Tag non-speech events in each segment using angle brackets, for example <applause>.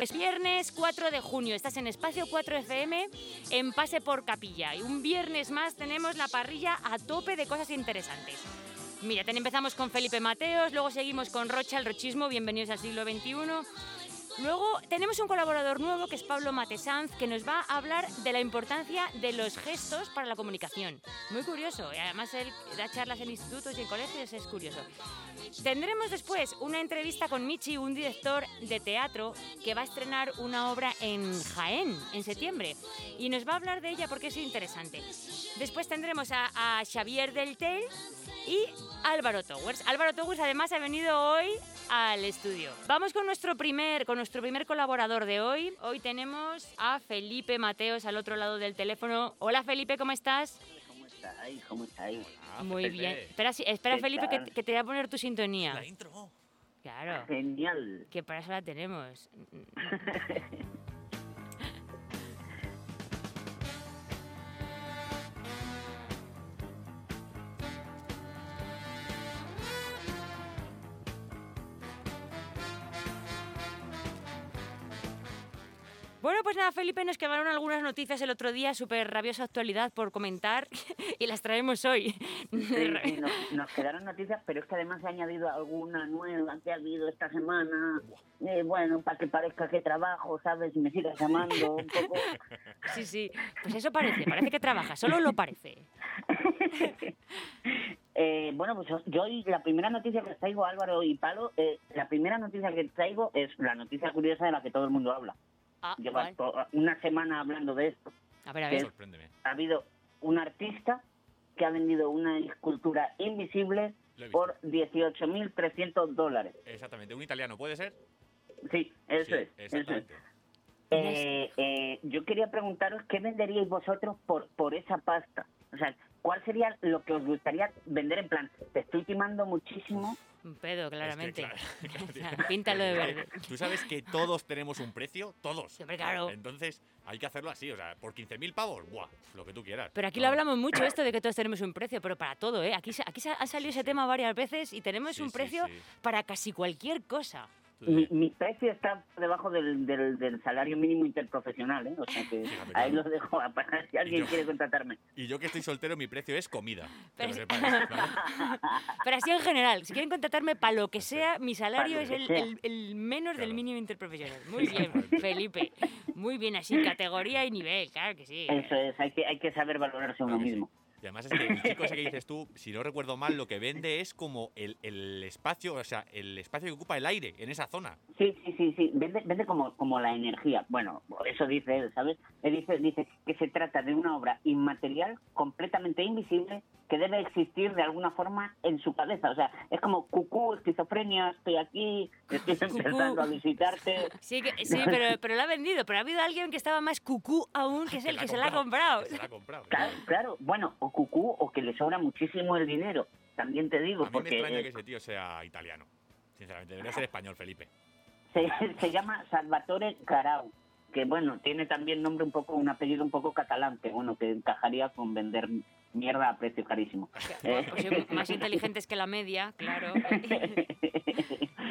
Es viernes 4 de junio. Estás en Espacio 4 FM en Pase por Capilla. Y un viernes más tenemos la parrilla a tope de cosas interesantes. Mira, empezamos con Felipe Mateos, luego seguimos con Rocha, el rochismo, bienvenidos al siglo XXI. Luego tenemos un colaborador nuevo que es Pablo Matesanz, que nos va a hablar de la importancia de los gestos para la comunicación. Muy curioso, y además él da charlas en institutos y en colegios, es curioso. Tendremos después una entrevista con Michi, un director de teatro que va a estrenar una obra en Jaén en septiembre y nos va a hablar de ella porque es interesante. Después tendremos a, a Xavier Del Tel y Álvaro Towers. Álvaro Towers además ha venido hoy al estudio. Vamos con nuestro primer con nuestro primer colaborador de hoy. Hoy tenemos a Felipe Mateos al otro lado del teléfono. Hola Felipe, ¿cómo estás? ¿Cómo estáis? ¿Cómo estáis? Muy Felipe. bien. Espera, espera ¿Qué Felipe, que, te voy a poner tu sintonía. La intro. Claro, Genial. que para eso la tenemos. <laughs> Bueno, pues nada, Felipe, nos quedaron algunas noticias el otro día, súper rabiosa actualidad por comentar, <laughs> y las traemos hoy. Sí, <laughs> nos, quedaron noticias, pero es que además se ha añadido alguna nueva que ha habido esta semana. Eh, bueno, para que parezca que trabajo, ¿sabes? Y me sigas llamando un poco. <laughs> Sí, sí, pues eso parece, parece que trabaja, solo lo parece. Eh, bueno, pues yo hoy la primera noticia que traigo, Álvaro y Palo, eh, la primera noticia que traigo es la noticia curiosa de la que todo el mundo habla. Ah, Lleva ¿cuál? to- una semana hablando de esto. A ver, a ver. Sorpréndeme. Ha habido un artista que ha vendido una escultura invisible por 18.300 dólares. Exactamente. Un italiano, ¿puede ser? Sí, eso Sí, es. Eso es. Exactamente. Eh, eh, yo quería preguntaros qué venderíais vosotros por, por esa pasta. O sea, ¿cuál sería lo que os gustaría vender en plan? Te estoy timando muchísimo. Un pedo, claramente. Es que, <laughs> claro, O sea, píntalo de verde. Tú sabes que todos tenemos un precio, todos. Hombre, claro. Entonces hay que hacerlo así, o sea, por 15.000 pavos, buah, lo que tú quieras. Pero aquí No. lo hablamos mucho esto de que todos tenemos un precio, pero para todo, ¿eh? Aquí, aquí ha salido ese tema varias veces y tenemos Sí, un sí, precio sí. para casi cualquier cosa. Mi, precio está por debajo del, del, del salario mínimo interprofesional, ¿eh? O sea que ahí lo dejo <laughs> para si alguien yo- quiere contratarme. Y yo que estoy soltero, mi precio es comida. Pero lo sí. sepáis, ¿vale? <laughs> Pero así en general, si quieren contratarme para lo que sea, mi salario es el, sea. el- el menos del mínimo interprofesional. Muy bien, Felipe. Muy bien, así, categoría y nivel, claro que sí. Eso es, hay que, hay que saber valorarse a uno Claro sí. Y además es que el chico ese que dices tú, si no recuerdo mal, lo que vende es como el, el espacio, o sea, el espacio que ocupa el aire en esa zona. Sí, sí, sí, sí. Vende, vende como, como la energía. Bueno, eso dice él, ¿sabes? Él dice, dice que se trata de una obra inmaterial, completamente invisible, que debe existir de alguna forma en su cabeza. O sea, es como cucú, esquizofrenia, estoy aquí, estoy <laughs> empezando a visitarte. Sí, que- sí <laughs> pero, pero lo ha vendido. Pero ha habido alguien que estaba más cucú aún, que es <laughs> el que se la ha comprado. que se la ha comprado. Claro, claro. Bueno, o cucú, o que le sobra muchísimo el dinero. También te digo, A mí me porque extraña eh, que ese tío sea italiano. Sinceramente, debería ser español, Felipe. se, se llama Salvatore Carau, que bueno, tiene también nombre un poco, un apellido un poco catalán, que bueno, que encajaría con vender mierda a precio carísimo. Pues son más inteligentes que la media, claro. <laughs>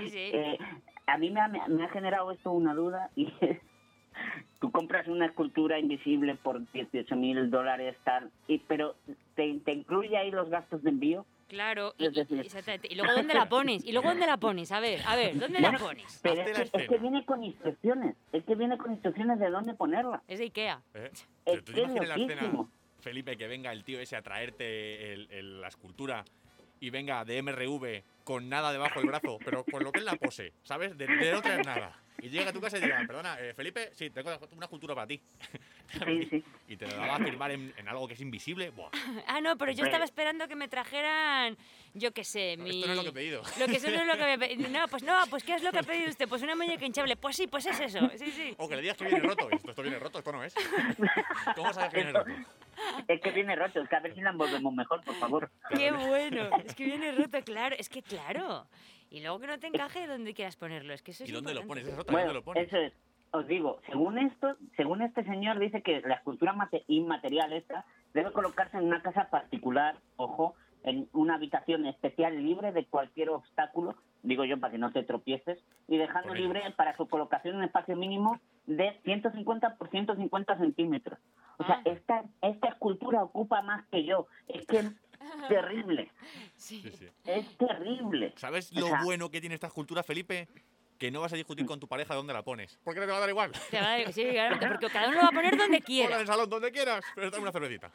Sí, sí. Eh, a mí me ha, me ha generado esto una duda y es, tú compras una escultura invisible por 18 mil dólares, tal, y, pero te, te incluye ahí los gastos de envío. Claro, y, Es decir- y- exactamente. ¿Y luego dónde la pones? ¿Y luego dónde la pones? A ver, a ver, ¿dónde la Bueno, pones? Pero es la que, es que escena. viene con instrucciones, es que viene con instrucciones de dónde ponerla. Es de Ikea. ¿eh? Es tú la escena. Felipe, que venga el tío ese a traerte el- el- la escultura y venga de MRV con nada debajo del brazo, pero con lo que es la pose, ¿sabes? De, de no traer nada. Y llega a tu casa y diga, perdona, eh, Felipe, sí, tengo una escultura para ti. Sí, sí. <laughs> Y te lo daba a firmar en, en algo que es invisible. Buah, Ah, no, pero yo estaba esperando que me trajeran, yo qué sé, mi... esto no es lo que he pedido. Lo que eso no es lo que me he pedido. No, pues no, pues ¿qué es lo que ha pedido usted? Pues una muñeca hinchable. Pues sí, pues es eso. Sí, sí. O que le digas que viene roto. Esto, esto viene roto, esto no es. ¿Cómo sabes que viene roto? Es que viene roto, es que a ver si la envolvemos mejor, por favor. Qué bueno. Es que viene roto, claro. Es que claro. Y luego que no te encaje donde quieras ponerlo. Es que eso es ¿Y dónde lo pones? Es otra, Bueno, ¿dónde lo pones? eso es. Os digo, según esto, según este señor dice que la escultura mate- inmaterial esta debe colocarse en una casa particular, ojo, en una habitación especial libre de cualquier obstáculo digo yo, para que no te tropieces, y dejando libre para su colocación en espacio mínimo de 150 por 150 centímetros. O sea, Ah. esta, esta escultura ocupa más que yo. Es que es <laughs> terrible, Sí. Es terrible. ¿Sabes O lo sea- bueno que tiene esta escultura, Felipe? Que no vas a discutir con tu pareja dónde la pones. Porque no te va a dar igual. Te va a- sí, claro, porque cada uno lo va a poner donde <laughs> Ponla en quiera. el salón, donde quieras, pero dame una cervecita.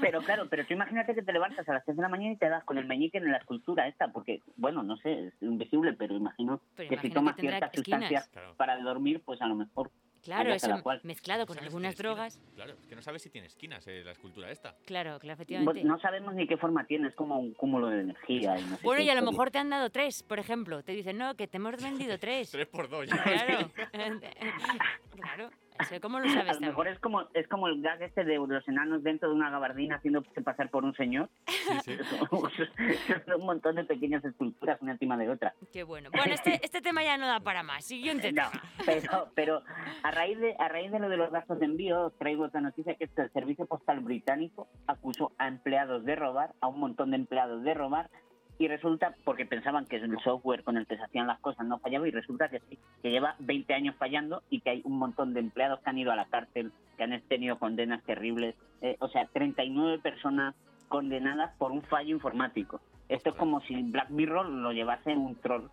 Pero claro, pero tú imagínate que te levantas a las 3 de la mañana y te das con el meñique en la escultura esta, porque, bueno, no sé, es invisible, pero imagino Pero que imagino si tomas ciertas esquinas. sustancias Claro. para dormir, pues a lo mejor. Claro, eso cual. mezclado con ¿Sabes si algunas drogas. Claro, es que no sabes si tiene esquinas eh, la escultura esta. Claro, claro, efectivamente. no sabemos ni qué forma tiene, es como un cúmulo de energía. Y no sé Bueno, y a lo mejor te han dado tres, por ejemplo. Te dicen, no, que te hemos vendido tres. <laughs> Tres por dos. ya. Claro. <laughs> claro. Eso, ¿Cómo lo <clears throat> A sabes lo también? mejor es como, es como el gag este de los enanos dentro de una gabardina haciéndose pasar por un señor. <laughs> Sí, sí. <laughs> Son un montón de pequeñas esculturas una encima de otra. Qué bueno. Bueno, este, <laughs> este tema ya no da para más. Siguiente No, tema. pero, pero a raíz de a raíz de lo de los gastos de envío, traigo otra noticia que es que el Servicio Postal Británico acusó a empleados de robar, a un montón de empleados de robar, y resulta, porque pensaban que el software con el que se hacían las cosas no fallaba, y resulta que sí, que lleva 20 años fallando y que hay un montón de empleados que han ido a la cárcel, que han tenido condenas terribles, eh, o sea, 39 personas condenadas por un fallo informático. Esto es como si Black Mirror lo llevase un troll.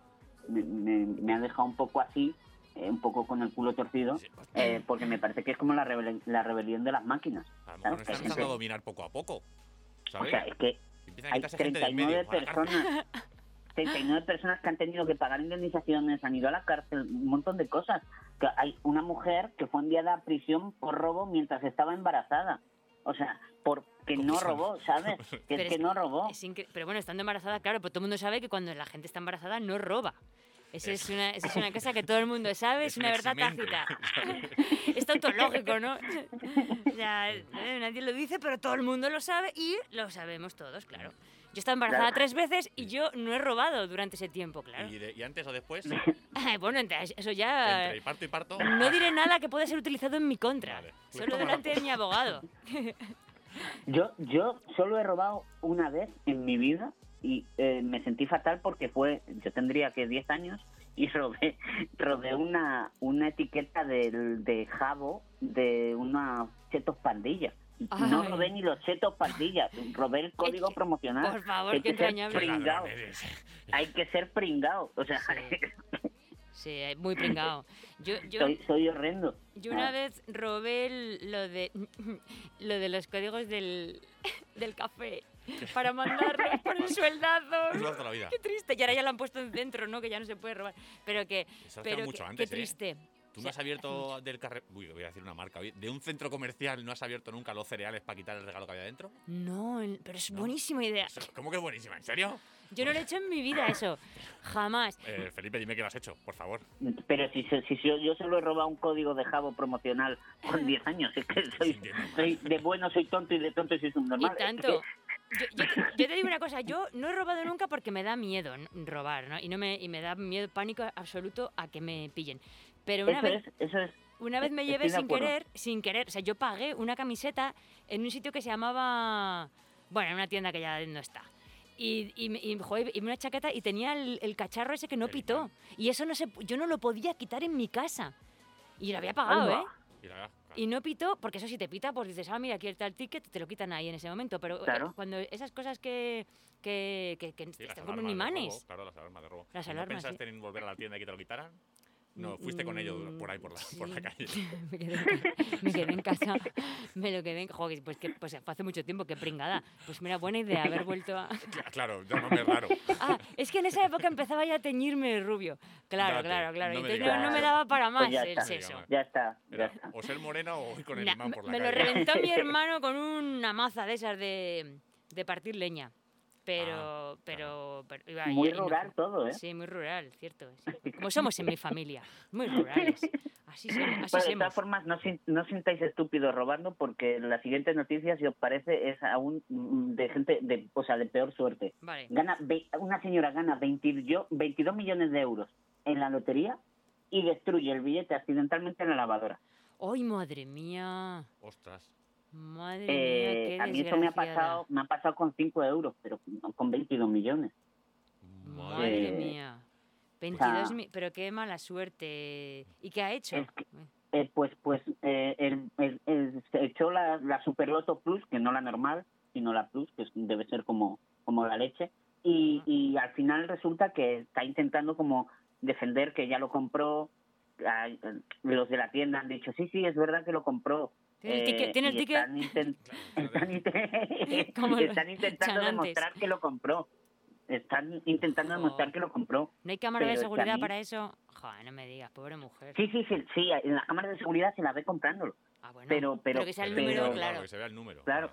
Me, me- me ha dejado un poco así, eh, un poco con el culo torcido, pues, eh, porque me parece que es como la, rebel- la rebelión de las máquinas. a lo mejor están empezando a dominar poco a poco. O sea, es que Empiezan a hay quitarse gente del medio. 39 a la cárcel. personas, <laughs> 39 personas que han tenido que pagar indemnizaciones, han ido a la cárcel, un montón de cosas. Que hay una mujer que fue enviada a prisión por robo mientras estaba embarazada. O sea, porque no ¿Cómo se robó, ¿sabes? <laughs> Que Pero es es que no robó. Es Pero bueno, estando embarazada, claro, pero todo el mundo sabe que cuando la gente está embarazada no roba. Esa es, una, esa es una cosa que todo el mundo <laughs> sabe, es, un una verdad tácita. <laughs> <laughs> es tautológico, ¿no? O sea, eh, nadie lo dice, pero todo el mundo lo sabe y lo sabemos todos, claro. Yo he estado embarazada Claro. tres veces y yo no he robado durante ese tiempo, claro. Y, de- y antes o después, Ay, bueno, entonces, eso ya... entre parto y parto. No diré nada que pueda ser utilizado en mi contra. Vale. Pues Solo delante de mi abogado. Yo, yo solo he robado una vez en mi vida y eh, me sentí fatal porque fue, yo tendría que 10 años y <laughs> robé, robé una, una etiqueta del, de jabo de una chetos pandilla. No Ay. robé ni los chetos pandillas, robé el código <laughs> promocional. por favor, Hay que ser eres. Hay que ser pringado, o sea, Sí, muy pringado. Yo, <laughs> yo, soy, soy horrendo. yo una Ah. vez robé lo de lo de los códigos del, del café para mandarlos por el sueldazo. Eso toda la vida. Qué triste. Y ahora ya lo han puesto dentro, ¿no? Que ya no se puede robar. Pero que, Eso pero mucho que- antes, qué ¿eh? triste. Tú no has abierto del carrer... Uy, voy a decir una marca. De un centro comercial no has abierto nunca los cereales para quitar el regalo que había dentro. No, pero es No. buenísima idea. ¿Cómo que buenísima? ¿En serio? Yo no lo he hecho en mi vida <laughs> eso. Jamás. Eh, Felipe, dime que lo has hecho, por favor. Pero si, si, si yo, yo solo he robado un código de jabo promocional con <laughs> 10 años, es que soy, soy de bueno soy tonto y de tonto soy Y subnormal. Es tanto. Yo, yo te, yo te digo una cosa, yo no he robado nunca porque me da miedo robar, ¿no? Y, no me, y me da miedo, pánico absoluto a que me pillen. Pero una eso, vez, es, eso es una vez me llevé sin querer, sin querer, o sea, yo pagué una camiseta en un sitio que se llamaba, bueno, en una tienda que ya no está. Y, y, me- y, joder, y una chaqueta y tenía el, el cacharro ese que no pitó. Y eso no se, yo no lo podía quitar en mi casa. Y lo había pagado. ¿eh? Y la- Y no pitó, porque eso si te pita, pues dices, ah, mira, aquí está el ticket, te lo quitan ahí en ese momento. Pero eh, Claro. cuando esas cosas que, que, que, que Sí, están como imanes. robo, Claro, las alarmas de robo. Las ¿Y alarmas, ¿No sí. pensaste en volver a la tienda y que te lo quitaran? No, fuiste con ellos Mm, por ahí, por la, por la <laughs> calle. me, quedé, en ca- me quedé en casa, me lo quedé en Joder, pues que pues fue hace mucho tiempo, qué pringada. Pues mira, buena idea haber vuelto a... <laughs> Cla- Claro, llámame raro. Ah, es que en esa época empezaba ya a teñirme rubio. Claro, Date, claro, claro. no me Entonces no, no me daba para más ya el está. sexo. Ya está, ya Era está. o ser morena o ir con el imán me, por la me lo calle. reventó mi <laughs> hermano con una maza de esas de, de partir leña. Pero, pero, pero iba Muy y no rural todo, ¿eh? Sí, muy rural, cierto. sí. Como somos en mi familia, muy rurales. <laughs> Así, somos- así Bueno, de todas formas, no, sin- no sintáis estúpidos robando porque la siguiente noticia, si os parece, es aún mm, de gente, de, o sea, de peor suerte. Vale. Gana, ve- una señora gana 20 yo- 22 millones de euros en la lotería y destruye el billete accidentalmente en la lavadora. ¡Ay, madre mía! Ostras. Madre Eh, mía, qué a mí eso me ha pasado me ha pasado con 5 euros, pero con 22 millones. Madre Eh, mía. 22 mi- pero qué mala suerte. ¿Y qué ha hecho? Es que- Eh, pues pues eh, el- el- el- se echó la, la Superloto Plus, que no la normal, sino la Plus, que debe ser como, como la leche, y, y al final resulta que está intentando como defender que ya lo compró. Eh, Los de la tienda han dicho, sí, sí, es verdad que lo compró. ¿Tiene el ticket? Eh, ¿Tiene el ticket? Están, inten- <laughs> <laughs> <laughs> están intentando chanantes. demostrar que lo compró. Están intentando Jo. demostrar que lo compró. ¿No hay cámara de pero seguridad para eso? Joder, no me digas, pobre mujer. Sí, sí, sí, sí, en las cámaras de seguridad se la ve comprándolo. Ah, bueno, pero- pero- que sea el pero- número, pero- claro. que se vea el número. Claro,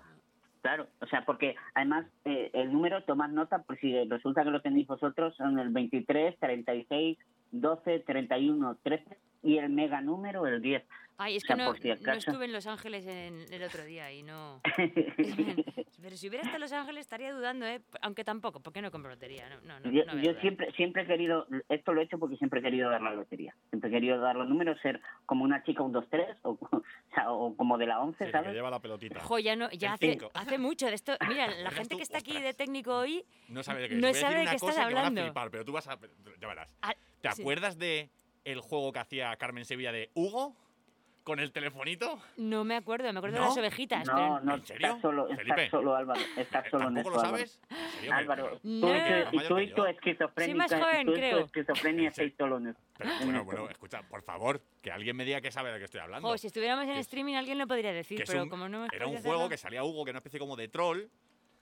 claro. O sea, porque además eh, el número, tomad nota, por si resulta que lo tenéis vosotros, son el 23, 36, 12, 31, 13 y el mega número, el 10. Ay, es o sea, que no, no estuve en Los Ángeles en el otro día y no... <laughs> <laughs> Pero si hubiera estado en Los Ángeles estaría dudando, ¿eh? Aunque tampoco, ¿por qué no compro lotería? No, no, no, yo yo siempre siempre he querido, esto lo he hecho porque siempre he querido dar la lotería. Siempre he querido dar los números, ser como una chica, un 2, 3, o, <laughs> o, sea, o como de la 11, Sí, que ¿sabes? lleva la pelotita. Jo, ya, no, ya hace, mucho de esto. Mira, la gente tú, que está aquí ostras. de técnico hoy, No sabe de qué No Voy a decir sabe de una qué estás que van a hablando. flipar, pero tú vas a... Ya verás. Ah, ¿Te sí. acuerdas de el juego que hacía Carmen Sevilla de Hugo? Con el telefonito. no me acuerdo, me acuerdo ¿No? de las ovejitas. No, pero no, ¿En serio? estás solo, solo, Álvaro. Estás <laughs> Eh, solo en ¿Tampoco esto, lo Álvaro. sabes? ¿En serio? Álvaro, Pero- tú, No. y tú y tu esquizofrénica, Soy más joven, tú y tu creo. esquizofrenia Sí. estáis solo en esto. Pero en bueno, bueno, escucha, por favor, que alguien me diga que sabe de qué estoy hablando. Jo, si estuviéramos en Que es- streaming alguien lo podría decir, que pero un- como no Era un juego hacerlo- que salía Hugo, que era una especie como de troll.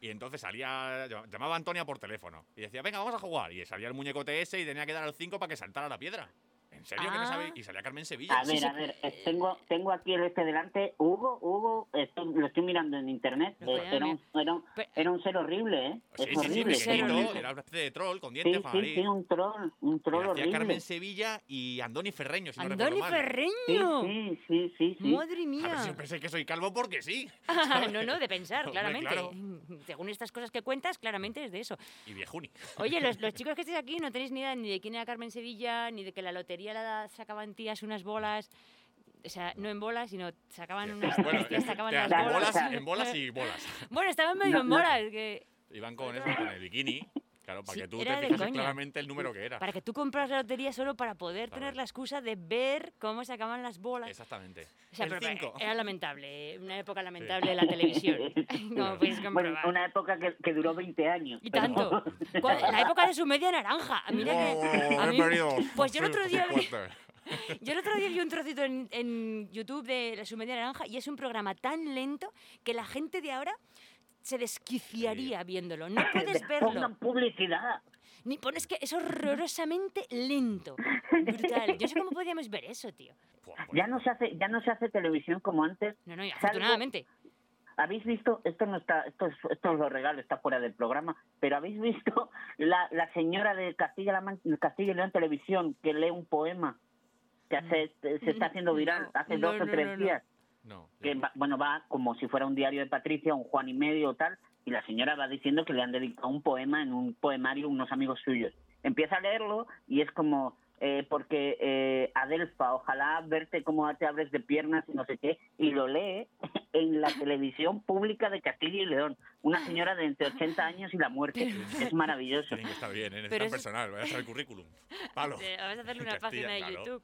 Y entonces salía, llamaba a Antonia por teléfono. Y decía, venga, vamos a jugar. Y salía el muñecote ese y tenía que dar al 5 para que saltara la piedra. ¿En serio que no Ah. sabéis? Y salía Carmen Sevilla. A <laughs> ver, a ver, eh, tengo, tengo aquí el este delante. Hugo, Hugo, esto lo estoy mirando en internet. Pero Eh, era, un, era, un, Pero- era un ser horrible, ¿eh? Sí, es sí, sí, horrible. ser pequeñito, horrible. era una especie de troll con Sí, dientes sí, nariz. sí, un troll, un troll Y hacía horrible. Carmen Sevilla y Andoni Ferreño, si no ¡Andoni. Sí, Ferreño! sí, sí, sí, sí. ¡Madre A mía! si yo pensé que soy calvo porque sí. <laughs> no, no, de pensar, Hombre, claramente. claro. Según estas cosas que cuentas, claramente es de eso. Y viejuni. Oye, los, <laughs> los chicos que estáis aquí no tenéis ni idea ni de quién era Carmen Sevilla, ni de que la lotería la sacaban tías unas bolas. O sea, no en bolas, sino sacaban unas Bueno, sacaban las en bolas. en bolas y bolas. <laughs> Bueno, estaban medio No, en no. bolas. Que, Iban con eso, con el bikini. Claro, para Sí, que tú te fijases claramente el número que era. para que tú compras la lotería solo para poder Claro. tener la excusa de ver cómo sacaban las bolas. Exactamente. O sea, el pero, pero 5. era lamentable, una época lamentable de la televisión. <laughs> Como puedes Bueno, una época que, que duró 20 años. Y pero- tanto. <laughs> La época de su media naranja. Mira que. a mí- pues yo el otro día vi, <laughs> yo el otro día vi un trocito en, en YouTube de la su media naranja y es un programa tan lento que la gente de ahora se desquiciaría viéndolo. No puedes verlo. Pongan publicidad. Ni pones que es horrorosamente lento. Brutal. Yo sé cómo podíamos ver eso, tío. Ya no se hace, ya no se hace televisión como antes. No, no, y afortunadamente. ¿Habéis visto? Esto no está, esto es, esto lo regalo, está fuera del programa, pero ¿habéis visto la, la señora de Castilla, la Castilla y León Televisión que lee un poema que hace, se está haciendo viral hace no, dos o no, tres no. días? No. Que va- bueno, va como si fuera un diario de Patricia, un Juan y medio o tal, y la señora va diciendo que le han dedicado un poema en un poemario unos amigos suyos. Empieza a leerlo y es como, eh, porque eh, Adelfa, ojalá verte como te abres de piernas y no sé qué, y lo lee <laughs> en la televisión pública de Castilla y León. Una señora de entre 80 años y la muerte. <laughs> Es maravilloso. Estar bien, ¿eh? Pero eso- personal. Voy a hacer el currículum. Palo. Vamos a hacerle una Castilla, página de claro. YouTube.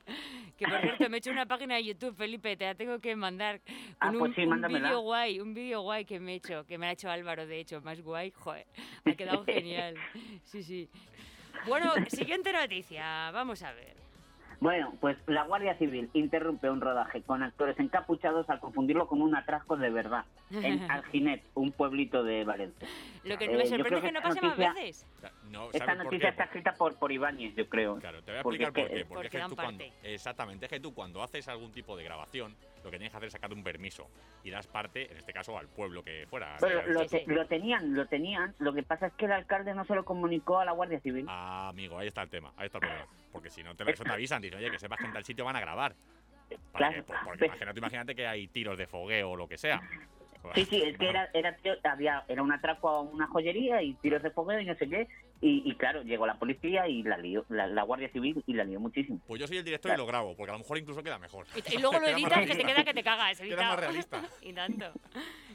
Que por cierto, me he hecho una página de YouTube, Felipe, te la tengo que mandar. Ah, Con pues un, sí, un mándamela. vídeo guay, un vídeo guay que me he hecho, que me ha hecho Álvaro, de hecho, más guay, joder, me ha quedado <laughs> genial. Sí, sí. Bueno, siguiente noticia, vamos a ver. Bueno, pues la Guardia Civil interrumpe un rodaje con actores encapuchados al confundirlo con un atrasco de verdad en <laughs> Alginet, un pueblito de Valencia. Lo que Eh, me sorprende es que que no pase más noticia- veces. O sea, No, Esta ¿sabes por noticia qué? está escrita por, por Ibáñez, yo creo. Claro, te voy a Porque explicar es por que- qué. Porque, es Porque que dan tú cuando, exactamente, es que tú cuando haces algún tipo de grabación, lo que tienes que hacer es sacar un permiso y das parte, en este caso, al pueblo que fuera. Lo, te- tenían, lo tenían. Lo que pasa es que el alcalde no se lo comunicó a la Guardia Civil. Ah, amigo, ahí está el tema, ahí está el problema. Porque si no te, eso te avisan, dicen, oye, que sepas que en tal sitio van a grabar. Para Claro. que- por- porque imagínate, imagínate que hay tiros de fogueo o lo que sea. Sí, sí, es que era, era, había, era un atraco a una joyería y tiros de fogueo y no sé qué. Y, y claro, llegó la policía y la lió, la, la Guardia Civil y la lió muchísimo. Pues yo soy el director y lo grabo, porque a lo mejor incluso queda mejor. Y, y luego lo <laughs> Queda editas que te queda que te cagas. <laughs> Queda editado. más realista. <laughs> y tanto.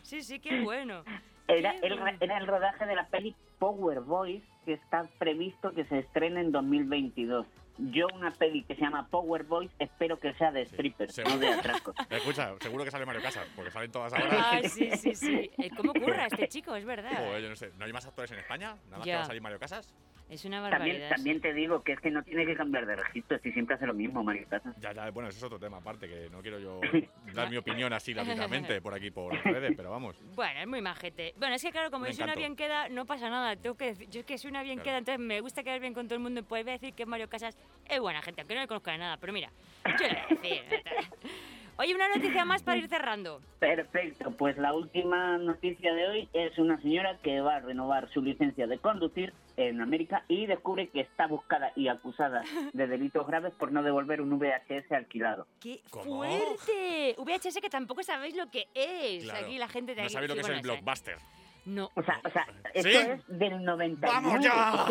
Sí, sí, qué bueno. Era Qué el, bueno. era el rodaje de la peli Power Boys, que está previsto que se estrene en 2022. Yo una peli que se llama Power Boys espero que sea de strippers, seguro. no de atracos. <laughs> Escucha, seguro que sale Mario Casas, porque salen todas ahora. Ah, sí, sí, sí. Eh, ¿Cómo curra este chico? Es verdad. Joder, yo no sé. ¿No hay más actores en España? ¿Nada más Ya. que va a salir Mario Casas? Es una También, barbaridad. también te digo que es que no tiene que cambiar de registro, si siempre hace lo mismo, Mario Casas. Ya, ya, bueno, eso es otro tema aparte, que no quiero yo <laughs> dar mi opinión así rápidamente por aquí, por redes, pero vamos. <laughs> Bueno, es muy majete. Bueno, es que claro, como Me yo soy una bien queda, no pasa nada. Tengo que decir, yo es que soy una bien Claro. queda, entonces me gusta quedar bien con todo el mundo. Pues voy a decir que Mario Casas es buena gente, aunque no le conozca de nada. Pero mira, yo le voy a decir. <laughs> Oye, una noticia más para ir cerrando. Perfecto, pues la última noticia de hoy es una señora que va a renovar su licencia de conducir en América y descubre que está buscada y acusada de delitos graves por no devolver un VHS alquilado. ¡Qué ¿Cómo? fuerte! VHS que tampoco sabéis lo que es. Claro. Aquí la gente de No sabéis lo que es el blockbuster. No. O sea, o sea, esto ¿Sí? es del 99. ¡Vamos ya!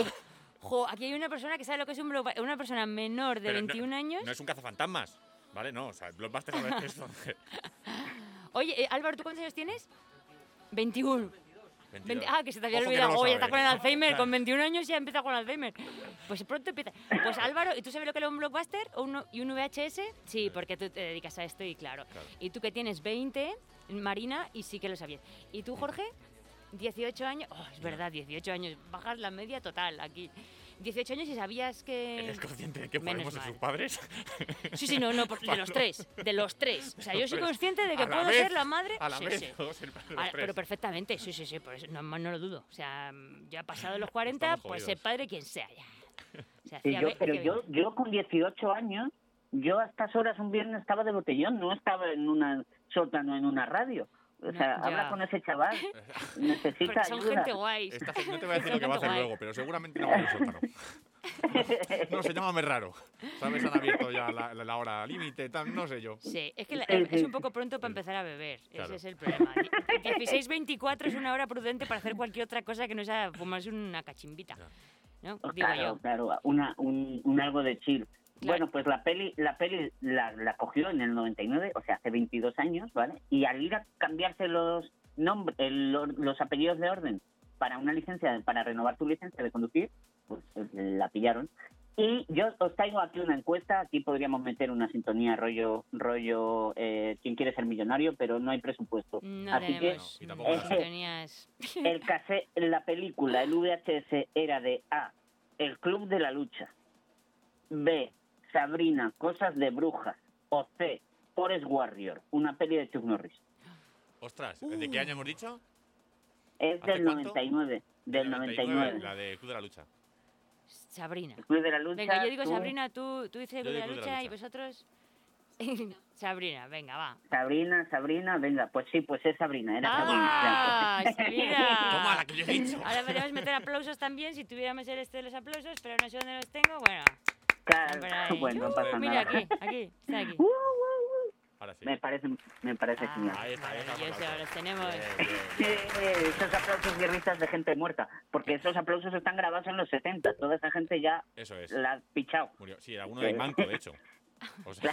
Jo, aquí hay una persona que sabe lo que es un blockbuster. Una persona menor de Pero no- 21 años. No es un cazafantasmas, ¿vale? No, o sea, el blockbuster es eso. <laughs> Oye, eh, Álvaro, ¿tú cuántos años tienes? 21. 22. Veinte- ah, que se te había olvidado. no Oye, está sabe. con el Alzheimer. Con 21 años ya empieza con el Alzheimer. Pues pronto empieza. Pues Álvaro, ¿y tú sabes lo que es un blockbuster o un- y un VHS? Sí, porque tú te dedicas a esto y claro. Claro. Y tú que tienes 20, Marina, y sí que lo sabías. ¿Y tú, Jorge? 18 años. Oh, es verdad, 18 años. Bajas la media total aquí. 18 años y sabías que... ¿Eres consciente de que Menos podemos ser sus padres? Sí, sí, no, no, porque de <laughs> los tres. De los tres. O sea, yo soy consciente de que A puedo vez, ser la madre. A la Sí, vez, sí. puedo ser padre de los Ah, tres. pero perfectamente, sí, sí, sí, por eso no, no lo dudo. O sea, ya pasado los <laughs> 40, Estamos pues jodidos. ser padre quien sea ya. O sea, Sí, hacía yo, pero yo, yo con 18 años, yo a estas horas un viernes estaba de botellón, no estaba en una sótano en una radio. O No, sea, ya. habla con ese chaval, <laughs> necesita Porque son ayuda. gente guay. Esta no te voy a decir Son lo que va a hacer guay. luego, pero seguramente no va a sótano. <laughs> No, se llama raro. ¿Sabes? Han abierto ya la, la hora límite, tal, no sé yo. Sí, es que la- es un poco pronto para empezar a beber. Claro. Ese es el problema. 16-24 <laughs> es una hora prudente para hacer cualquier otra cosa que no sea fumarse una cachimbita. ¿No? Oh, Digo claro, yo. claro, una, un, un algo de chill. Claro. Bueno, pues la peli, la peli la, la cogió en el 99, o sea, hace 22 años, ¿vale? Y al ir a cambiarse los nombres, los apellidos de orden para una licencia, para renovar tu licencia de conducir, pues eh, la pillaron. Y yo os traigo aquí una encuesta, aquí podríamos meter una sintonía rollo, rollo, eh, quién quiere ser millonario, pero no hay presupuesto. No Así que tenemos No, y tampoco mm, la- sintonías. el cassette, la película, el VHS era de A, El Club de la Lucha, B, Sabrina, Cosas de Brujas, o C, Forest Warrior, una peli de Chuck Norris. Ostras, ¿de Uh. qué año hemos dicho? Es ¿Hace del cuánto? 99, del 99. La de Club de la Lucha. Sabrina. El Club de la Lucha. Venga, yo digo tú, Sabrina, tú, tú dices Yo de la de la lucha y lucha. vosotros. <laughs> Sabrina, venga, va. Sabrina, Sabrina, venga, pues sí, pues es Sabrina, era Sabrina. ¡Ah! Sabrina. <laughs> Toma, la que yo he dicho. Ahora podríamos meter aplausos también si tuviéramos el este de los aplausos, pero no sé dónde los tengo. Bueno, Claro, <laughs> bueno, no pasa Mira nada. aquí, aquí, está aquí. Uh, uh, uh. Ahora sí. Me parece, me parece Ah, genial. Ahí está, ahí está. maravilloso, aplauso. los tenemos. Bien, bien, bien. <laughs> Esos aplausos y risas de gente muerta, porque esos aplausos están grabados en los 70, toda esa gente ya Eso es. la ha pichado. Murió. Sí, alguno de manco, de hecho. <laughs> O sea,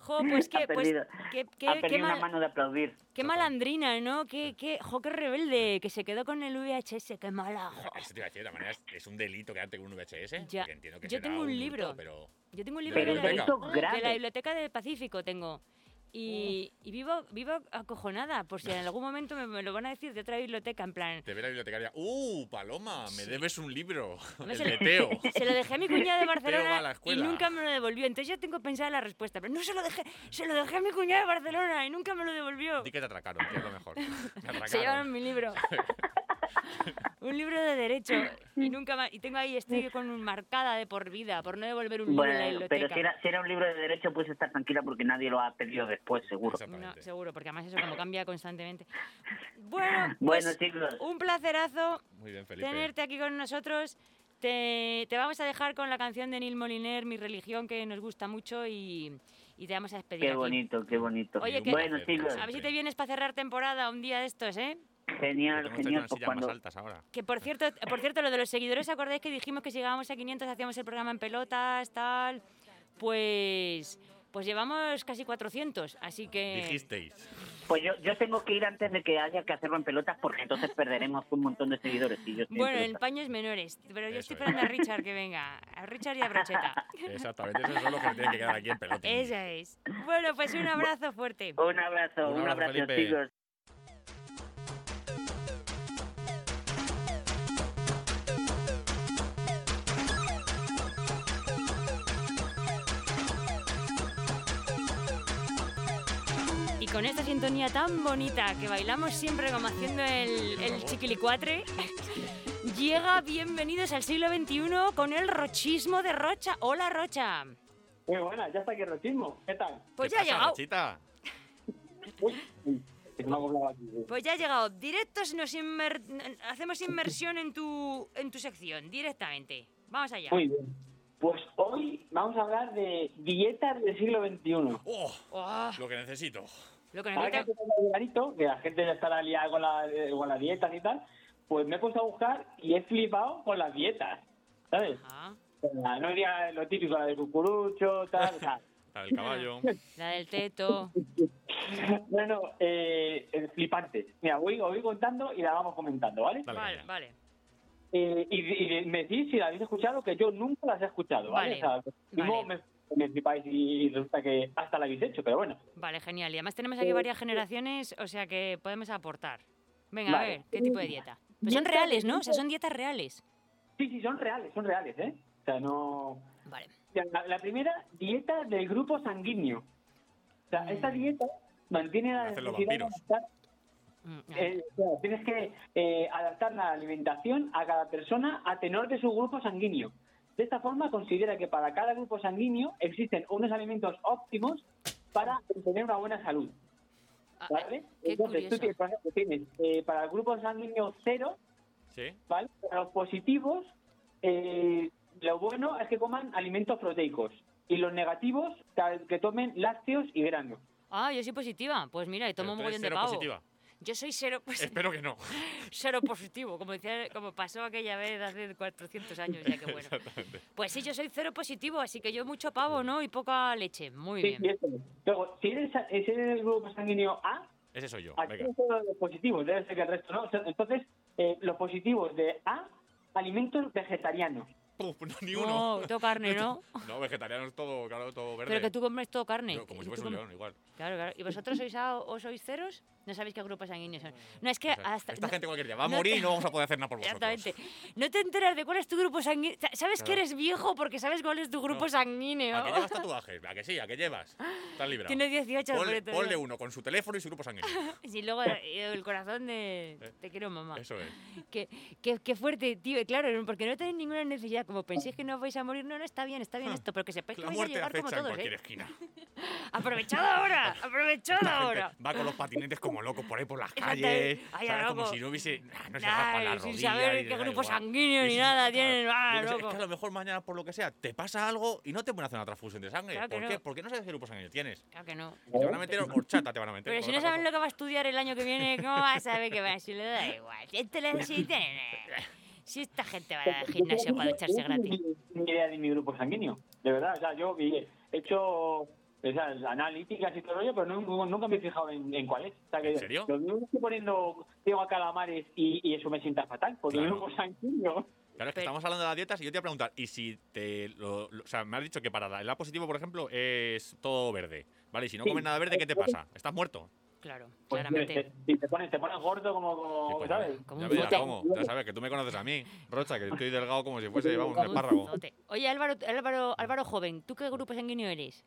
Jo, pues <laughs> Ha qué, pues, qué, qué, ha qué perdido una mal- mano de aplaudir. qué malandrina, ¿no? Qué, qué, jo, qué rebelde, que se quedó con el VHS, qué mala. jo. eso te iba a decir, de manera, es- un delito quedarte con un VHS. Ya. entiendo que Yo tengo un hurto, libro. pero Yo tengo un De libro Pero de la, biblioteca. delito de la grave. biblioteca del Pacífico, tengo. Y, y vivo, vivo acojonada, por si en <laughs> algún momento me, me lo van a decir de otra biblioteca, en plan, te ve la bibliotecaria. ¡Uh, Paloma! Me debes un libro. No El se de le- Teo. Se lo dejé a mi cuñada de Barcelona y nunca me lo devolvió. Entonces yo tengo pensada la respuesta. Pero no se lo dejé, se lo dejé a mi cuñada de Barcelona y nunca me lo devolvió. Di que te atracaron, que es lo mejor. <laughs> Me Se llevaron mi libro. <laughs> <laughs> un libro de derecho. Y nunca más. Y tengo ahí, estoy con marcada de por vida, por no devolver un libro en la Bueno, biblioteca. pero si era, si era un libro de derecho, puedes estar tranquila porque nadie lo ha pedido después, seguro. No, seguro, porque además eso como cambia constantemente. Bueno, <laughs> Bueno, pues chicos, un placerazo Muy bien, Felipe. tenerte aquí con nosotros. Te, te vamos a dejar con la canción de Neil Moliner, Mi religión, que nos gusta mucho y, y te vamos a despedir. qué aquí. bonito, qué bonito. Oye, un que- bueno, chicos, A ver si te vienes para cerrar temporada un día de estos, ¿eh? Genial, Tenemos genial. Pues sillas cuando, más altas ahora. Que por cierto, por cierto, lo de los seguidores, ¿os acordáis que dijimos que si llegábamos a 500 hacíamos el programa en pelotas, tal? Pues, pues llevamos casi 400, así que... Dijisteis. Pues yo, yo tengo que ir antes de que haya que hacerlo en pelotas porque entonces perderemos un montón de seguidores. Y yo Bueno, en pelotas. paños menores. Pero yo estoy es. esperando a Richard que venga. A Richard y a Brocheta. <laughs> Exactamente, eso es lo que me tiene que quedar aquí en pelota. Esa es. Bueno, pues un abrazo fuerte. Un abrazo, Un un abrazo, abrazo, Felipe. chicos. Esta sintonía tan bonita que bailamos siempre como haciendo el, el chiquilicuatre, <laughs> llega Bienvenidos al siglo XXI con el rochismo de Rocha. Hola, Rocha. Muy buena, ya está aquí el rochismo. ¿Qué tal? Pues ¿Qué ya ha pasa, llegado. <laughs> Uy, que ha aquí. Pues ya ha llegado. Directos nos inmer- hacemos inmersión en tu, en tu sección, directamente. Vamos allá. Muy bien. Pues hoy vamos a hablar de dietas del siglo XXI. ¡Oh! Oh, Lo que necesito. Lo que Ahora que verano, que la gente ya estará liada con, la, eh, con las dietas y tal, pues me he puesto a buscar y he flipado con las dietas. ¿Sabes? Sea, no diría lo típico, la de cucurucho, tal. sea, <laughs> La del caballo. <laughs> la del teto. no, no, eh, flipante. Mira, voy, contando y la vamos comentando, ¿vale? Dale, Vale, vale. Eh, y, y me decís si la habéis escuchado, que yo nunca las he escuchado, ¿vale? Vale, O sea, vale. me, me flipáis y resulta que hasta la habéis hecho, pero bueno. Vale, genial. Y además tenemos aquí varias generaciones, o sea que podemos aportar. Venga, a ver, ¿qué tipo de dieta? Pues son reales, ¿no? O sea, son dietas reales. Sí, sí, son reales, son reales, ¿eh? O sea, no... Vale. La, la primera, dieta del grupo sanguíneo. O sea, esta dieta mantiene la necesidad de adaptar, Mm, eh, o sea, tienes que eh, adaptar la alimentación a cada persona a tenor de su grupo sanguíneo. De esta forma, considera que para cada grupo sanguíneo existen unos alimentos óptimos para tener una buena salud. ah, ¿Vale? qué Entonces, tú curioso. tienes, por ejemplo, tienes eh, para el grupo sanguíneo cero, ¿Sí? ¿vale? Para los positivos, eh, lo bueno es que coman alimentos proteicos. Y los negativos, que, tomen lácteos y granos. Ah, yo soy positiva. Pues mira, y tomo un tú mogollón de cero pavo. positiva. Yo soy cero, <laughs> pues, Espero que no. cero positivo, como, decía, como pasó aquella vez hace 400 años ya, que bueno. Exactamente. Pues sí, yo soy cero positivo, así que yo mucho pavo, ¿no? Y poca leche. Muy Sí, bien. Luego, si eres, si eres el grupo sanguíneo A, Ese soy yo. aquí Venga. los positivos, debe ser que el resto no. Entonces, eh, los positivos de A, alimentos vegetarianos. Puf, no, ni uno. No, todo carne, <laughs> ¿no? <laughs> No, vegetariano es todo, claro, todo verde. Pero que tú comes todo carne. Como si fuese un león, igual. Claro, claro. ¿Y vosotros sois A o sois ceros? No sabéis qué grupos sanguíneos son. No, es que O sea, hasta... Esta no- gente cualquier día va a no morir te- y no vamos a poder hacer nada por vosotros. Exactamente. No te enteras de cuál es tu grupo sanguíneo. Sabes que Claro. eres viejo porque sabes cuál es tu grupo No. sanguíneo. ¿A qué llevas tatuajes? ¿A que sí? ¿A qué llevas? Estás librado. Tiene 18 Ponle, ponle uno con su teléfono y su grupo sanguíneo. <laughs> Y luego eh, el corazón de... Te quiero, mamá. Eso es. Qué, qué, qué fuerte, tío. Claro, porque no tenéis ninguna necesidad. Como penséis que no vais a morir, no, no, está bien, está bien esto. Pero que sepáis que La vais a muerte llegar como todos, cualquier ¿eh? esquina. <laughs> ¡Aprovechad ahora! <laughs> ¡Aprovechad ahora! va con los patinetes como locos por ahí por las calles. Ay, ¿sabes? a Como loco. si no hubiese. ah, No se raspan Ay, las sin saber qué da grupo igual. sanguíneo ni nada claro, tienen. ¡Ah, qué loco! Es que a lo mejor mañana, por lo que sea, te pasa algo y no te pueden hacer una transfusión de sangre. ¿Por no. qué? Porque no sabes qué grupo sanguíneo tienes. Claro que no. Te van a meter horchata, te van a meter. Pero si no cosa. lo que va a estudiar el año que viene, ¿cómo vas a saber que va? Si le da igual. Si, este le- si tiene- si esta gente va al gimnasio para ducharse gratis. Ni idea de mi grupo sanguíneo. De verdad, o sea, yo he hecho esas analíticas y todo ello, pero nunca, nunca me he fijado en, en cuál es. O sea, que ¿En serio? Mismo estoy poniendo Diego a calamares y, y eso me sienta fatal, porque Claro. grupo sanguíneo. Claro, es que estamos hablando de las dietas y yo te iba a preguntar, y si te lo, lo- o sea, me has dicho que para la- el A positivo, por ejemplo, es todo verde, ¿vale? Y si no Sí. comes nada verde, ¿qué te pasa? ¿Estás muerto? Claro, Pues, claramente. Y te pones, te pones gordo como, como pues ya ¿sabes? Como ya un sabes que tú me conoces a mí, Rocha, que estoy delgado como si fuese, <laughs> vamos, un espárrago. Oye, Álvaro, Álvaro, Álvaro joven, ¿tú qué grupo sanguíneo eres?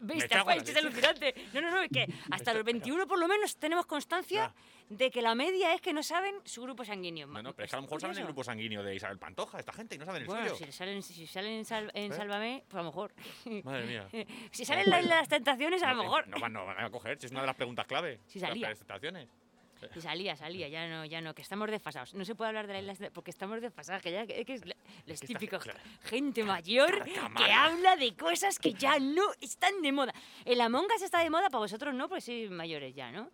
¿Viste? Es alucinante. No, no, no, es <laughs> que hasta los 21 por lo menos tenemos constancia de que la media es que no saben su grupo sanguíneo. No, no, pero es que a lo mejor saben el grupo sanguíneo de Isabel Pantoja, esta gente, y no saben el Bueno, suyo. si salen, si salen en, Sal- en ¿Eh? Sálvame, pues a lo mejor. <laughs> Madre mía. <laughs> si salen en la isla de las tentaciones, a lo No, mejor. No, van- no van a coger, si es una de las preguntas clave. Sí, salía. Las presentaciones. Y salía, salía, ya no, ya no, que estamos desfasados. No se puede hablar de la isla de- porque estamos desfasados, que ya que, que es está- típicos claro. gente mayor que habla de cosas que ya no están de moda. El Among Us está de moda, para vosotros no, porque sois mayores ya, ¿no?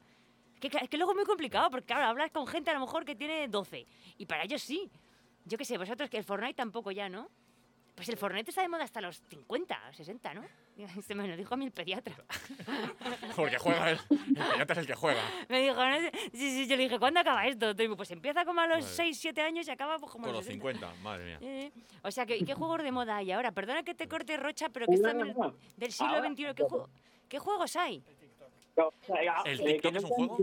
Que, es que luego es muy complicado, porque claro, hablas con gente a lo mejor que tiene 12, y para ellos sí. Yo qué sé, vosotros que el Fortnite tampoco ya, ¿no? Pues el Fortnite está de moda hasta los 50, 60, ¿no? <laughs> Se me lo dijo a mí el pediatra. <laughs> Porque juega. El pediatra es el que juega. <laughs> Me dijo, no sé. Sí, sí, yo le dije, ¿cuándo acaba esto? Digo, pues empieza como a los Madre. 6, 7 años y acaba pues, como a los los 60. 50, madre mía. Eh, O sea, ¿qué, ¿y qué juegos de moda hay ahora? Perdona que te corte Rocha, pero que No, están no, no. del siglo Ahora, XXI. ¿Qué, ju- qué juegos hay? No, o sea, ¿El eh, TikTok no es un juego?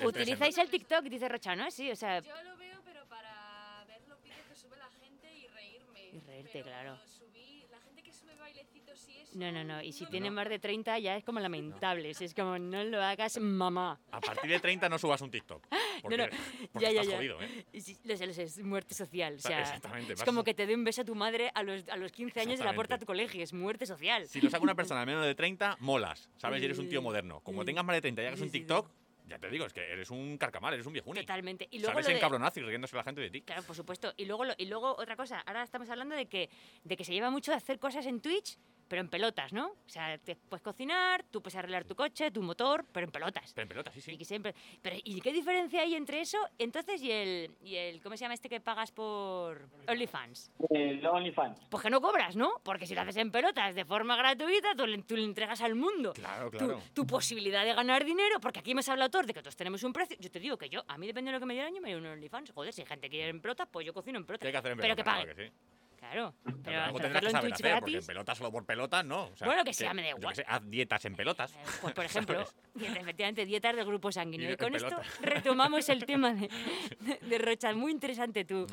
no Utilizáis el TikTok, dice Rocha, ¿no? Sí, o sea, Yo lo veo, pero para ver los vídeos que sube la gente y reírme. Y reírte, Pero claro. subí- la gente que sube bailecitos y eso. No, no, no. Y si lo tiene veo. más de 30 ya es como lamentable. Es como, no lo hagas, mamá. A partir de 30 no subas un TikTok. <laughs> Porque, no, porque ya, ya, estás ya. jodido, ¿eh? Y sí, lo sé, lo sé, es muerte social. O sea, exactamente, es vas- como que te dé un beso a tu madre a los, a los 15 años de la puerta de Exactamente. tu colegio. Es muerte social. Si lo saca una persona de menos de 30, molas. ¿Sabes? Y eres un tío Sí. moderno. Como tengas más de 30 y hagas un. TikTok, ya te digo, es que eres un carcamal, eres un viejuni. Totalmente. Y luego Sales lo en de- y riéndose la gente de ti. Claro, por supuesto. Y luego, lo- y luego otra cosa, ahora estamos hablando de que, de que se lleva mucho de hacer cosas en Twitch, pero en pelotas, ¿no? O sea, te puedes cocinar, tú puedes arreglar tu coche, tu motor, pero en pelotas. Pero en pelota, sí, Y sí. que siempre. Pero, ¿y qué diferencia hay entre eso? Entonces, y el, y el ¿cómo se llama este que pagas por OnlyFans? El OnlyFans. Pues que no cobras, ¿no? Porque si lo haces en pelotas de forma gratuita, tú le, tú le entregas al mundo Claro, claro. tu posibilidad de ganar dinero, porque aquí hemos hablado todos de que todos tenemos un precio. Yo te digo que yo, a mí depende de lo que me dé el año, me doy un OnlyFans. Joder, si hay gente que quiere en pelotas, pues yo cocino en ¿Qué pelotas. hay que hacer en Pero pelota? que pague. Claro que sí. Claro. Pero Pero algo tendrás que saber hacer, porque en pelota solo por pelotas, no. O sea, Bueno, que sea, me da igual. sé, haz dietas en pelotas. Eh, Pues, por <laughs> ejemplo, efectivamente, dietas de grupo sanguíneo. Y Y con esto pelota. retomamos el <laughs> tema de, de, de Rocha. Muy interesante tú.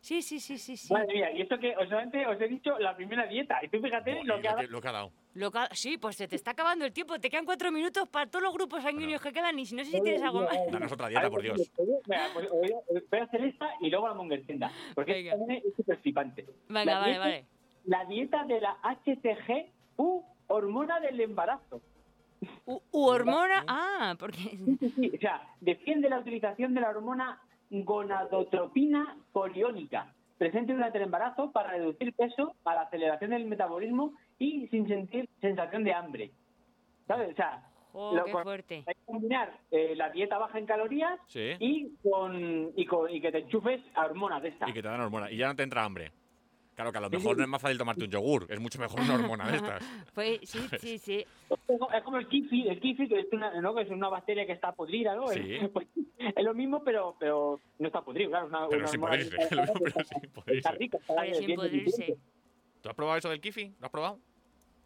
Sí, sí, sí, sí. sí. Madre mía, y esto que os, solamente os he dicho la primera dieta. Y tú fíjate lo que ha lo, que, lo que ha dado. Lo sí, pues se te está acabando el tiempo. Te quedan cuatro minutos para todos los grupos sanguíneos que quedan. Y si no sé si tienes algo más. Danos otra dieta, por Dios. Venga, pues voy, a, voy a hacer esta y luego la monger tienda. Porque Venga. es súper flipante. Venga, La vale, dieta- vale. La dieta de la HCG u hormona del embarazo. U, u hormona. Ah, porque. Sí, sí, o sea, defiende la utilización de la hormona gonadotropina poliónica, presente durante el embarazo para reducir peso, a la aceleración del metabolismo y sin sentir sensación de hambre. ¿Sabes? O sea, Oh, lo- qué fuerte. hay que combinar eh, la dieta baja en calorías Sí. y con, y con y que te enchufes a hormonas de estas. Y que te dan hormona. Y ya no te entra hambre. Claro que a lo mejor no es más fácil tomarte un yogur. Es mucho mejor una hormona de estas. <laughs> Pues sí, sí, sí. Es como- el kifi, el kifi que es una, ¿no? que es una bacteria que está podrida, ¿no? Sí. <laughs> Pues, es lo mismo, pero pero no está podrido, claro. es Una, Pero una sin podrirse. <laughs> está- Lo mismo, pero sin Está podrirse. rica, está Oye, sin bien podrirse. nutriente. ¿Tú has probado eso del kifi? ¿Lo has probado?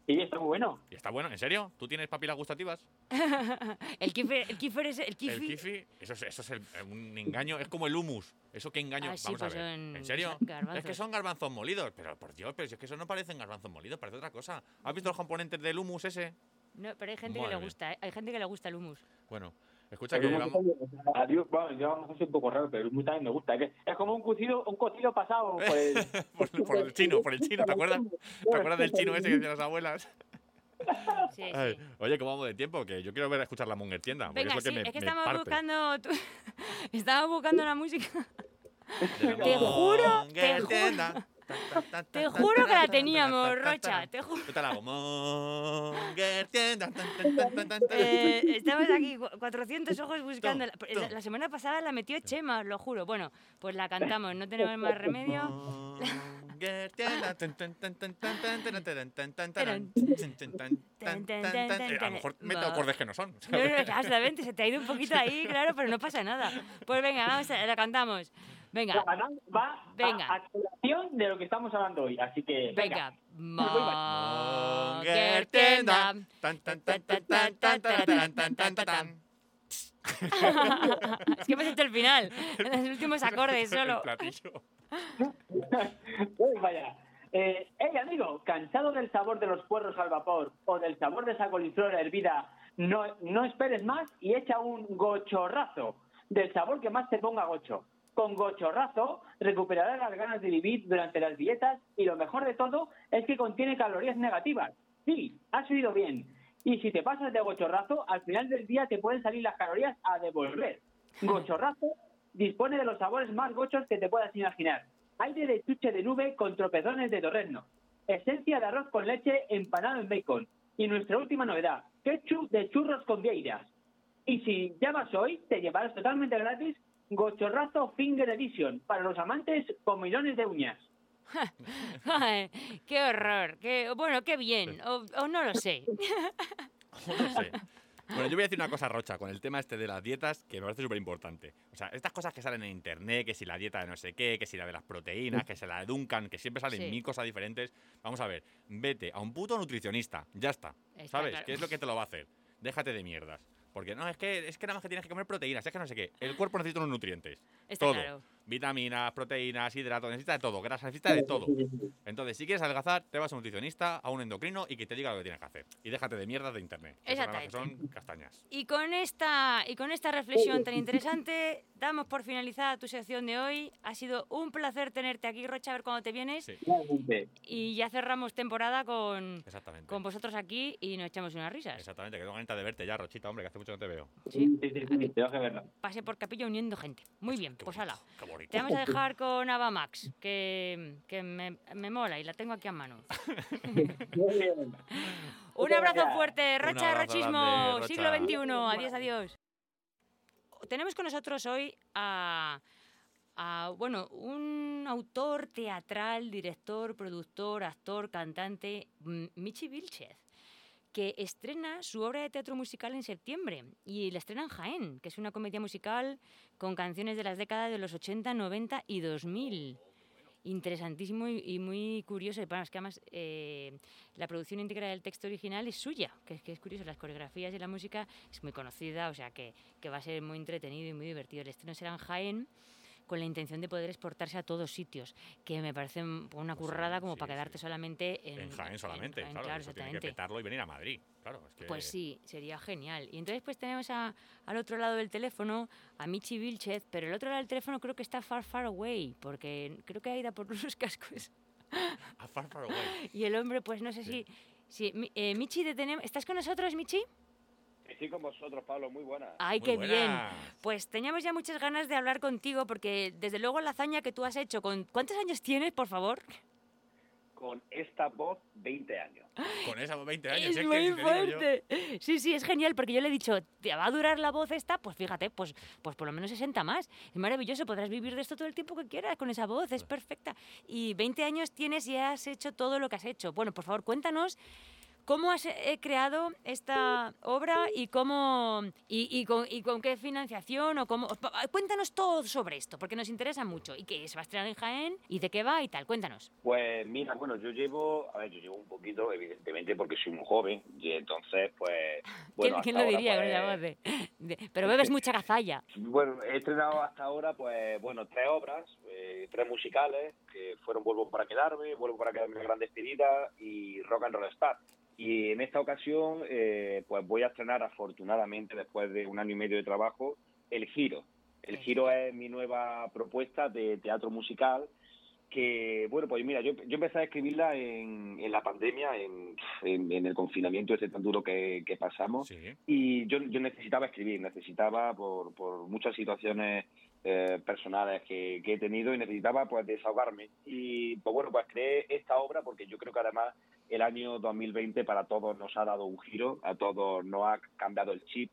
Sí, está muy bueno. ¿Y está bueno? ¿En serio? ¿Tú tienes papilas gustativas? <laughs> El kifer, el kifer es el El kifi. kifi, eso es, eso es el- un engaño. Es como el humus. ¿Eso qué engaño? Ah, sí, Vamos pues a ver. son ¿En serio? garbanzos. Es que son garbanzos molidos. Pero por Dios, pero si es que eso no parecen garbanzos molidos, parece otra cosa. ¿Has visto los componentes del humus ese? No, pero hay gente que Madre le mía. gusta, ¿eh? hay gente que le gusta el humus. Bueno, escucha que Pero llevamos. Adiós, bueno, yo un poco raro, pero hummus también me gusta. Es, que es como un cocido, un cocido pasado <laughs> por el, por, por el chino, por el chino, ¿te acuerdas? ¿Te acuerdas del chino ese que decían las abuelas? Sí, Ay, sí. oye, ¿cómo vamos de tiempo? Que yo quiero ver a escuchar la Munger tienda. Venga, es lo sí, que me, es que me estamos parte. buscando. tu- <laughs> estamos buscando la música. Te juro, te juro. Te juro que la tenía morrocha, te juro. eh, estabas aquí 400 ojos buscando. La, semana pasada la metió Chema, os lo juro. Bueno, pues la cantamos, no tenemos más remedio. A lo mejor meto acordes que no son. No, no, exactamente, se te ha ido un poquito ahí, claro, pero no pasa nada. Pues venga, vamos, la cantamos. Venga, Va, va Venga. a, a colación de lo que estamos hablando hoy. Así que, venga. Monger tienda. Tan, tan, tan, tan, tan, tan, tan, tan, tan, tan, tan, tan. es que hemos hecho el final, los últimos acordes solo. Uy, vaya. Eh, hey, amigo, ¿cansado del sabor de los puerros al vapor o del sabor de esa coliflor hervida? No, no esperes más y echa un gochorrazo del sabor que más te ponga gocho. Con gochorrazo recuperarás las ganas de vivir durante las dietas y lo mejor de todo es que contiene calorías negativas. Sí, has oído bien. Y si te pasas de gochorrazo, al final del día te pueden salir las calorías a devolver. Gochorrazo dispone de los sabores más gochos que te puedas imaginar. Aire de chuche de nube con tropezones de torrezno. Esencia de arroz con leche empanado en bacon. Y nuestra última novedad, ketchup de churros con vieiras. Y si llamas hoy, te llevarás totalmente gratis Gochorrazo Finger Edition para los amantes con millones de uñas. <laughs> Ay, qué horror. Qué, bueno, qué bien. O, o no lo sé. <laughs> <laughs> No sé. Bueno, yo voy a decir una cosa, Rocha, con el tema este de las dietas, que me parece súper importante. O sea, estas cosas que salen en internet, que si la dieta de no sé qué, que si la de las proteínas, que se la Duncan, que siempre salen Sí. mil cosas diferentes. Vamos a ver, vete a un puto nutricionista, ya está. Está ¿Sabes? claro. ¿Qué es lo que te lo va a hacer? Déjate de mierdas. Porque no, es que, es que nada más que tienes que comer proteínas, es que no sé qué. El <laughs> cuerpo necesita unos nutrientes. Está todo. claro. Vitaminas, proteínas, hidratos, necesita de todo, grasa, necesita de todo. Entonces, si quieres adelgazar, te vas a un nutricionista, a un endocrino y que te diga lo que tienes que hacer. Y déjate de mierdas de internet. que son las que son castañas. Y con esta y con esta reflexión tan interesante, damos por finalizada tu sección de hoy. Ha sido un placer tenerte aquí, Rocha, a ver cuándo te vienes. Sí. Y ya cerramos temporada con, exactamente. con vosotros aquí y nos echamos unas risas. Exactamente, que tengo ganas de verte ya, Rochita, hombre, que hace mucho que no te veo. Sí. Sí, sí, sí, tengo que verlo. Pase por capilla uniendo gente. Muy bien, Qué pues bonito, ala. Te vamos a dejar con Ava Max, que, que me, me mola y la tengo aquí a mano. Muy <laughs> bien. Un abrazo fuerte, Rochismo, grande, siglo. XXI. Adiós, adiós. Tenemos con nosotros hoy a, a, bueno, un autor teatral, director, productor, actor, cantante, Michi Vilchez, que estrena su obra de teatro musical en septiembre y la estrena en Jaén, que es una comedia musical con canciones de las décadas de los 80, 90 y 2000 interesantísimo y, y muy curioso. Bueno, es que además eh, la producción íntegra del texto original es suya, que que es curioso. Las coreografías y la música es muy conocida, o sea que, que va a ser muy entretenido y muy divertido. El estreno será en Jaén con la intención de poder exportarse a todos sitios, que me parece un- una currada como sí, para sí. quedarte solamente en, En Jaén solamente, Jaén, claro. claro, eso tiene que petarlo y venir a Madrid. Claro, es que... Pues sí, sería genial. Y entonces pues tenemos a- al otro lado del teléfono a Michi Vilchez, pero el otro lado del teléfono creo que está far, far away, porque creo que ha ido por <laughs> unos cascos. A far, far away. <laughs> Y el hombre, pues no sé si... si Mi- eh, Michi, ¿estás con nosotros, Michi? Estoy con vosotros, Pablo, muy buena. ¡Ay, Muy qué bien! Pues teníamos ya muchas ganas de hablar contigo porque desde luego la hazaña que tú has hecho con... ¿Cuántos años tienes, por favor? Con esta voz, 20 años. <gasps> Con esa 20 años. Es es muy fuerte. Sí, sí, es genial porque yo le he dicho, ¿te va a durar la voz esta? Pues fíjate, pues, pues por lo menos 60 más. Es maravilloso, podrás vivir de esto todo el tiempo que quieras con esa voz, es perfecta. Y 20 años tienes y has hecho todo lo que has hecho. Bueno, por favor, cuéntanos cómo has eh, creado esta obra y cómo y, y con, y con qué financiación o cómo. Cuéntanos todo sobre esto, porque nos interesa mucho. Y va a estrenar en Jaén y de qué va y tal. Cuéntanos. Pues mira, bueno, yo llevo, a ver, yo llevo un poquito, evidentemente, porque soy muy joven, y entonces, pues, <laughs> bueno, ¿Quién, lo diría con pues, esa voz de- de- Pero bebes mucha gazalla. <laughs> Bueno, he estrenado hasta ahora, pues, bueno, tres obras, eh, tres musicales, que fueron Vuelvo para quedarme, Vuelvo para quedarme la gran despedida y Rock and Roll Star. Y en esta ocasión, eh, pues voy a estrenar, afortunadamente, después de un año y medio de trabajo, El Giro. El Giro es mi nueva propuesta de teatro musical que, bueno, pues mira, yo, yo empecé a escribirla en, en la pandemia, en, en, en el confinamiento ese tan duro que, que pasamos. Sí. Y yo, yo necesitaba escribir, necesitaba por, por muchas situaciones eh, personales que, que he tenido y necesitaba pues desahogarme. Y pues bueno, pues creé esta obra porque yo creo que además el año 2020 para todos nos ha dado un giro, a todos nos ha cambiado el chip.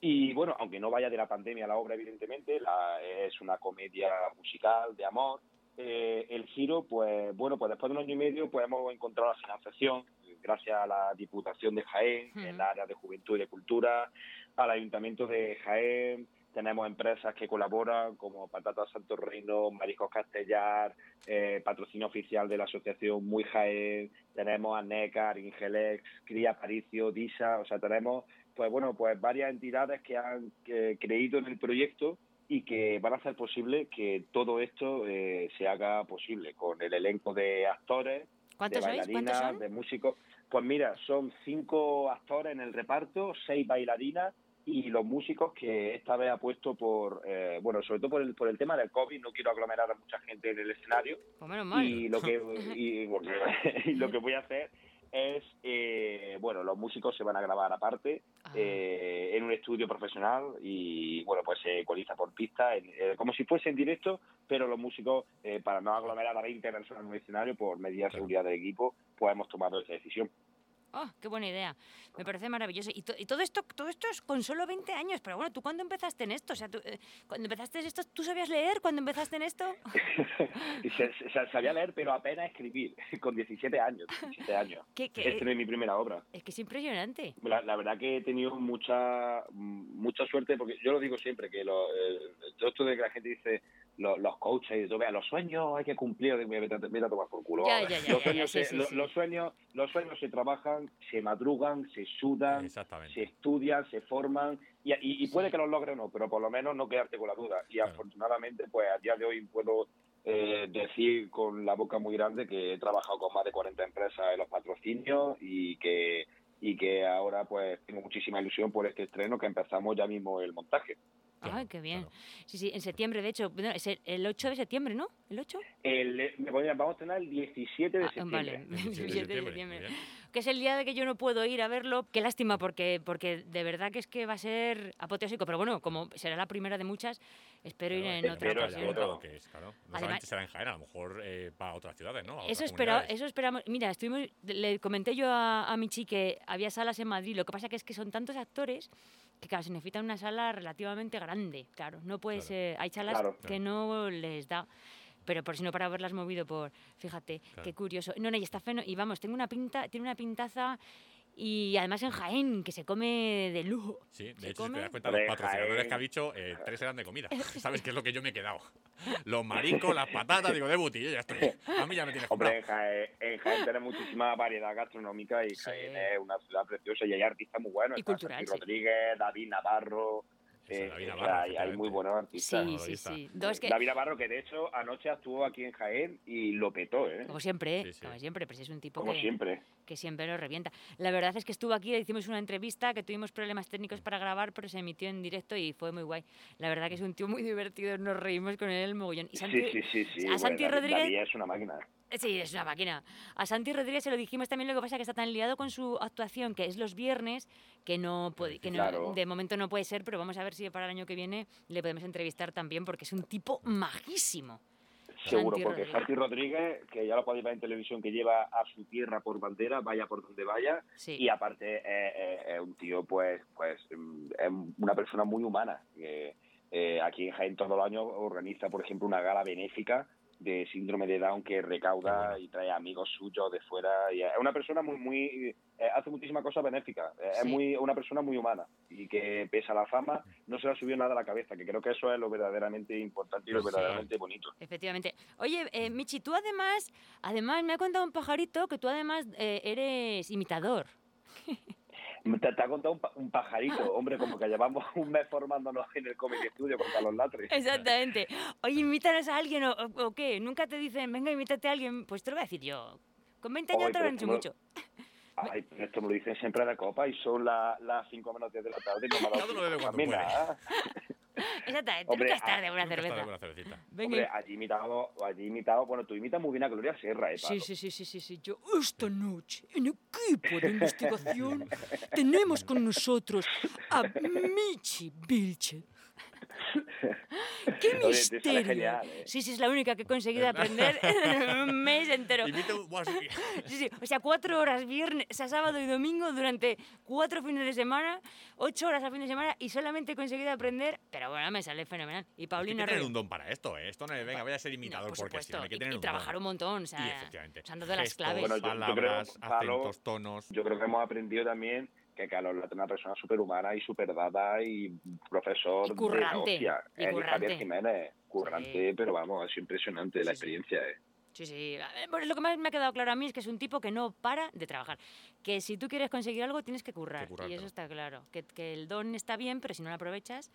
Y bueno, aunque no vaya de la pandemia la obra, evidentemente, la, es una comedia musical de amor. Eh, el giro, pues bueno, pues después de un año y medio pues hemos encontrado la financiación gracias a la Diputación de Jaén, Ujú. el área de Juventud y de Cultura, al Ayuntamiento de Jaén, tenemos empresas que colaboran como Patatas Santo Reino, Mariscos Castellar, eh, patrocinio oficial de la Asociación Muy Jaén, tenemos a NECAR, Ingelex, Cría Paricio, DISA, o sea, tenemos pues bueno, pues varias entidades que han eh, creído en el proyecto y que van a hacer posible que todo esto eh, se haga posible con el elenco de actores, de ¿Cuántos sois? ¿Cuántos bailarinas, de músicos. Pues mira, son cinco actores en el reparto, seis bailarinas y los músicos que esta vez ha puesto por, eh, bueno, sobre todo por el, por el tema del COVID, no quiero aglomerar a mucha gente en el escenario. Pues menos mal. y lo que <laughs> y, porque- <laughs> y lo que voy a hacer es, eh, bueno, los músicos se van a grabar aparte Ah, eh, en un estudio profesional y bueno pues se ecualiza por pista en- eh, como si fuese en directo pero los músicos eh, para no aglomerar a 20 personas en un escenario por medidas de seguridad del equipo pues hemos tomado esa decisión Oh, qué buena idea. Me parece maravilloso. Y, to- y todo esto todo esto es con solo 20 años. Pero bueno, ¿tú cuándo empezaste en esto? O sea, tú, eh, cuando empezaste en esto, ¿tú sabías leer cuando empezaste en esto? <laughs> Sabía leer, pero apenas escribir, <laughs> con 17 años. 17 años. <laughs> ¿Qué, qué? Esta no es mi primera obra. Es que es impresionante. La, la verdad que he tenido mucha mucha suerte, porque yo lo digo siempre, que lo, eh, todo esto de que la gente dice lo- los coaches y todo, vea, los sueños hay que cumplir, vete a- tomar por culo. Ya, ya, ya, los, sueños sí, se, sí, lo- sí. los sueños los sueños se trabajan, se madrugan, se sudan, se estudian, se forman y, y- y puede que los logre o no, pero por lo menos no quedarte con la duda. Y Claro. afortunadamente, pues a día de hoy puedo eh, decir con la boca muy grande que he trabajado con más de 40 empresas en los patrocinios y que y que ahora pues tengo muchísima ilusión por este estreno que empezamos ya mismo el montaje. Claro, Ay, qué bien. claro. Sí, sí, en septiembre, de hecho. bueno, es el, el 8 de septiembre, ¿no? ¿El 8? El, vamos a tener el 17 de Ah, septiembre. <laughs> vale. 17 de 17 de septiembre, septiembre. muy bien. Que es el día de que yo no puedo ir a verlo. Qué lástima, porque, porque de verdad que es que va a ser apoteósico. Pero bueno, como será la primera de muchas, espero ir en otra ocasión. lo que es, claro. No Además- solamente será en Jaén, a lo mejor eh, para otras ciudades, ¿no? A Eso, espera, eso esperamos. Mira, estuvimos, le comenté yo a, a Michi que había salas en Madrid. Lo que pasa que es que son tantos actores que, claro, se necesita una sala relativamente grande. Claro, no puede Claro. ser. Hay salas Claro. que no les da. Pero por si no para haberlas movido por. Fíjate, Claro. qué curioso. No, no, y está feno. Y vamos, tengo una pinta, tiene una pintaza. Y además en Jaén, que se come de lujo. Sí, de hecho, si come- te das cuenta, los patrocinadores Jaén. que ha dicho, eh, tres eran de comida. <laughs> ¿Sabes qué es lo que yo me he quedado? Los mariscos, las patatas, digo, de buti, yo ya estoy. A mí ya me tienes Hombre, en Jaén, en Jaén tenemos muchísima variedad gastronómica y Sí. Jaén es una ciudad preciosa y hay artistas muy buenos. Y cultural, sí. Rodríguez, David Navarro. Eh, David Navarro, hay, hay muy efectivamente. buenos artistas. Sí, sí, sí. Dos que, David Navarro, que de hecho anoche actuó aquí en Jaén y lo petó, ¿eh? como siempre, ¿eh? Sí, sí. como siempre, pero si es un tipo Como que, siempre. que siempre lo revienta. La verdad es que estuvo aquí, le hicimos una entrevista, que tuvimos problemas técnicos para grabar, pero se emitió en directo y fue muy guay. La verdad que es un tío muy <laughs> divertido, nos reímos con él el mogollón. Y Santi, Sí, sí, sí. sí. a Santi Rodríguez- David es una máquina. Sí, es una máquina. A Santi Rodríguez se lo dijimos también, lo que pasa es que está tan liado con su actuación, que es los viernes, que no puede, que no- Claro. de momento no puede ser, pero vamos a ver si para el año que viene le podemos entrevistar también, porque es un tipo majísimo. Seguro, Santi porque Rodríguez. Santi Rodríguez, que ya lo podéis ver en televisión, que lleva a su tierra por bandera, vaya por donde vaya, Sí. y aparte es, es- es un tío, pues, pues mm, es una persona muy humana. que, eh, aquí en Jaén todos los años organiza, por ejemplo, una gala benéfica de síndrome de Down que recauda y trae amigos suyos de fuera. Y es una persona muy, muy eh, hace muchísimas cosas benéficas. Eh, Es Sí. muy una persona muy humana y que pese a la fama no se le ha subido nada a la cabeza, que creo que eso es lo verdaderamente importante y lo Pues sí. verdaderamente bonito. Efectivamente. Oye, eh, Michi, tú además, además me ha contado un pajarito que tú además eh, eres imitador. <laughs> Te, te ha contado un, un pajarito, hombre, como que llevamos un mes formándonos en el Comedy Studio con Carlos Latre. Exactamente. Oye, imítanos a alguien o, o- qué. Nunca te dicen, venga, imítate a alguien. Pues te lo voy a decir yo. Con 20 años te lo han no- mucho. Ay, pero esto me lo dicen siempre de copa y son la- las 5 menos 10 de la tarde y no me Cada uno bebe a cuando nada. <laughs> Exactamente. Hombre, nunca es tarde ah, una cerveza. buena cervecita. Venga. Hombre, allí imitado, allí imitado, bueno, tú imitas muy bien a Gloria Serra, eh, Sí, sí, sí, sí, sí, sí. Yo, esta noche, en equipo de <laughs> investigación, tenemos con nosotros a Michi Vilche. ¡Qué <laughs> Oye, misterio! genial, ¿eh? Sí, sí, es la única que he conseguido <laughs> aprender en un mes entero. Un- <laughs> sí. Sí, o sea, cuatro horas viernes, o sea, sábado y domingo durante cuatro fines de semana, ocho horas a fin de semana y solamente he conseguido aprender, pero bueno, me sale fenomenal. Y Hay que Paulina tener un don para esto, ¿eh? Esto no es, venga, voy a ser No, imitador por porque sí, hay que y- tener y, un trabajar un don. montón, o sea, Y efectivamente. usando de las claves. Bueno, yo- yo creo, palabras, acentos, tonos. Yo creo que hemos aprendido también que Carlos Latre es una persona súper humana y súper dada y profesor Y currante, de la hostia. y y currante. Javier Jiménez, currante, pero vamos, es impresionante la Sí, sí. experiencia. eh. Sí, sí. Bueno, lo que más me ha quedado claro a mí es que es un tipo que no para de trabajar. Que si tú quieres conseguir algo, tienes que currar. currar, y eso claro. está claro. Que, que el don está bien, pero si no lo aprovechas,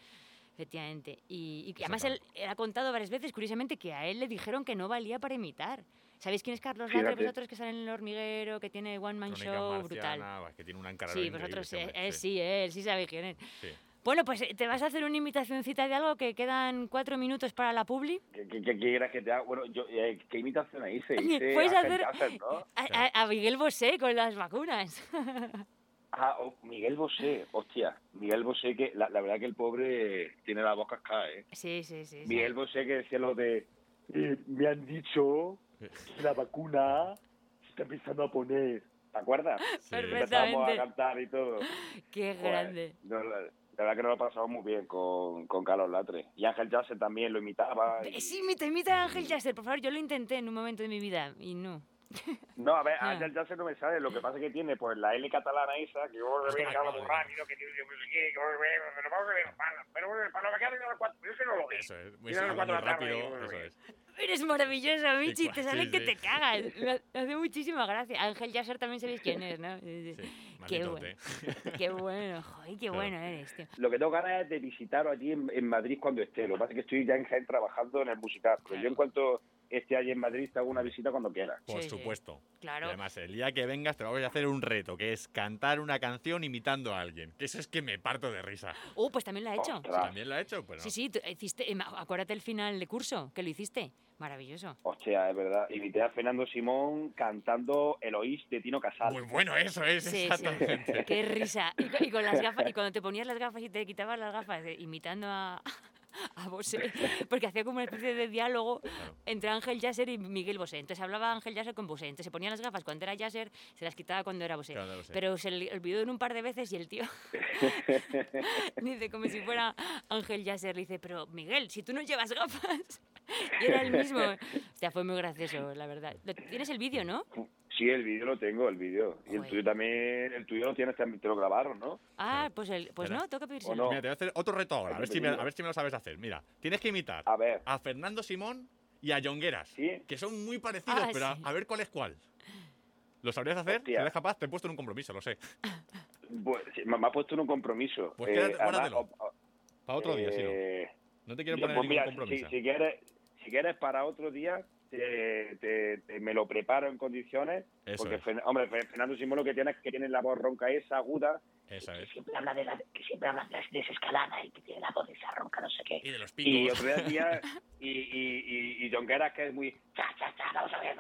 efectivamente. Y, y que además él, él ha contado varias veces, curiosamente, que a él le dijeron que no valía para imitar. ¿Sabéis quién es Carlos Latre? Vosotros que salen en el hormiguero, que tiene One Man Crónica Show, brutal. marciana, es que tiene un encarado Sí, vosotros, ese eh, eh, sí, él sí sabe quién es. sí. Bueno, pues eh, te vas a hacer una imitacióncita de algo que quedan cuatro minutos para la publi. ¿Qué, qué, qué quieras que te haga? Bueno, yo, eh, ¿qué imitación hice? Hice Puedes a hacer- ¿no? A, a- a Miguel Bosé con las vacunas. <laughs> Ah, oh, Miguel Bosé, hostia. Miguel Bosé, que la, la verdad que el pobre tiene la voz cascada, ¿eh? Sí, sí, sí. sí. Miguel Bosé que decía lo de... eh, me han dicho <laughs> la vacuna se está empezando a poner ¿te acuerdas? Sí. Empezamos a cantar y todo. Qué Pues, grande. no, la, la verdad que nos lo pasamos muy bien con, con Carlos Latre. Y Ángel Janssen también lo imitaba. y- Sí, imita, imita a Ángel Yasser, por favor. Yo lo intenté en un momento de mi vida y no. No, a ver. Ángel Janssen no me sale. Lo que pasa es que tiene pues la L catalana esa, que yo que habla muy rápido, que tiene no sé qué, que pero vamos a ver, pero bueno, para lo que queda de las cuatro, yo que no lo veo. Eso es, muy, la rápido, eso es. Eres maravilloso, <laughs> Michi. Te sale sí, que sí. te cagas. Me <laughs> ha- me hace muchísima gracia. Ángel Yasser también sabéis quién es, ¿no? Sí, Qué bueno. <laughs> Qué bueno, joder, qué Claro. bueno eres, tío. Lo que tengo ganas es de visitaros allí en, en Madrid cuando esté. Lo que pasa es que estoy ya en Jaén trabajando en el musical. Pero Claro. yo en cuanto esté allí en Madrid te hago una visita cuando quieras. Por Sí, sí. supuesto. Y Claro. además, el día que vengas te vamos a hacer un reto, que es cantar una canción imitando a alguien. Que eso es que me parto de risa. Uh, pues también lo ha hecho. Ostras. ¿También lo ha hecho? Pues no. Sí, sí, tú hiciste, em, acuérdate el final de curso, que lo hiciste. Maravilloso. Hostia, es verdad. Invité a Fernando Simón cantando El Oís de Tino Casal. Muy bueno eso es, Sí, sí. exactamente. Qué risa. Y con las gafas, y cuando te ponías las gafas y te quitabas las gafas, eh, imitando a, <laughs> a Bosé, porque hacía como una especie de diálogo <laughs> entre Ángel Yasser y Miguel Bosé. Entonces hablaba Ángel Yasser con Bosé. Entonces se ponía las gafas cuando era Yasser, se las quitaba cuando era Bosé. Claro. Pero se le olvidó en un par de veces y el tío <laughs> dice como si fuera Ángel Yasser. Le dice, pero Miguel, si tú no llevas gafas. Y era el mismo. O sea, fue muy gracioso, la verdad. Tienes el vídeo, ¿no? Sí, el vídeo lo tengo, el vídeo. Y el tuyo también, el tuyo lo tienes también, te lo grabaron, ¿no? Ah, pues, el, pues no, tengo que pedírselo. ¿O no? Mira, te voy a hacer otro reto ahora, a ver, si me, Repetido. a ver si me lo sabes hacer. Mira, tienes que imitar A ver, a Fernando Simón y a Jongueras, ¿sí? que son muy parecidos, Ah, pero a, sí. a ver cuál es cuál. ¿Lo sabrías hacer? Si Hostia. eres capaz, te he puesto en un compromiso, lo sé. Pues, me ha puesto en un compromiso. Pues quédate, además, guárdatelo. Para otro día, si no. eh, No te quiero poner pues ningún mira, compromiso. Si, si quieres, si quieres para otro día, te, te- te- me lo preparo en condiciones. Eso porque, es. Hombre, Fer- Fernando Simón lo que tiene es que tiene la voz ronca esa, aguda. Esa Que es. siempre habla de la, que siempre habla de la desescalada y que tiene la voz esa ronca, no sé qué. Y de los Y picos. otro día, <laughs> y, y, y, y Jonqueras, que es muy... Cha, cha, cha, vamos a ver.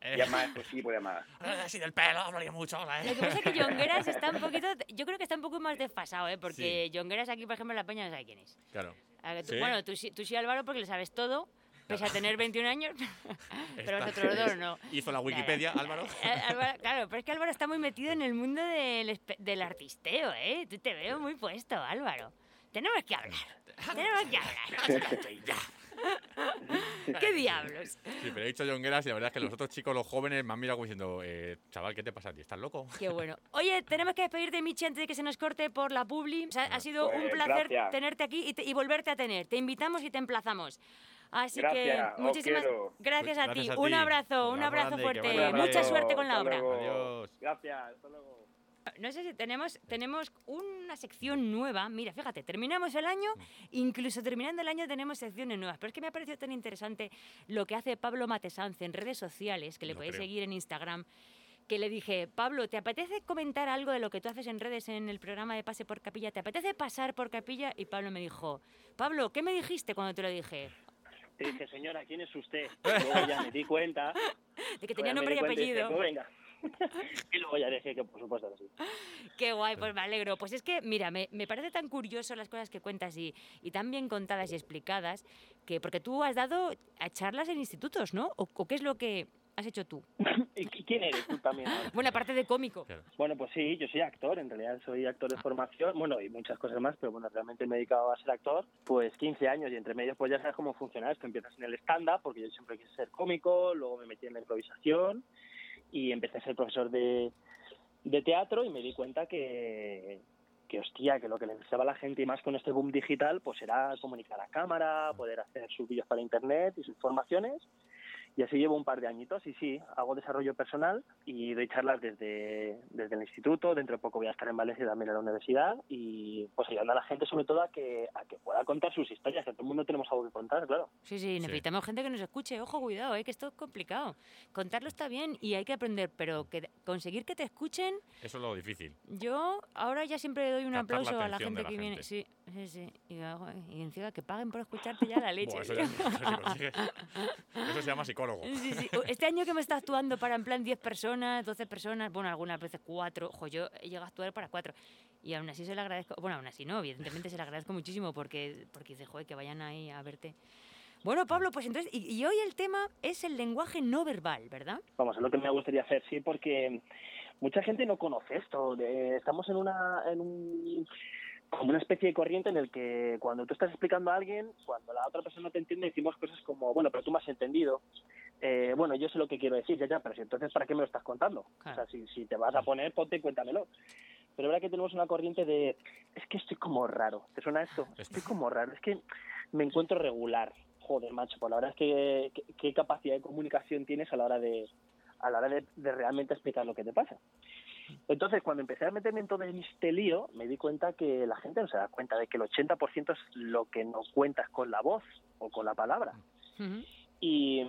Eh, Y además, pues sí, pues además. Así <laughs> del pelo, hablaría mucho. ¿eh? Lo que pasa es que Jongueras está un poquito. <laughs> Yo creo que está un poco más desfasado, ¿eh? Porque Jongueras aquí, por ejemplo, en La Peña no sabe quién es. Claro. Tú- ¿Sí? Bueno, tú, sí- tú sí, Álvaro, porque le sabes todo, pese a tener 21 años. <laughs> pero Está- vosotros dos no. Hizo la Wikipedia, Álvaro. Eh, Álvaro- claro, pero es que Álvaro está muy metido en el mundo del, del artisteo, ¿eh? Tú te veo muy puesto, Álvaro. Tenemos que hablar. Tenemos que hablar. <laughs> <laughs> ¿Qué diablos? Sí, pero he dicho Jongueras y la verdad es que los otros chicos, los jóvenes, me han mirado como diciendo, eh, chaval, ¿qué te pasa a ti? ¿Estás loco? Qué bueno. Oye, tenemos que despedirte, Michi, antes de que se nos corte por la publi. O sea, ha sido un Pues, placer gracias. tenerte aquí y, te- y volverte a tener. Te invitamos y te emplazamos. Así Gracias, que muchísimas gracias a ti. Gracias a Un ti. abrazo, un Un abrazo abrazo grande, que fuerte. Mucha suerte con la Hasta obra. luego. Adiós. Gracias, hasta luego. No sé si tenemos, tenemos una sección nueva. Mira, fíjate, terminamos el año, incluso terminando el año tenemos secciones nuevas. Pero es que me ha parecido tan interesante lo que hace Pablo Matesanz en redes sociales, que le podéis creo. seguir en Instagram, que le dije, Pablo, ¿te apetece comentar algo de lo que tú haces en redes en el programa de Pase por Capilla? ¿Te apetece pasar por Capilla? Y Pablo me dijo, Pablo, ¿qué me dijiste cuando te lo dije? Te dije, señora, ¿quién es usted? <laughs> Luego ya me di cuenta. De que tenía nombre y di cuenta dije, apellido. pues venga. <laughs> y luego ya dije que por supuesto que sí. Qué guay, pues me alegro. Pues es que, mira, me, me parece tan curioso las cosas que cuentas y, y tan bien contadas y explicadas, que porque tú has dado a charlas en institutos, ¿no? ¿O, o qué es lo que has hecho tú? <laughs> ¿Y qui- quién eres tú también? ahora? Bueno, aparte de cómico. Claro. Bueno, pues sí, yo soy actor, en realidad soy actor de formación, bueno, y muchas cosas más, pero bueno, realmente me he dedicado a ser actor, pues 15 años y entre medios pues ya sabes cómo funciona esto, empiezas en el stand-up, porque yo siempre quise ser cómico, luego me metí en la improvisación y empecé a ser profesor de, de teatro y me di cuenta que, que hostia, que lo que le necesitaba a la gente y más con este boom digital, pues era comunicar a cámara, poder hacer sus vídeos para internet y sus formaciones. Y así llevo un par de añitos y sí, hago desarrollo personal y doy charlas desde, desde el instituto, dentro de poco voy a estar en Valencia también en la universidad y pues ayudando a la gente sobre todo a que, a que pueda contar sus historias, que todo el mundo tenemos algo que contar, claro. Sí, sí, necesitamos gente que nos escuche. Ojo, cuidado, ¿eh? que esto es complicado. Contarlo está bien y hay que aprender, pero que conseguir que te escuchen, Eso es lo difícil. yo ahora ya siempre doy un Captar la aplauso a la gente la que viene. gente. Sí, sí, sí. Y, hago- y encima que paguen por escucharte ya la <laughs> leche. Buah, eso, ya, eso sí. <laughs> Eso se llama psicólogo. Sí, sí. Este año que me está actuando para en plan 10 personas, 12 personas, bueno, algunas veces 4, ojo, yo he llegado a actuar para 4. Y aún así se le agradezco, bueno, aún así no, evidentemente se le agradezco muchísimo porque, porque dice, joder, que vayan ahí a verte. Bueno, Pablo, pues entonces, y, y hoy el tema es el lenguaje no verbal, ¿verdad? Vamos, es lo que me gustaría hacer, sí, porque mucha gente no conoce esto. de- estamos en una, en un, como una especie de corriente en el que cuando tú estás explicando a alguien, cuando la otra persona no te entiende, decimos cosas como, bueno, pero tú me has entendido. Eh, bueno, yo sé lo que quiero decir, ya, ya, pero si entonces, ¿para qué me lo estás contando? Claro. O sea, si, si te vas a poner, ponte y cuéntamelo. Pero es verdad que tenemos una corriente de, es que estoy como raro. ¿Te suena esto? <laughs> Estoy como raro, es que me encuentro regular. Joder, macho, pues la verdad es que qué- qué capacidad de comunicación tienes a la hora de a la hora de, de realmente explicar lo que te pasa. Entonces, cuando empecé a meterme en todo este lío, me di cuenta que la gente no se da cuenta de que el 80% es lo que no cuentas con la voz o con la palabra. Y,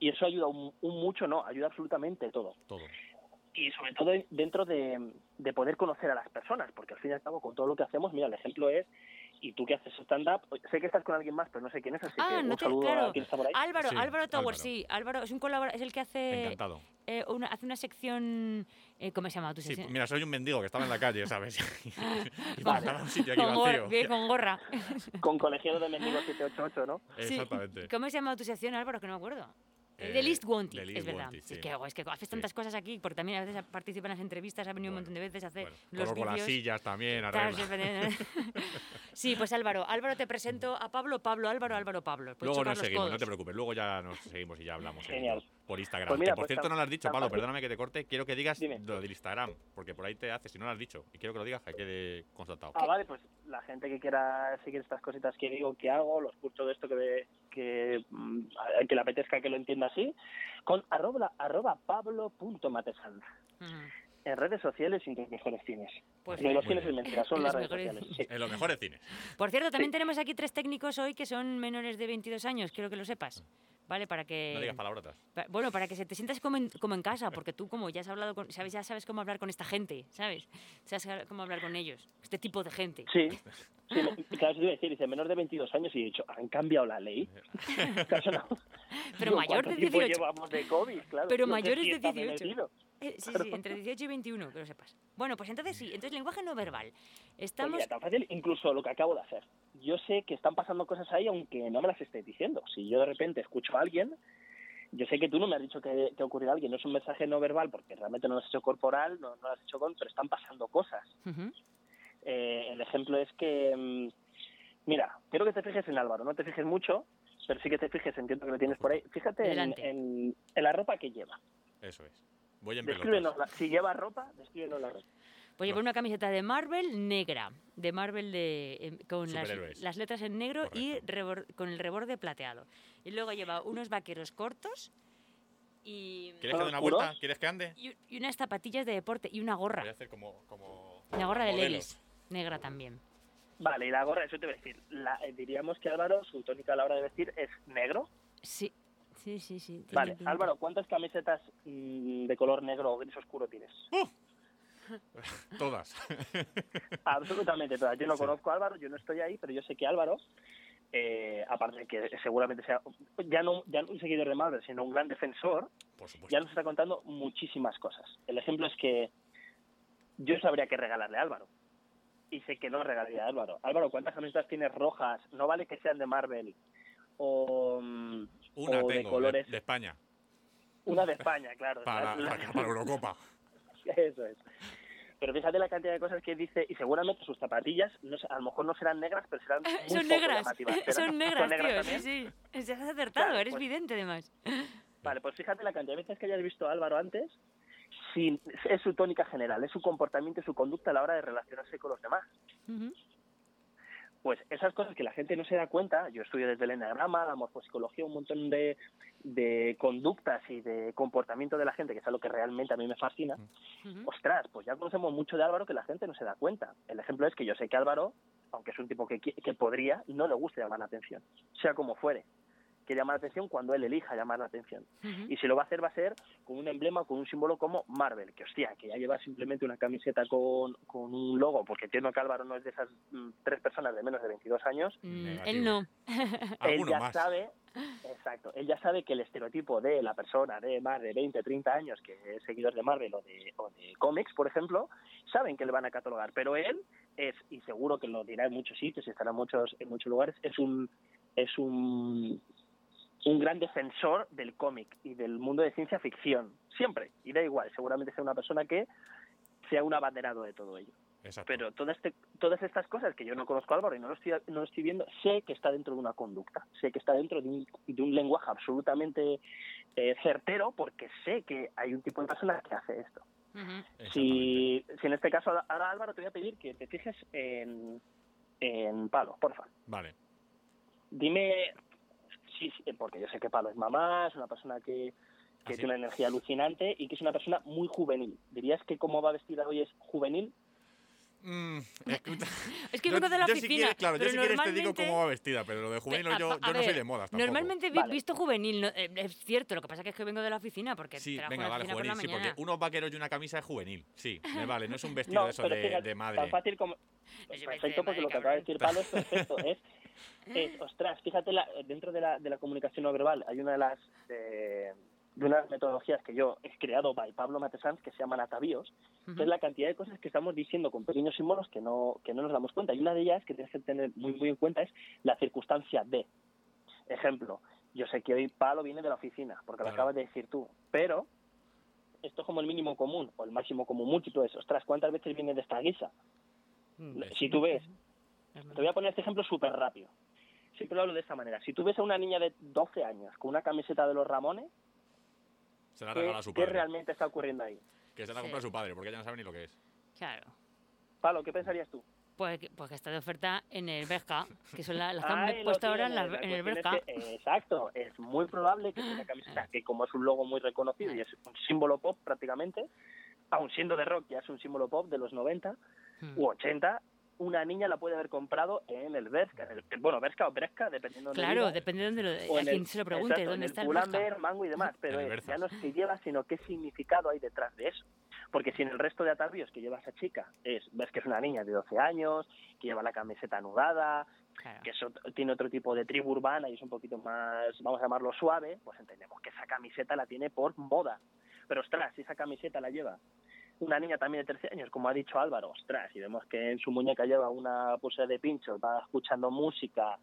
y eso ayuda un, un mucho, no, ayuda absolutamente todo Todo. Y sobre todo dentro de, de poder conocer a las personas, porque al fin y al cabo con todo lo que hacemos, mira, el ejemplo es, y tú que haces stand-up, sé que estás con alguien más, pero no sé quién es, así Ah, que no un te- saludo claro. a quien está por ahí. Álvaro, Sí, Álvaro Tower, Álvaro. sí. Álvaro es un colabora- es el que hace Encantado. eh, una, hace una sección, eh, ¿cómo se llama tu Sí, sección? mira, soy un mendigo que estaba en la calle, ¿sabes? <laughs> <laughs> y Vale. estaba en un sitio aquí con, gor- vacío. con gorra. Con colegiado de Mendigo 788, ¿no? Sí. Exactamente. ¿Cómo se llama tu sección, Álvaro? Que no me acuerdo. Eh, The Least Wanted, The es verdad. Wanted, Sí, sí. que, es que haces tantas cosas aquí, porque también a veces participa en las entrevistas, ha venido un montón de veces a hacer Bueno, los las sillas también, arregla. <laughs> sí, pues Álvaro, Álvaro te presento a Pablo, Pablo, Álvaro, Álvaro, Pablo. Luego nos seguimos, no te preocupes. Luego ya nos seguimos y ya hablamos en Genial. Por Instagram. Pues mira, que por pues cierto no lo has dicho, Pablo, perdóname que te corte. Quiero que digas Dime. lo del Instagram, porque por ahí te haces si no lo has dicho. Y quiero que lo digas, que quede constatado. Ah, vale, pues la gente que quiera seguir estas cositas que digo, que hago, los cursos de esto que, ve- que, mm, que le apetezca que lo entienda así, con arroba, arroba. En redes sociales y en tus mejores cines. Pues los cines es mentira, son En las los redes mejores sociales. sí. En los mejores cines. Por cierto, también tenemos aquí tres técnicos hoy que son menores de 22 años, quiero que lo sepas. ¿Vale? Para que... No digas palabrotas. Pa- Bueno, para que se te sientas como en, como en casa, porque tú como ya has hablado con, sabes, ya sabes cómo hablar con esta gente, ¿sabes? Sabes cómo hablar con ellos, este tipo de gente. Sí, sí claro, eso te iba a decir, dice menor de 22 años y he dicho, ¿han cambiado la ley? Claro, <laughs> no. Pero mayor ¿cuánto de tiempo 18. llevamos de COVID? Claro, Pero mayores de está bien 18. Eh, sí, sí, entre 18 y 21, que lo sepas. Bueno, pues entonces sí, entonces lenguaje no verbal. Pues Estamos... mira, tan fácil, incluso lo que acabo de hacer. Yo sé que están pasando cosas ahí, aunque no me las estés diciendo. Si yo de repente escucho a alguien, yo sé que tú no me has dicho que, que ocurrirá alguien, no es un mensaje no verbal, porque realmente no lo has hecho corporal, no, no lo has hecho con, pero están pasando cosas. Eh, el ejemplo es que, mm, mira, quiero que te fijes en Álvaro, no te fijes mucho, pero sí que te fijes, entiendo que lo tienes por ahí. Fíjate en, Delante. en- en la ropa que lleva. Eso es. Voy en Descríbenos, la- si lleva ropa, descríbenos la ropa. Pues lleva una camiseta de Marvel negra, de Marvel de, em, con las, las letras en negro y rebor- con el reborde plateado. Y luego lleva unos vaqueros cortos y, ¿Quieres que dé una vuelta? ¿Quieres que ande? y, y unas zapatillas de deporte y una gorra. Voy a hacer como. como Una gorra de. Levis, negra también. Vale, y la gorra, eso te voy a decir. La- eh, diríamos que Álvaro, su tónica a la hora de vestir es negro. Sí, sí, sí, sí. Vale, pinta. Álvaro, ¿cuántas camisetas mm, de color negro o gris oscuro tienes? <laughs> Todas. <laughs> Absolutamente todas. Yo no Sí. conozco a Álvaro, yo no estoy ahí, pero yo sé que Álvaro, eh, aparte de que seguramente sea ya no, ya no un seguidor de Marvel, sino un gran defensor, Por ya nos está contando muchísimas cosas. El ejemplo es que yo sabría qué regalarle a Álvaro. Y sé que no regalaría a Álvaro. Álvaro, ¿cuántas camisetas tienes rojas? No vale que sean de Marvel. O, mm, Una o tengo, de, colores. de España. Una de España, claro. Para, La- para, para Eurocopa. <laughs> Eso es. Pero fíjate la cantidad de cosas que dice y seguramente sus zapatillas no sé, a lo mejor no serán negras, pero serán muy Son poco negras, llamativas. ¿Serán- <laughs> son negras, tío, también? sí, sí. Se has acertado, Claro, eres pues- vidente además. <laughs> Vale, pues fíjate la cantidad de veces que hayas visto a Álvaro antes, sin, es su tónica general, es su comportamiento y su conducta a la hora de relacionarse con los demás. Ujú. Pues esas cosas que la gente no se da cuenta, yo estudio desde el enagrama, la morfopsicología, un montón de, de conductas y de comportamiento de la gente, que es algo que realmente a mí me fascina, Ujú. ostras, pues ya conocemos mucho de Álvaro que la gente no se da cuenta. El ejemplo es que yo sé que Álvaro, aunque es un tipo que, que podría, no le gusta llamar la atención, sea como fuere. Que llamar la atención cuando él elija llamar la atención. Y si lo va a hacer, va a ser con un emblema, con un símbolo como Marvel, que hostia, que ya lleva simplemente una camiseta con, con un logo, porque entiendo que Álvaro no es de esas mm, tres personas de menos de 22 años. Mm, él no. <laughs> Él ya más. sabe, exacto, él ya sabe que el estereotipo de la persona de más de 20, 30 años que es seguidor de Marvel o de, o de cómics, por ejemplo, saben que le van a catalogar, pero él es, y seguro que lo dirá en muchos sitios y estará en muchos, en muchos lugares, es un es un, un gran defensor del cómic y del mundo de ciencia ficción. Siempre. Y da igual, seguramente sea una persona que sea un abanderado de todo ello. Exacto. Pero todo este, todas estas cosas que yo no conozco a Álvaro y no lo, estoy, no lo estoy viendo, sé que está dentro de una conducta, sé que está dentro de un, de un lenguaje absolutamente eh, certero porque sé que hay un tipo de persona que hace esto. Si, si en este caso, ahora Álvaro, te voy a pedir que te fijes en, en Palo, porfa. Vale. Dime, sí, sí, porque yo sé que Palo es mamá, es una persona que, que ¿Ah, tiene una energía alucinante y que es una persona muy juvenil. ¿Dirías que cómo va vestida hoy es juvenil? Mm, escucha. <laughs> Es que Yo- vengo de la yo si oficina. quieres, claro, yo pero si quieres te digo normalmente- cómo va vestida, pero lo de juvenil Pe- a- yo, a yo no soy ver, de modas tampoco. Normalmente Vale. visto juvenil, no- eh, es cierto, lo que pasa que es que vengo de la oficina porque Sí, trabajo venga, en la vale, oficina por juvenil, la sí, mañana. porque unos vaqueros y una camisa es juvenil. Sí, me vale, no es un <laughs> vestido de eso de, fíjate, de tan madre. fácil como... Es Perfecto, porque lo que acaba de decir Pablo es perfecto. <laughs> Es, es, ostras, fíjate, la- dentro de la, de la comunicación no verbal hay una de las de, de unas metodologías que yo he creado by Pablo Matesans que se llaman atavíos, que Ujú. es la cantidad de cosas que estamos diciendo con pequeños símbolos que no, que no nos damos cuenta. Y una de ellas que tienes que tener muy, muy en cuenta es la circunstancia de. Ejemplo, yo sé que hoy Pablo viene de la oficina, porque lo acabas de decir tú, pero esto es como el mínimo común o el máximo común múltiplo es, ostras, ¿cuántas veces viene de esta guisa? Mm, Si tú ves, es te voy a poner este ejemplo súper rápido. Siempre lo hablo de esta manera. Si tú ves a una niña de 12 años con una camiseta de los Ramones, Se la ¿qué, a su qué padre. realmente está ocurriendo ahí? Que se la Sí. compra a su padre, porque ella no sabe ni lo que es. Claro. Pablo, ¿qué pensarías tú? Pues, que- pues que está de oferta en el Berca, que son la- las que han <laughs> puesto ahora en, la- en el Berca. es que, exacto, es muy probable que una camiseta que como es un logo muy reconocido y es un símbolo pop prácticamente, aun siendo de rock ya es un símbolo pop de los 90 Mm. u 80, una niña la puede haber comprado en el en el- bueno, Berca o Bresca, dependiendo de Claro, vivas. depende de dónde lo, O a en quien el- se lo pregunte, exacto, dónde en está el. Pull&Bear, Mango y demás, <laughs> pero es, ya no es que lleva, sino qué significado hay detrás de eso. Porque si en el resto de atavios que lleva esa chica es ves que es una niña de 12 años, que lleva la camiseta anudada, Claro. que eso tiene otro tipo de tribu urbana y es un poquito más, vamos a llamarlo suave, pues entendemos que esa camiseta la tiene por moda. Pero ostras, si esa camiseta la lleva una niña también de 13 años, como ha dicho Álvaro, ostras, y vemos que en su muñeca lleva una pulsera de pinchos, va escuchando música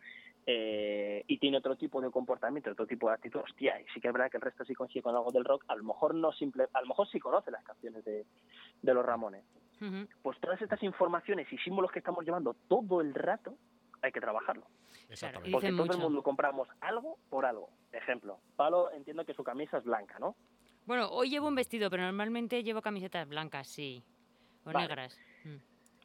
eh, y tiene otro tipo de comportamiento, otro tipo de actitud, hostia, y sí que es verdad que el resto sí coincide con algo del rock, a lo mejor no simple, a lo mejor sí conoce las canciones de, de los Ramones. Pues todas estas informaciones y símbolos que estamos llevando todo el rato, hay que trabajarlo. Exactamente. Porque todo el mundo compramos algo por algo. Ejemplo, Pablo entiendo que su camisa es blanca, ¿no? Bueno, hoy llevo un vestido, pero normalmente llevo camisetas blancas, sí. O Vale. negras. Mm.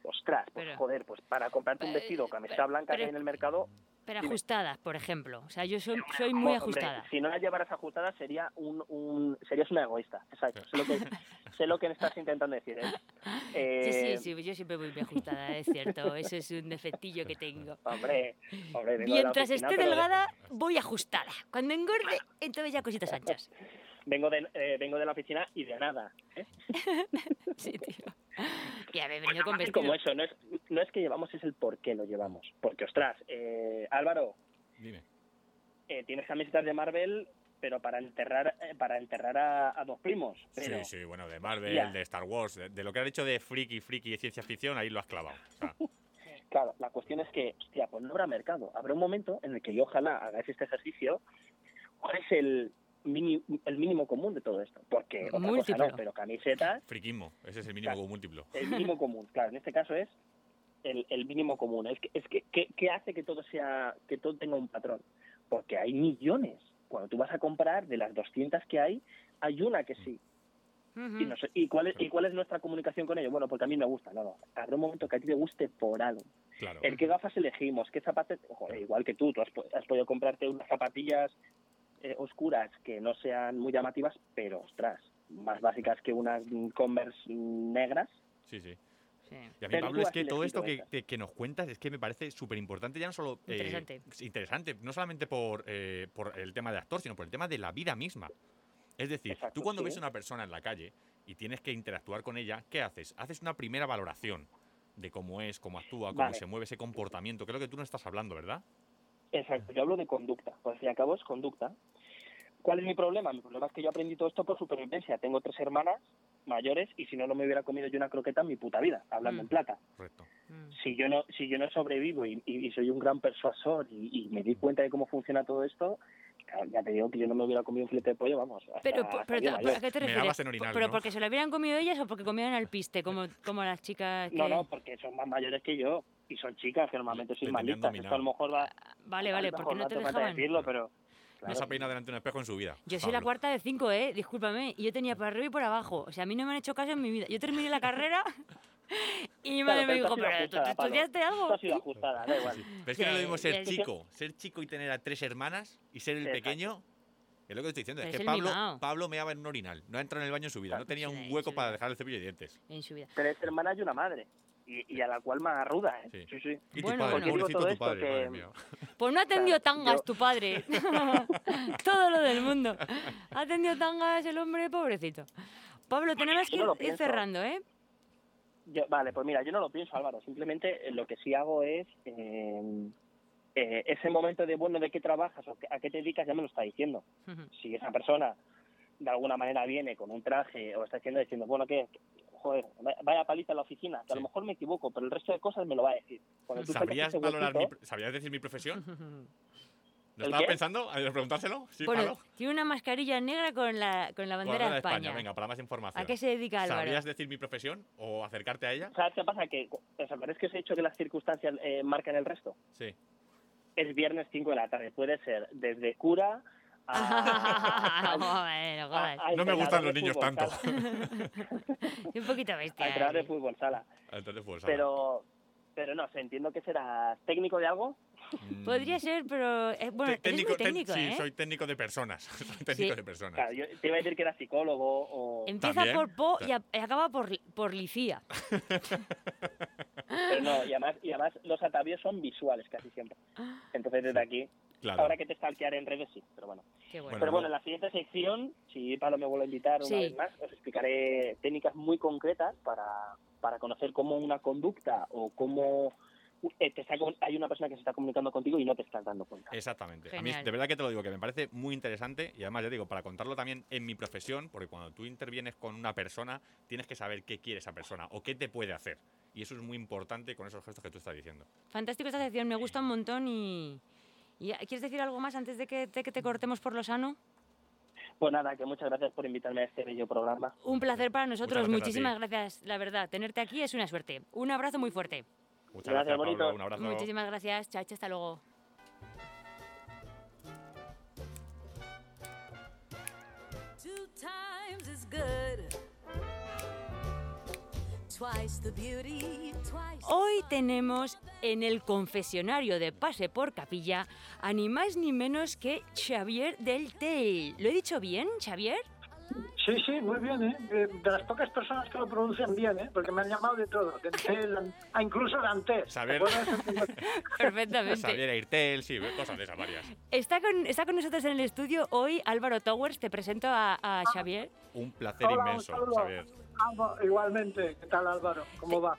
Ostras, pues Pero- joder, pues para comprarte un vestido o camiseta pero- blanca que pero- hay en el mercado, Pero Dime. ajustadas, por ejemplo. O sea, yo soy, muy hombre, ajustada. si no la llevaras ajustada sería un, un serías una egoísta. Exacto. Sé lo que, <laughs> sé lo que estás intentando decir. ¿eh? Sí, Eh, sí, sí, yo siempre voy muy ajustada, es cierto. Eso es un defectillo que tengo. Hombre, hombre, vengo de la Mientras oficina, esté delgada, voy ajustada. Cuando engorde, entonces ya cositas anchas. <laughs> vengo de eh, vengo de la oficina y de nada. ¿eh? <laughs> Sí, tío. Y haber venido con vestido. como eso, no es, no es que llevamos, es el por qué lo llevamos. Porque, ostras, eh, Álvaro, Dime. eh, tienes camisetas de Marvel, pero para enterrar eh, para enterrar a, a dos primos. Pero, Sí, sí, bueno, de Marvel, de Star Wars, de, de lo que has dicho de friki, friki y ciencia ficción, ahí lo has clavado. O sea, <laughs> Claro, la cuestión es que, hostia, pues no habrá mercado. Habrá un momento en el que yo ojalá hagáis este ejercicio. ¿Cuál es el, mini- el mínimo común de todo esto? Porque otra cosa Múltiplo. no, pero camisetas, friquismo, ese es el mínimo Claro. múltiplo. el mínimo común. Claro, en este caso es el, el mínimo común. Es que, es que, ¿qué, qué hace que todo sea, que todo tenga un patrón? Porque hay millones. Cuando tú vas a comprar, de las 200 que hay, hay una que sí. Y, no sé- ¿y, cuál es, ¿Y cuál es nuestra comunicación con ello? Bueno, porque a mí me gusta. No, no. Habrá un momento que a ti te guste por algo. Claro. El qué gafas elegimos, qué zapatos, joder, igual que tú, tú has, has podido comprarte unas zapatillas eh, oscuras que no sean muy llamativas, pero ostras, más básicas que unas Converse negras. Sí, sí. Sí. Y a mí, Pero Pablo, es que todo esto que, elegido que- que nos cuentas es que me parece súper importante, ya no solo. eh, Interesante. es interesante, no solamente por, eh, por el tema de actor, sino por el tema de la vida misma. Es decir, Exacto, tú cuando sí. ves a una persona en la calle y tienes que interactuar con ella, ¿qué haces? Haces una primera valoración de cómo es, cómo actúa, cómo Vale. se mueve ese comportamiento, lo que tú no estás hablando, ¿verdad? Exacto, yo hablo de conducta, pues al fin y al cabo es conducta. ¿Cuál es mi problema? Mi problema es que yo aprendí todo esto por supervivencia. Tengo tres hermanas mayores y si no, no me hubiera comido yo una croqueta en mi puta vida, hablando Mm. en plata. Correcto. Mm. Si yo no si yo no sobrevivo y, y- y soy un gran persuasor y, y me di cuenta de cómo funciona todo esto, ya te digo que yo no me hubiera comido un filete de pollo, vamos. hasta- Pero, hasta pero, ¿a qué te refieres? dabas en orinal, ¿Pero ¿no? porque se lo hubieran comido ellas o porque comían al piste, como, como las chicas que... No, no, porque son más mayores que yo y son chicas que normalmente soy más listas. Esto a lo mejor va. Vale, a lo vale, mejor porque no te dejaban... decirlo, pero. No se ha peinado delante de un espejo en su vida. Yo soy la cuarta de cinco, ¿eh? Discúlpame. Y yo tenía por arriba y por abajo. O sea, a mí no me han hecho caso en mi vida. Yo terminé la carrera <laughs> y mi madre Claro, me dijo, tú ¿pero tú ajustada, te Pablo. estudiaste Tú algo? has sido ajustada, da igual. Pero es que no lo mismo ser chico, ser chico y tener a tres hermanas y ser el Exacto. pequeño. Es lo que estoy diciendo. Pero Es es que Pablo. Pablo meaba en un orinal. No ha entrado en el baño en su vida. No tenía Sí, un hueco para dejar el cepillo de dientes. En su vida. Tres hermanas y una madre. Y, y a la cual más ruda, ¿eh? Sí. Sí, sí. Y Bueno, tu padre, bueno. Digo todo tu esto padre, que- madre. <laughs> Pues no ha atendido Claro, tangas yo- tu padre. <laughs> Todo lo del mundo. Ha atendido tangas el hombre, pobrecito. Pablo, tenemos que no ir cerrando, ¿eh? Yo, vale, pues mira, yo no lo pienso, Álvaro. Simplemente lo que sí hago es. eh, eh, ese momento de, bueno, ¿de qué trabajas o a qué te dedicas? Ya me lo está diciendo. Si esa persona de alguna manera viene con un traje o está haciendo diciendo, bueno, ¿qué? Joder, vaya- paliza en la oficina, que a lo Sí. mejor me equivoco, pero el resto de cosas me lo va a decir. Tú ¿Sabrías, valorar mi, ¿Sabrías decir mi profesión? <laughs> ¿Lo ¿El estabas qué? pensando? ¿A preguntárselo? ¿Sí, Bueno, tiene una mascarilla negra con la, con la bandera de España. Venga, para más información. ¿A qué se dedica Álvaro? ¿Sabrías decir mi profesión o acercarte a ella? ¿Sabes qué pasa? Que, ¿Os acordáis que os he dicho que las circunstancias eh, marcan el resto? Sí. Es viernes 5 de la tarde. Puede ser desde cura a... <laughs> <laughs> bueno, joder. a- a No me gustan los de niños fútbol tanto. sala. <laughs> Un poquito A bestia. entrenador de ¿eh? fútbol sala. Entonces, pues, Pero, pero no sé, entiendo que serás técnico de algo. mm, Podría ser, pero... eh, bueno, te- eres muy técnico, sí, ¿eh? soy técnico de personas. soy técnico Sí. de personas. Claro, yo te iba a decir que era psicólogo o... Empieza También. por Po y, a- y acaba por, por Licía. Pero no, y <laughs> además, y además los atavíos son visuales casi siempre. Entonces desde aquí, Claro. ahora que te stalkear en redes sí, pero bueno. Qué bueno. Bueno, pero bueno, no. en la siguiente sección, si Pablo me vuelve a invitar una Sí. vez más, os explicaré técnicas muy concretas para, para conocer cómo una conducta o cómo te está hay una persona que se está comunicando contigo y no te estás dando cuenta. Exactamente. A mí, Genial. de verdad que te lo digo, que me parece muy interesante y además, ya digo, para contarlo también en mi profesión, porque cuando tú intervienes con una persona, tienes que saber qué quiere esa persona o qué te puede hacer. Y eso es muy importante con esos gestos que tú estás diciendo. Fantástico esta sección, me gusta un montón y... y- ¿Quieres decir algo más antes de que te, que te cortemos por lo sano? Pues nada, que muchas gracias por invitarme a este bello programa. Un placer para nosotros, muchísimas gracias, la verdad. Tenerte aquí es una suerte. Un abrazo muy fuerte. Muchas Gracias, gracias, Pablo. Un abrazo. Muchísimas gracias, chacho, hasta luego. Two times is good. Hoy tenemos en el confesionario de Pase por Capilla a ni más ni menos que Xavier del Tell. ¿Lo he dicho bien, Xavier? Sí, sí, muy bien, ¿eh? De, de las pocas personas que lo pronuncian bien, ¿eh? Porque me han llamado de todo, de ah, incluso de Antes. Saber- <laughs> Perfectamente. Xavier Airtel, sí, cosas de esas varias. Está con, está con nosotros en el estudio hoy Álvaro Towers. Te presento a, a Xavier. Un placer Hola, inmenso. Xavier. Igualmente, ¿qué tal Álvaro? ¿Cómo va?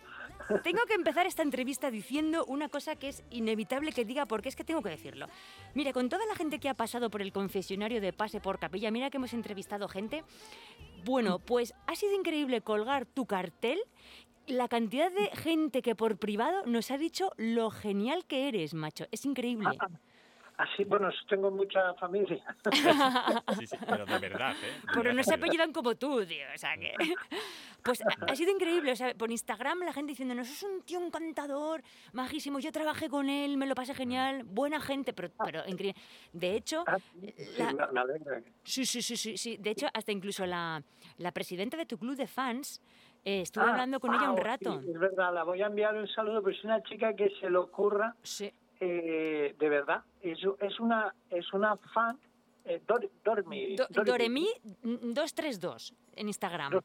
Tengo que empezar esta entrevista diciendo una cosa que es inevitable que diga porque es que tengo que decirlo. Mira, con toda la gente que ha pasado por el confesionario de Pase por Capilla, mira que hemos entrevistado gente. Bueno, pues ha sido increíble colgar tu cartel. La cantidad de gente que por privado nos ha dicho lo genial que eres, macho. Es increíble. Así, bueno, tengo mucha familia. <laughs> Sí, sí, pero de verdad, ¿eh? De Pero no se apellidan como tú, tío. O sea que. <laughs> Pues ha, sido increíble. O sea, por Instagram la gente diciendo, no, es un tío encantador, majísimo. Yo trabajé con él, me lo pasé genial, buena gente, pero, pero increíble. De hecho, Ah, sí, La- me- me alegra. sí, sí, sí, sí, sí. De hecho, hasta incluso la, la presidenta de tu club de fans eh, estuve Ah, hablando con ella un rato. sí, es verdad, la voy a enviar un saludo, pero es una chica que se le ocurra, Sí. Eh, de verdad. Es, es una es una fan, eh, Dor- Dormi. Do-. Doremi 232 en Instagram.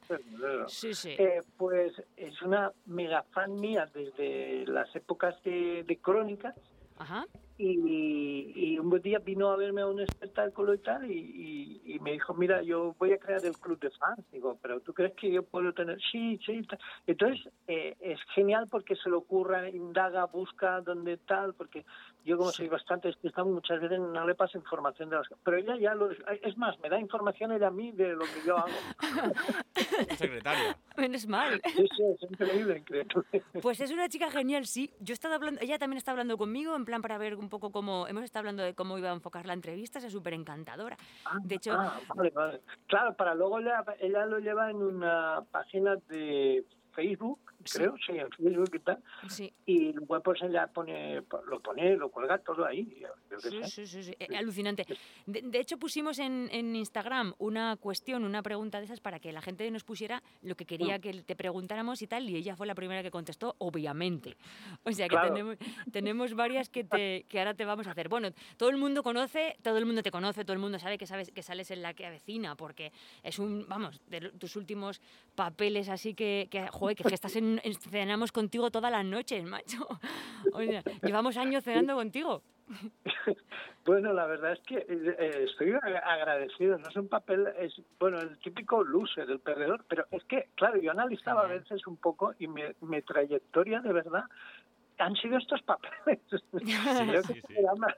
Sí, sí. Eh, pues es una mega fan mía desde las épocas de, de crónicas Ajá. Y, y un buen día vino a verme a un espectáculo y tal, y, y- y me dijo, mira, yo voy a crear el club de fans. Digo, pero ¿tú crees que yo puedo tener? Sí, sí. tal. Entonces, eh, es genial porque se le ocurra, indaga, busca dónde tal, porque yo como soy bastante despistado, muchas veces no le paso información de las Pero ella ya lo... Es más, me da información ella a mí de lo que yo hago. <laughs> Secretaria. Menos mal. Sí, sí, es increíble, increíble. Pues es una chica genial, sí. Yo he estado hablando, ella también está hablando conmigo, en plan para ver un poco cómo, hemos estado hablando de cómo iba a enfocar la entrevista, es súper encantadora. De hecho, Ah, vale, vale. Claro, para luego ella, ella lo lleva en una página de Facebook, Sí. creo, sí, en Facebook y tal. sí. Y luego pues ella pone, lo pone, lo cuelga todo ahí. Sí, sí, sí, alucinante. De, de hecho, pusimos en, en Instagram una cuestión, una pregunta de esas para que la gente nos pusiera lo que quería que te preguntáramos y tal, y ella fue la primera que contestó, obviamente. O sea que Claro. tenemos, tenemos varias que, te, que ahora te vamos a hacer. Bueno, todo el mundo conoce, todo el mundo te conoce, todo el mundo sabe que sabes que sales en la que avecina, porque es un, vamos, de tus últimos papeles así que, que joder, que, que estás en- cenamos contigo todas las noches, <laughs> macho. O sea, llevamos años cenando contigo. <laughs> Bueno, la verdad es que eh, estoy ag- agradecido. No es un papel, es bueno, el típico loser, el perdedor. Pero es que, claro, yo analizaba a veces un poco y mi, mi trayectoria de verdad han sido estos papeles. <laughs> creo, sí, que sí. Se me dan, ba-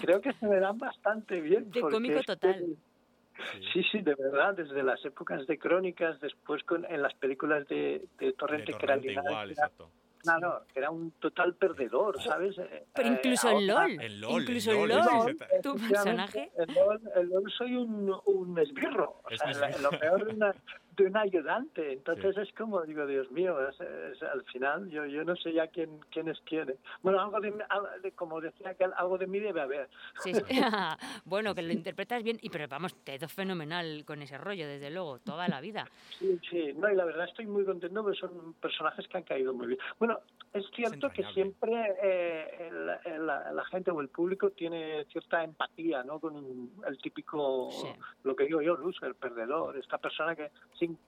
creo que se me dan bastante bien. De porque cómico es que- total. Sí, sí, de verdad, desde las épocas de crónicas, después con, en las películas de, de De Torrente, que era Torrente igual, era- exacto. claro, que era un total perdedor, ¿sabes? Eh, Pero eh, incluso en ahora- LOL. En LOL, incluso en en LOL, LOL. sí, tu personaje. En LOL, en LOL soy un, un esbirro, o Es sea, la- esbirro. lo peor de, una, de un ayudante. Entonces es como, digo, Dios mío, es- es- al final yo yo no sé ya quién, quién es quién. Bueno, algo de, como decía que algo de mí debe haber. Sí, sí. <laughs> <laughs> bueno, que lo interpretas bien, y pero vamos, te ha ido fenomenal con ese rollo, desde luego, toda la vida. Sí, sí, no, y la verdad estoy muy contento porque son personajes que han caído muy bien. Bueno, es cierto que siempre eh, el- el- la, la gente o el público tiene cierta empatía, ¿no? Con un- el típico, Sí. lo que digo yo, loser, el perdedor, esta persona que sin,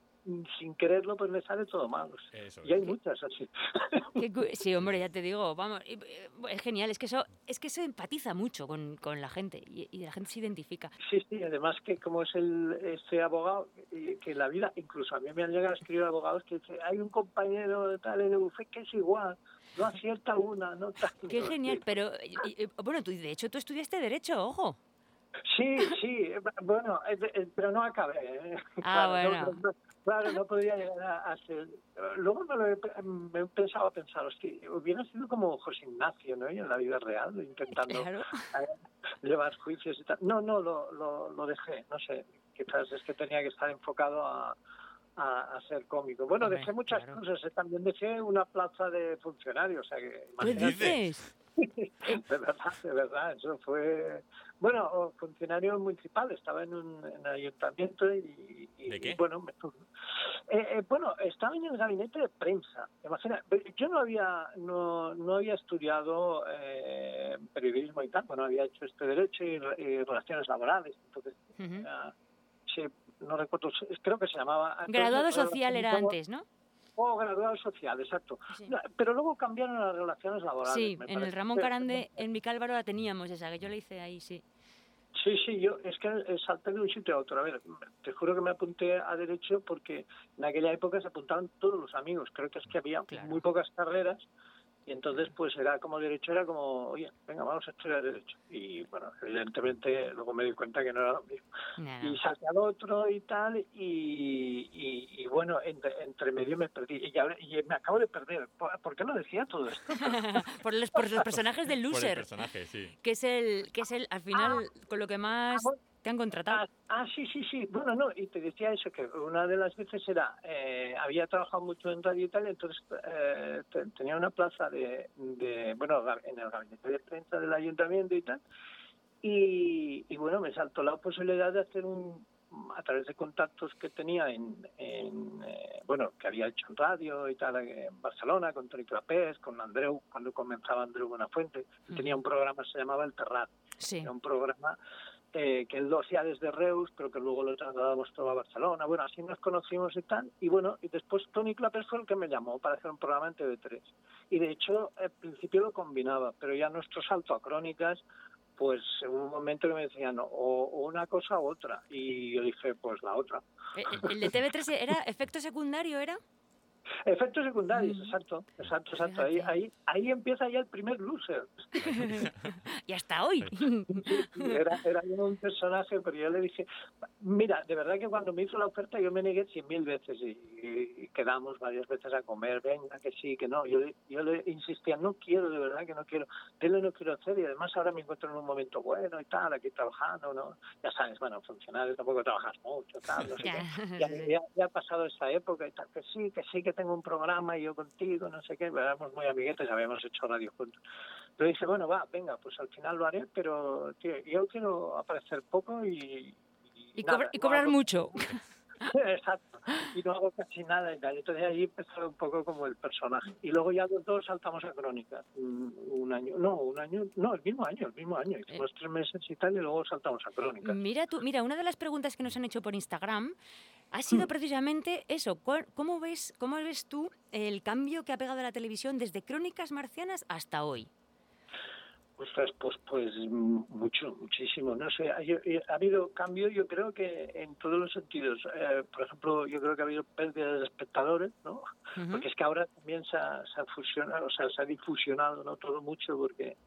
sin quererlo pues le sale todo mal. o sea, Eso y hay muchas así. <laughs> Sí, hombre, ya te digo, vamos, eh, es genial, es que eso, es que eso empatiza mucho con, con la gente y, y la gente se identifica. Sí, sí, además que como es el este abogado, que la vida, incluso a mí me han llegado a escribir abogados que dicen, hay un compañero de tal en el bufet que es igual, no acierta una, no tal. Qué <laughs> genial, pero y- y- bueno, tú, de hecho tú estudiaste Derecho, ojo. Sí, sí, eh, bueno, eh, eh, pero no acabé. ¿eh? Ah, <laughs> Claro, no- bueno. no- claro, no podía llegar a, a ser. Luego me lo he, me he pensado a pensar, hostia, hubiera sido como José Ignacio, ¿no? Y en la vida real, intentando Claro. llevar juicios y tal. No, no, lo, lo, lo dejé, no sé, quizás es que tenía que estar enfocado a, a, a ser cómico. Bueno, Hombre, dejé muchas claro. cosas, eh, también dejé una plaza de funcionario, o sea que ¿Qué dices? <laughs> De verdad, de verdad, eso fue... Bueno, funcionario municipal, estaba en un en ayuntamiento y... y- ¿De qué? y bueno, me- eh, eh, bueno, estaba en el gabinete de prensa. Imagina, yo no había no, no había estudiado eh, periodismo y tal, bueno, había hecho este derecho y, y relaciones laborales, entonces, sí, no recuerdo, creo que se llamaba... Graduado entonces, social era antes, ¿no? Oh, graduado social, exacto. Sí. No, pero luego cambiaron a las relaciones laborales. Sí, me en el. Ramón Carande, <laughs> en Vicálvaro la teníamos esa, que yo la hice ahí, sí. Sí, sí, yo es que salté de un sitio a otro. A ver, te juro que me apunté a Derecho porque en aquella época se apuntaban todos los amigos. Creo que es que había Claro. muy pocas carreras y entonces pues era como Derecho, era como, oye, venga, vamos a estudiar Derecho. Y bueno, evidentemente luego me di cuenta que no era lo mismo. Y salté al otro y tal y, y, y bueno, entre, entre medio me perdí. Y, ya- y me acabo de perder. ¿Por, por qué no decía todo esto? <laughs> por, los, por los personajes del Por el loser, personaje, sí. que es el, que es el, al final, con lo que más bueno. Te han contratado. Ah, ah, sí, sí, sí. Bueno, no, y te decía eso, que una de las veces era, eh, había trabajado mucho en radio y tal, entonces eh, te- tenía una plaza de, de, bueno, en el gabinete de prensa del ayuntamiento y tal, y, y bueno, me saltó la posibilidad de hacer un, a través de contactos que tenía en, en, eh, bueno, que había hecho en radio y tal, en Barcelona, con Toni Clapés, con Andreu, cuando comenzaba Andreu Buenafuente, tenía un programa se llamaba El Terrat, Sí. era un programa eh, que él lo hacía desde Reus, pero que luego lo trasladamos todo a Barcelona. Bueno, así nos conocimos y tal. Y bueno, y después Tony Clapper fue el que me llamó para hacer un programa en TV3. Y de hecho, al principio lo combinaba, pero ya nuestro salto a crónicas, pues hubo un momento que me decían o, o una cosa u otra. Y yo dije, pues la otra. Eh, eh, ¿El de TV3 era efecto secundario, era? Efectos secundarios, exacto, exacto, exacto. Ahí, ahí, ahí empieza ya el primer loser. <laughs> y hasta hoy. Era, era un personaje, pero yo le dije, mira, de verdad que cuando me hizo la oferta yo me negué cien mil veces y, y- y quedamos varias veces a comer, venga, que sí, que no. Yo, le- yo le insistía, no quiero, de verdad que no quiero, tele no quiero hacer y además ahora me encuentro en un momento bueno y tal, aquí trabajando, ¿no? Ya sabes, bueno, funcionarios tampoco trabajas mucho, tal, no sé <laughs> Ya. qué. Ya, ya, ya ha pasado esa época y tal, que sí, que sí, que tengo un programa y yo contigo, no sé qué, éramos muy amiguetes, habíamos hecho radio juntos. Pero dije, bueno, va, venga, pues al final lo haré, pero tío, yo quiero aparecer poco y... Y, nada, cobra- y no cobrar hago- mucho. <laughs> Exacto. Y no hago casi nada y tal. Entonces ahí empezó un poco como el personaje. Y luego ya los dos saltamos a Crónica. Un, un año, no, un año, no, el mismo año, el mismo año. Hicimos tres meses y tal y luego saltamos a Crónica. Mira tú, mira, una de las preguntas que nos han hecho por Instagram ha <laughs> sido precisamente eso. ¿cuál- ¿Cómo ves, cómo ves tú el cambio que ha pegado la televisión desde Crónicas Marcianas hasta hoy? Pues, pues mucho, muchísimo. No sé, ha, ha habido cambio, yo creo que en todos los sentidos. Eh, por ejemplo, yo creo que ha habido pérdida de espectadores, ¿no? Porque es que ahora también se ha, se ha fusionado, o sea, se ha difusionado, ¿no? Todo mucho, porque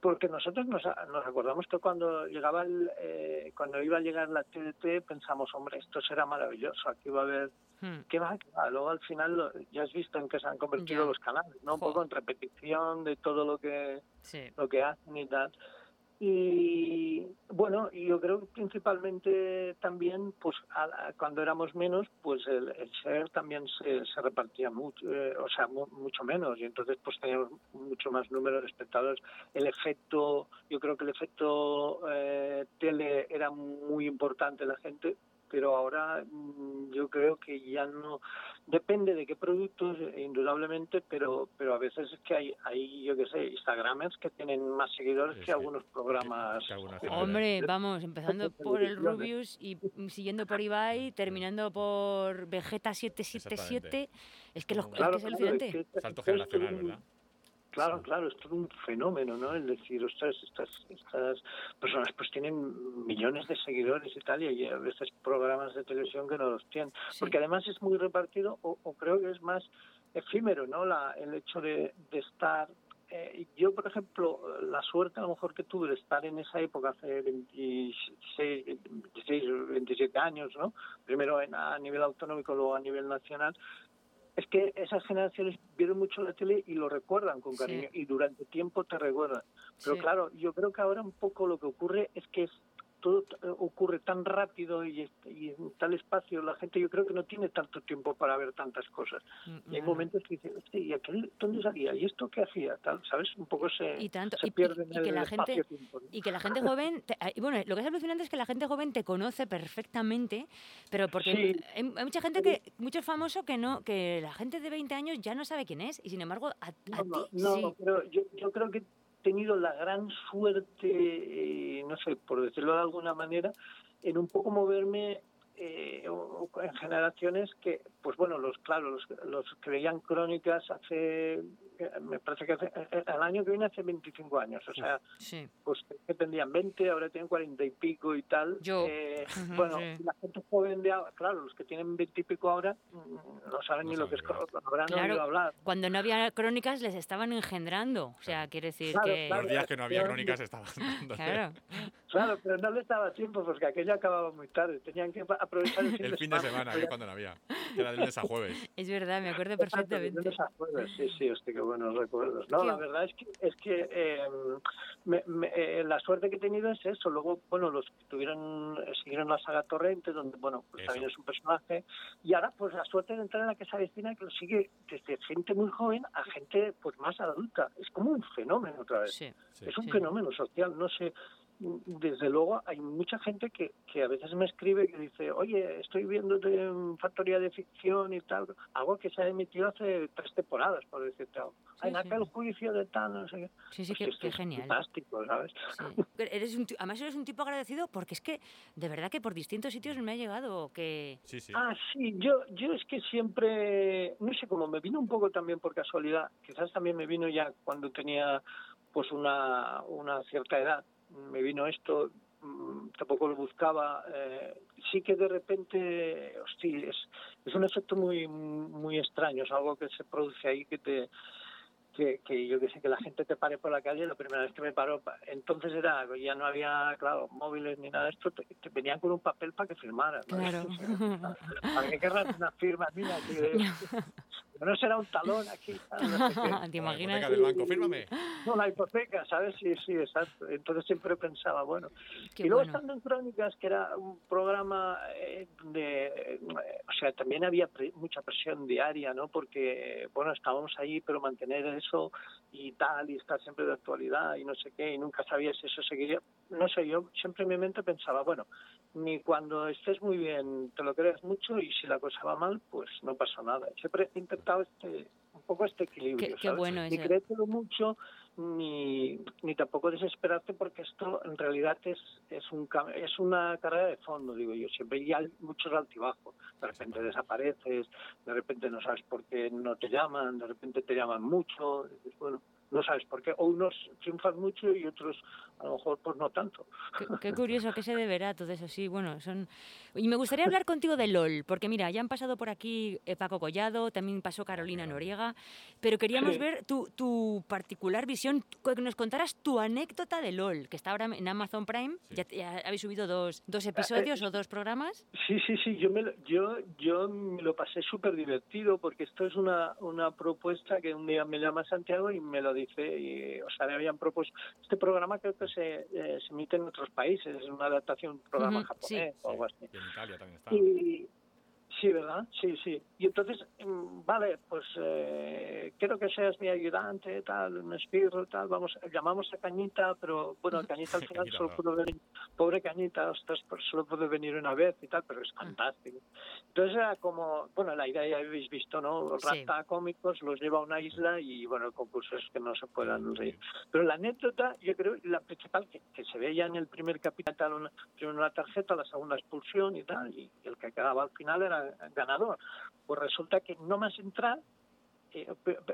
porque nosotros nos, nos acordamos que cuando llegaba el, eh, cuando iba a llegar la TDT pensamos, hombre, esto será maravilloso, aquí va a haber Hmm. ¿Qué va? Luego al final lo- ya has visto en qué se han convertido los canales, ¿no? Un poco en repetición de todo lo que Sí. lo que hacen y tal. Y bueno, yo creo que principalmente también, pues a- cuando éramos menos, pues el, el share también se, se repartía mucho, eh, o sea, mu- mucho menos, y entonces pues teníamos mucho más número de espectadores. El efecto, yo creo que el efecto eh, tele era muy importante la gente, pero ahora mm, yo creo que ya no depende de qué productos indudablemente pero pero a veces es que hay hay yo qué sé instagramers que tienen más seguidores que algunos programas Hombre, vamos, empezando por el Rubius y siguiendo por Ibai, terminando por Vegeta 777. Es que, los, es, que Claro, es claro, alucinante. es que- Salto que generacional, ¿verdad? Claro, claro, es todo un fenómeno, ¿no? El decir, ostras, estas, estas personas pues tienen millones de seguidores y tal, y hay a veces programas de televisión que no los tienen. Porque además es muy repartido, o, o creo que es más efímero, ¿no? La, el hecho de, de estar... eh, yo, por ejemplo, la suerte a lo mejor que tuve de estar en esa época, hace 26, 26 27 años, ¿no? Primero en, a nivel autonómico, luego a nivel nacional, es que esas generaciones vieron mucho la tele y lo recuerdan con Sí. cariño y durante tiempo te recuerdan. Pero Sí. claro, yo creo que ahora un poco lo que ocurre es que es- todo t- ocurre tan rápido y, en tal espacio, la gente yo creo que no tiene tanto tiempo para ver tantas cosas. Y hay momentos que dicen, "Hostia, ¿y aquel dónde salía? ¿Y esto qué hacía? Tal, ¿Sabes? Un poco se, Y tanto, se y- y- pierde en y que el la gente y que la gente joven te- ah, y bueno lo que es alucinante es que la gente joven te conoce perfectamente pero porque Sí. hay, hay mucha gente que mucho famoso que no que la gente de 20 años ya no sabe quién es y sin embargo a, a No, ti no, sí pero yo, yo creo que tenido la gran suerte, eh, no sé, por decirlo de alguna manera, en un poco moverme eh, o- o en generaciones que, pues bueno, los claro, los, los que veían crónicas hace, eh, me parece que hace, eh, el año que viene hace 25 años, o sea, sí pues que tendrían 20, ahora tienen 40 y pico y tal. Yo. Eh, <laughs> bueno, sí. la gente joven de ahora, claro, los que tienen 20 y pico ahora mm, no saben ni lo que es, habrán oído claro hablar. cuando no había crónicas les estaban engendrando o sea quiere decir Claro, que claro. Los días que no había crónicas estaban claro Claro, pero no les daba tiempo porque aquello acababa muy tarde. Tenían que aprovechar el fin, El fin de semana, que es cuando no había. Era de lunes a jueves. <laughs> es verdad me acuerdo de perfectamente lunes a jueves. Sí, sí, hostia, qué buenos recuerdos. No, Qué- la verdad es que, es que eh, me- me- eh, la suerte que he tenido es eso. Luego, bueno, los que tuvieron, siguieron la saga Torrente, donde, bueno, pues Eso. también es un personaje. Y ahora, pues la suerte de entrar en la que se avecina, que lo sigue desde gente muy joven a gente, pues más adulta. Es como un fenómeno otra vez. sí es un sí. fenómeno social, no sé. Desde luego hay mucha gente que, que a veces me escribe que dice, oye, estoy viendo de mm, Factoría de Ficción y tal, algo que se ha emitido hace tres temporadas, por decirte algo. Sí, en sí. aquel juicio de tal, no sé qué. Sí, sí, Pues qué es genial. Fantástico, ¿sabes? Sí. Eres un, además eres un tipo agradecido porque es que de verdad que por distintos sitios me ha llegado que... Sí, sí. Ah, sí, yo, yo es que siempre, no sé cómo, me vino un poco también por casualidad, quizás también me vino ya cuando tenía pues una, una cierta edad, me vino esto, mm, tampoco lo buscaba, eh, sí que de repente, hostia, es, es un efecto muy, muy extraño, es algo que se produce ahí que te que, que yo que sé, que la gente te pare por la calle, la primera vez que me paró, pa- entonces era, ya no había, claro, móviles ni nada de esto, te, te venían con un papel para que firmaras. ¿no? Claro. <laughs> ¿Para qué querrás una firma? Mira, <laughs> no será un talón aquí. <laughs> no sé qué. ¿Te La imaginas? hipoteca del banco, fírmame. No, la hipoteca, ¿sabes? Sí, sí, exacto. Entonces siempre pensaba, bueno. Qué y luego bueno. estando en Crónicas, que era un programa eh, de... o sea, también había pre- mucha presión diaria, ¿no? Porque, bueno, estábamos ahí, pero mantener eso y tal, y estar siempre de actualidad y no sé qué, y nunca sabías si eso seguiría. No sé, yo siempre en mi mente pensaba, bueno, ni cuando estés muy bien te lo creas mucho y si la cosa va mal, pues no pasa nada. Siempre he intentado este un poco este equilibrio. Qué- qué ¿sabes? bueno Ni creértelo mucho, ni, ni tampoco desesperarte porque esto en realidad es es un es una carrera de fondo, digo yo. Siempre hay al- muchos altibajos. De repente desapareces, de repente no sabes por qué no te llaman, de repente te llaman mucho. dices, Bueno, no sabes por qué. O unos triunfan mucho y otros a lo mejor pues no tanto. Qué, qué curioso, ¿qué se deberá todo eso? Sí, bueno, son... Y me gustaría hablar contigo de LOL, porque mira, ya han pasado por aquí eh, Paco Collado, también pasó Carolina Noriega, pero queríamos Sí. ver tu, tu particular visión, que nos contaras tu anécdota de LOL, que está ahora en Amazon Prime, Sí. ya, ya habéis subido dos, dos episodios o dos programas. Sí, sí, sí, yo me lo, yo, yo me lo pasé súper divertido porque esto es una, una propuesta que un día me llama Santiago y me lo dice, y, o sea, me habían propuesto, este programa creo que se, eh, se emite en otros países, es una adaptación de un programa japonés o algo así. Y en Italia también está. Y, sí, ¿verdad? Sí, sí. Y entonces, mm, vale, pues eh, quiero que seas mi ayudante, tal, un espirro, tal, vamos, llamamos a Cañita, pero bueno, Cañita al <laughs> final solo pudo venir, pobre Cañita, ostras, pues solo puede venir una vez y tal, pero es fantástico. Entonces era como, bueno, la idea ya habéis visto, ¿no? Sí. Rata cómicos los lleva a una isla y bueno, el concurso es que no se puedan reír. Pero la anécdota, yo creo, la principal, que, que se ve ya en el primer capítulo, tal, una, primero una tarjeta, la segunda expulsión y tal, y el que quedaba al final era ganador. Pues resulta que no más entrar, eh,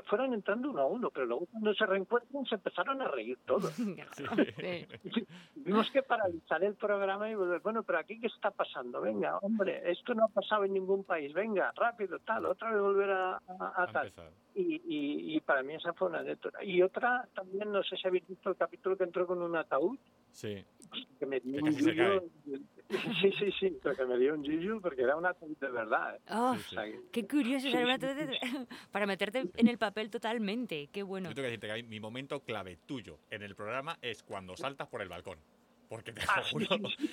fueron entrando uno a uno, pero luego cuando se reencuentran se empezaron a reír todos. <laughs> Sí. <laughs> Tuvimos que paralizar el programa y volver, bueno, pero aquí qué está pasando, venga, hombre, esto no ha pasado en ningún país, venga, rápido, tal, otra vez volver a, a- a tal. Y, y, y para mí esa fue una anécdota. Y otra, también, no sé si habéis visto el capítulo que entró con un ataúd, Sí. que me dio Sí, sí, sí, pero que me dio un yuyu porque era un ataúd de verdad. ¿eh? Oh, O sea, qué curioso, Sí, tontería de- <laughs> para meterte en el papel totalmente, qué bueno. Yo tengo que decirte que mi momento clave tuyo en el programa es cuando saltas por el balcón. Porque te <laughs> Ah, sí, juro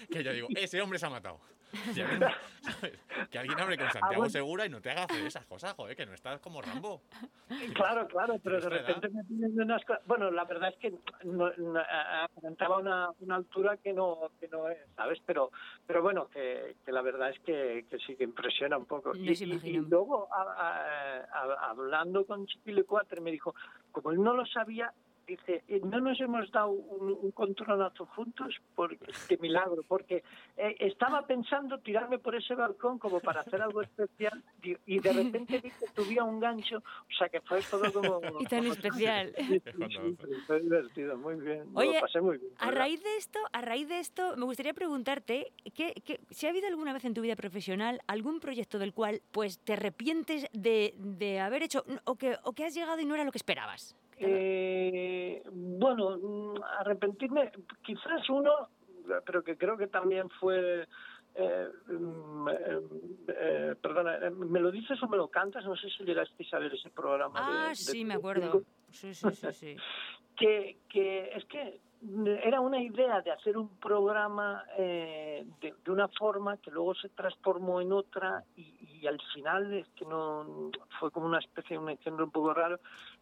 que yo digo, ese hombre se ha matado. <laughs> Que alguien hable con Santiago Ah, bueno. Segura y no te haga hacer esas cosas, joder, que no estás como Rambo. <laughs> Claro, claro, pero de repente me piden unas cosas. Bueno, la verdad es que no, no, aparentaba una, una altura que no, que no es, ¿sabes? Pero, pero bueno, que, que la verdad es que, que sí que impresiona un poco. Y, luego, a- a- a- hablando con Chipile Cuatre, me dijo, como él no lo sabía, dice, "Eh, no nos hemos dado un, un controlazo juntos, porque, qué milagro, porque eh, estaba pensando tirarme por ese balcón como para hacer algo especial y, de repente vi que tuviera un gancho, o sea que fue todo como... <laughs> Y tan como- <laughs> especial. Sí, sí, fue divertido, muy bien, Oye, lo pasé muy bien. A ¿verdad? raíz de esto, a raíz de esto, me gustaría preguntarte que si ha habido alguna vez en tu vida profesional algún proyecto del cual pues te arrepientes de, de haber hecho o que, o que has llegado y no era lo que esperabas. Eh, bueno, mm, arrepentirme, quizás uno, pero que creo que también fue. Eh, mm, eh, eh, perdona, eh, ¿me lo dices o me lo cantas? No sé si llegasteis a ver ese programa. Ah, de sí, me acuerdo. Sí, sí, sí, sí. <laughs> que, que es que era una idea de hacer un programa eh, de, de una forma que luego se transformó en otra y, y al final es que no fue como una especie de un engendro un poco raro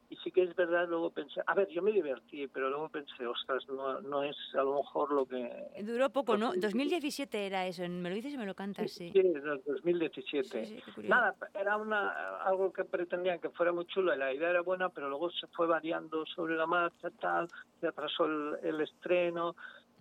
y sí que es verdad, luego pensé, a ver, yo me divertí, pero luego pensé, ostras, no, no es a lo mejor lo que... Duró poco, ¿no? 2017 era eso, me lo dices y me lo cantas, sí. Sí, en el 2017. Sí, sí. Nada, era una, algo que pretendían que fuera muy chulo y la idea era buena, pero luego se fue variando sobre la marcha, tal, se atrasó el, el estreno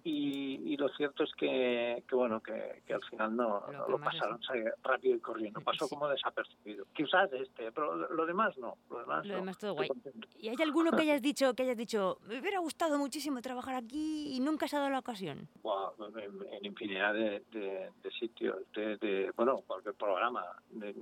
y, y lo cierto es que, que bueno, que, que al final no, Lo no que lo más es- pasaron rápido y corriendo, pasó Sí. como desapercibido. Quizás este, pero lo, demás no, lo demás Lo no. demás todo Estoy guay. contento. ¿Y hay alguno que hayas dicho, que hayas dicho, me hubiera gustado muchísimo trabajar aquí y nunca se ha dado la ocasión? En, en infinidad de, de- de sitios, de, de, bueno, cualquier programa. de-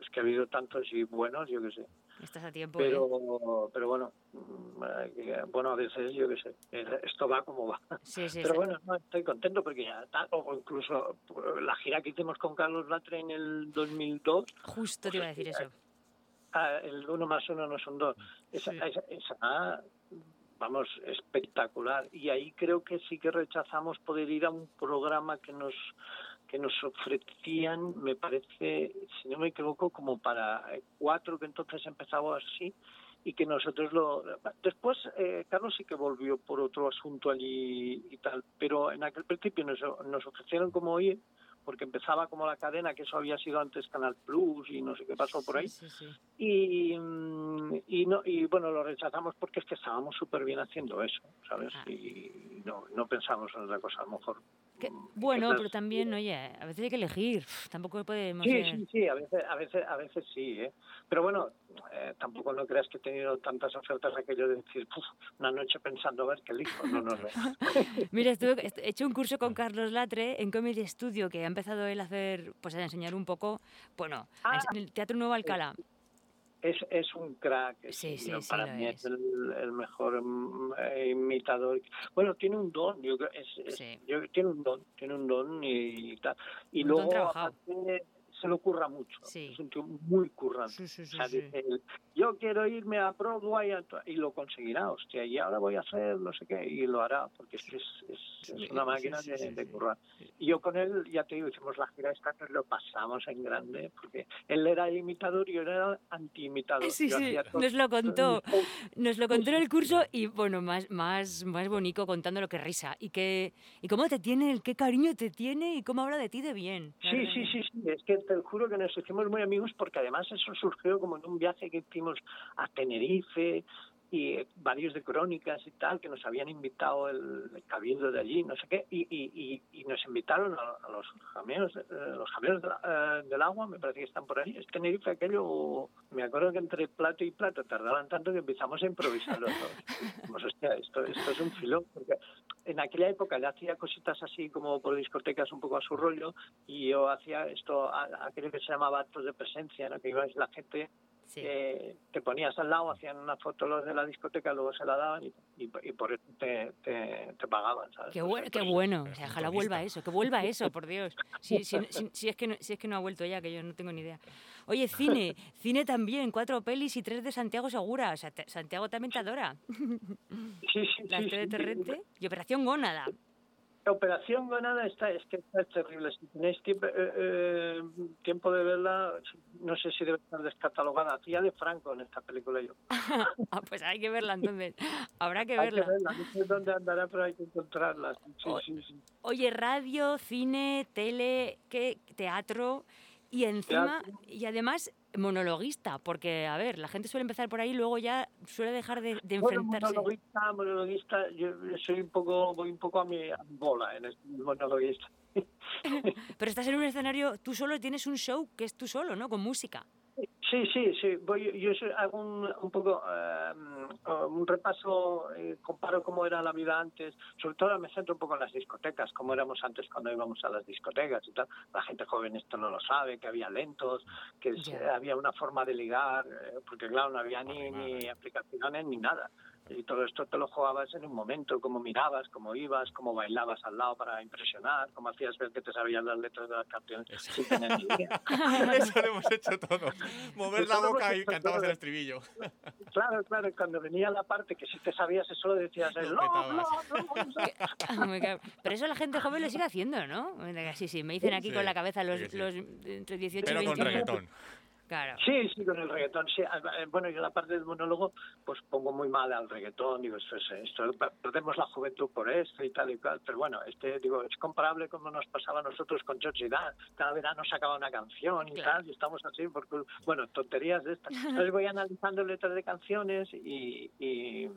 es que ha habido tantos y buenos, yo qué sé. Estás a tiempo, ¿eh? Pero, pero bueno, mm, que- bueno, a veces yo qué sé, eh, esto va como va. Sí, sí, Pero bueno, no, estoy contento porque ya, o incluso pues, la gira que hicimos con Carlos Latre en el 2002, Justo te iba a decir eso. ah, el uno más uno no son dos. Esa, Sí. esa- esa, vamos, espectacular. Y ahí creo que sí que rechazamos poder ir a un programa que nos que nos ofrecían, me parece, si no me equivoco, como para cuatro que entonces empezaba así y que nosotros lo después eh, Carlos sí que volvió por otro asunto allí y tal pero en aquel principio nos, nos ofrecieron como ir porque empezaba como la cadena que eso había sido antes Canal Plus y no sé qué pasó por ahí Sí, sí, sí. y, mm, y no y bueno lo rechazamos porque es que estábamos súper bien haciendo eso sabes Ah. y no no pensamos en otra cosa a lo mejor Que- bueno, pero también, oye, a veces hay que elegir. Tampoco podemos Sí, sí, sí, a veces, a veces, a veces sí, ¿eh? Pero bueno, eh, tampoco no creas que he tenido tantas ofertas aquello de decir, "Puf, una noche pensando a ver qué elijo. No, no, no. <laughs> Mira, estuve, est- he hecho un curso con Carlos Latre en Comedy Studio, que ha empezado él a hacer, pues a enseñar un poco, bueno, Ah. en el Teatro Nuevo Alcalá. Es, es un crack. es Sí, sí, sí para mí es. el, el mejor mm, eh, imitador. Bueno, tiene un don, yo creo, es, es- yo- tiene un don, tiene un don y, tal. Y Un don luego aparte, se lo curra mucho. Sí. Es un tío muy currante. Sí, sí, O sea, dice yo quiero irme a Broadway a y lo conseguirá, hostia, y ahora voy a hacer no sé qué, y lo hará, porque es es, es- una máquina de, de currar. Y yo con él, ya te digo, hicimos la gira esta, nos lo pasamos en grande, porque él era imitador y yo era anti-imitador. Sí, Yo sí, nos lo contó. Nos lo contó en el curso y, bueno, más, más, más bonito contando lo que risa. Y, que, y cómo te tiene, qué cariño te tiene y cómo habla de ti de bien. Sí, sí, sí, sí, es que te juro que nos hicimos muy amigos porque además eso surgió como en un viaje que hicimos a Tenerife y varios de crónicas y tal, que nos habían invitado el, el cabildo de allí, no sé qué, y, y, y, y nos invitaron a, a los jameos, eh, los jameos de la- eh, del agua, me parece que están por ahí. Es Tenerife aquello, me acuerdo que entre plato y plato tardaban tanto que empezamos a improvisar los dos. Dijimos, <laughs> hostia, esto, esto es un filón, porque en aquella época le hacía cositas así como por discotecas un poco a su rollo y yo hacía esto, a- aquello que se llamaba actos de presencia, ¿no? que ibas la gente, Sí. eh, te ponías al lado, hacían una foto los de la discoteca, luego se la daban y, y, y por eso te, te, te pagaban, ¿sabes? Qué, bueno, qué bueno. O sea, ojalá vuelva eso, que vuelva eso, por Dios. <laughs> Si, si, si- si es que no, si es que no ha vuelto ya, que yo no tengo ni idea. Oye, cine, <laughs> cine también, cuatro pelis y tres de Santiago Segura. O sea, te- Santiago también te adora. Sí, sí, Las tres de y Operación Gónada. Operación Gonada está, es que está terrible. Si tenéis tiempo, eh, eh, tiempo de verla, no sé si debe estar descatalogada. Hacía de Franco en esta película yo. <laughs> Ah, pues hay que verla entonces. Habrá que Hay que verla. verla, no sé dónde andará, pero hay que encontrarla. Sí, O- sí, sí. Oye, radio, cine, tele, ¿qué? teatro y encima, Teatro. y además monologuista, porque, a ver, la gente suele empezar por ahí y luego ya suele dejar de, de Bueno, enfrentarse. monologuista, monologuista, yo soy un poco, voy un poco a mi, bola en este monologuista. <laughs> Pero estás en un escenario, tú solo tienes un show que es tú solo, ¿no? Con música. Sí, sí, sí. Voy, yo hago un, un poco eh, un repaso, eh, comparo cómo era la vida antes. Sobre todo me centro un poco en las discotecas, cómo éramos antes cuando íbamos a las discotecas y tal. La gente joven esto no lo sabe, que había lentos, que Ya. había una forma de ligar, eh, porque claro, no había ni, ni aplicaciones ni nada. Y todo esto te lo jugabas en un momento, cómo mirabas, cómo ibas, cómo bailabas al lado para impresionar, cómo hacías ver que te sabían las letras de las canciones Eso. sin tener ni idea. <laughs> Eso lo hemos hecho todos. Mover la Eso boca y cantabas el todos. estribillo. <laughs> Claro, claro, y cuando venía la parte que sí te sabías, eso lo decías el "No, petabas. no, no", o sea, Me cago. Pero eso la gente joven lo sigue haciendo, ¿no? Sí, sí, me dicen aquí Sí. con la cabeza los, Sí, sí. los entre 18 Pero y con 21. reggaetón. Claro. Sí, sí, con el reggaetón. Sí. Eh, Bueno, yo la parte del monólogo, pues pongo muy mal al reggaetón. Digo, esto es esto, perdemos la juventud por esto y tal y cual. Pero bueno, este, digo, es comparable como nos pasaba a nosotros con George Dan. Cada verano sacaba una canción y Claro. tal, y estamos así, porque, bueno, tonterías de estas. Entonces voy analizando letras de canciones y. y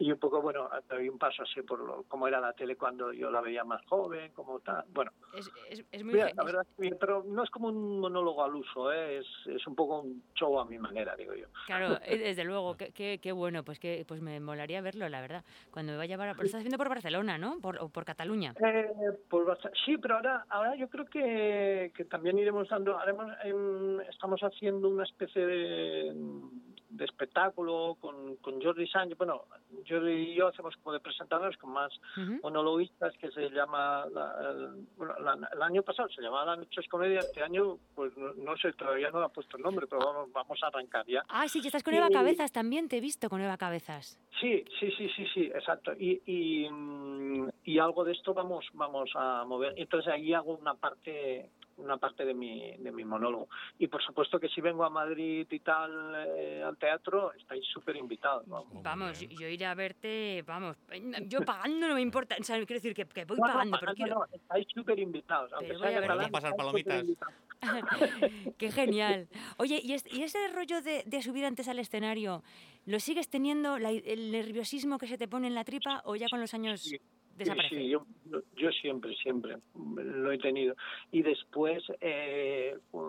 y un poco, bueno, doy un paso así por lo, cómo era la tele cuando yo la veía más joven, como tal. Bueno, Es, es- es muy... Mira, la verdad, bien, pero no es como un monólogo al uso, ¿eh? es, es un poco un show a mi manera, digo yo. Claro, eh, desde luego, qué, qué- qué bueno, pues que pues me molaría verlo, la verdad. Cuando me vaya para... Lo estás haciendo por Barcelona, ¿no? Por, o por Cataluña. Eh, bast- sí, pero ahora, ahora yo creo que, que también iremos dando, haremos, em, estamos haciendo una especie de, de espectáculo con, con Jordi Sánchez, bueno, Jordi y yo hacemos como de presentadores con más Ujú. monologuistas que se llama, la- el, bueno, la- el año pasado se llamaba La Noche es Comedia, este año pues no, no sé, todavía no le ha puesto el nombre, pero vamos, vamos a arrancar ya. Ah, sí, que estás con Eva Y- Cabezas también, te he visto con Eva Cabezas. Sí, sí, sí, sí, sí, exacto. Y, y, mm, y algo de esto vamos, vamos a mover. Entonces ahí hago una parte, una parte de mi, de mi monólogo. Y por supuesto que si vengo a Madrid y tal eh, al teatro, estáis súper invitados. vamos. Yo, yo iré a verte, vamos, yo pagando no me importa, o sea, quiero decir que, que voy No, no, pagando, pero no, quiero... no, estáis súper invitados. Aunque sea a catalán, pasar palomitas. <laughs> Qué genial. Oye, ¿y, es- y ese rollo de, de subir antes al escenario, ¿lo sigues teniendo, la- el nerviosismo que se te pone en la tripa o ya con los años Sí, desaparece? Sí, sí, yo, yo siempre, siempre lo he tenido. Y después, eh, uh,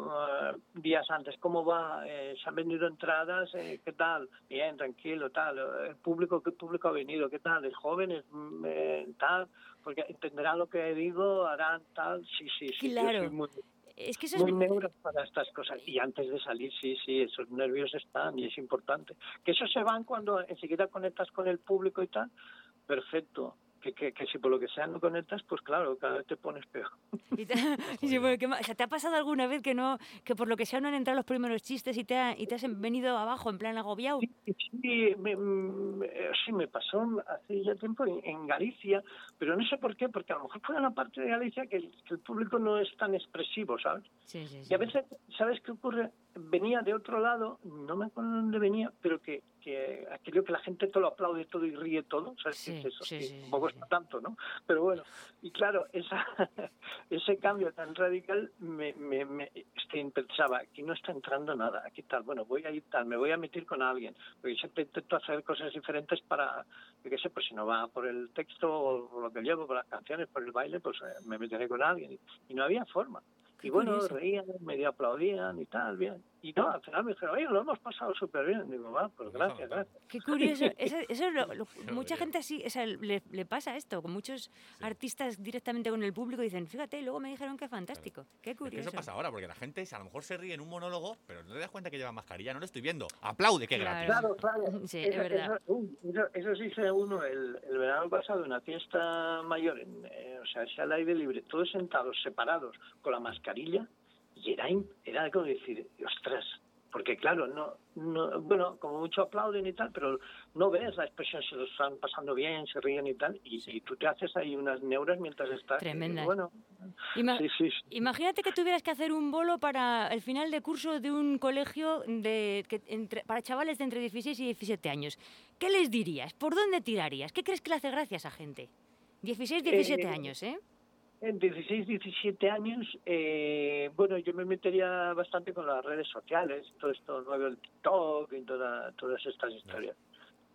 días antes, ¿cómo va? Eh, ¿Se han vendido entradas? Eh, ¿Qué tal? Bien, tranquilo, tal. ¿El público qué público ha venido? ¿Qué tal? ¿Es jóvenes? Mm, eh, tal. Porque entenderán lo que digo, harán tal. Sí, sí, sí. Claro. Es que eso es... muy neuro para estas cosas. Y antes de salir, sí, sí, esos nervios están y es importante. Que esos se van cuando enseguida conectas con el público y tal. Perfecto. Que, que, que si por lo que sea no conectas, pues claro, cada vez te pones peor. <laughs> Y te, <laughs> y sí, bueno, ¿qué más? O sea, ¿te ha pasado alguna vez que no, que por lo que sea no han entrado los primeros chistes y te, ha- y te has venido abajo en plan agobiado? Sí, me, sí, me pasó hace ya tiempo en, en Galicia, pero no sé por qué, porque a lo mejor fue en la parte de Galicia que el, que el público no es tan expresivo, ¿sabes? Sí, sí, sí. Y a veces, ¿sabes qué ocurre? Venía de otro lado, no me acuerdo dónde venía, pero que, que aquello que la gente todo lo aplaude todo y ríe todo, ¿sabes? Sí, qué es eso? sí, Sí, sí, tampoco está tanto, ¿no? Pero bueno, y claro, esa, <laughs> ese cambio tan radical me, me, me este, pensaba, aquí no está entrando nada, aquí tal, bueno, voy a ir tal, me voy a meter con alguien, porque siempre intento hacer cosas diferentes para, yo qué sé, pues si no va por el texto o por lo que llevo, por las canciones, por el baile, pues eh, me meteré con alguien. Y, y no había forma. Qué Y bueno, curioso. reían, medio aplaudían y tal, bien. Y no, al final me dijeron, oye, lo hemos pasado súper bien. Digo, va, pues Pues gracias, gracias. Qué curioso. <laughs> Eso, eso es lo- lo- mucha gente así, o sea, le, le pasa esto, con muchos artistas directamente con el público dicen, fíjate, y luego me dijeron que fantástico. Qué Es que curioso. eso pasa ahora, porque la gente a lo mejor se ríe en un monólogo, pero no te das cuenta que lleva mascarilla, no lo estoy viendo. Aplaude, qué Claro. gratis. Claro, claro. <laughs> Sí, es eso, verdad. Eso, eso, eso sí hice uno el, el verano pasado, una fiesta mayor, en, eh, o sea, ese al aire libre, todos sentados, separados, con la mascarilla, y era, era como decir, ostras, porque claro, no, no, bueno, como mucho aplauden y tal, pero no ves la expresión, se lo están pasando bien, se ríen y tal, y, y tú te haces ahí unas neuras mientras estás. Tremendas. Bueno, Ima- sí, sí, sí. Imagínate que tuvieras que hacer un bolo para el final de curso de un colegio de, que entre- para chavales de entre 16 y 17 años. ¿Qué les dirías? ¿Por dónde tirarías? ¿Qué crees que le hace gracia a esa gente? 16, 17 Eh, años, ¿eh? En 16, 17 años, eh, bueno, yo me metería bastante con las redes sociales, todo esto nuevo, el TikTok y toda, todas estas historias.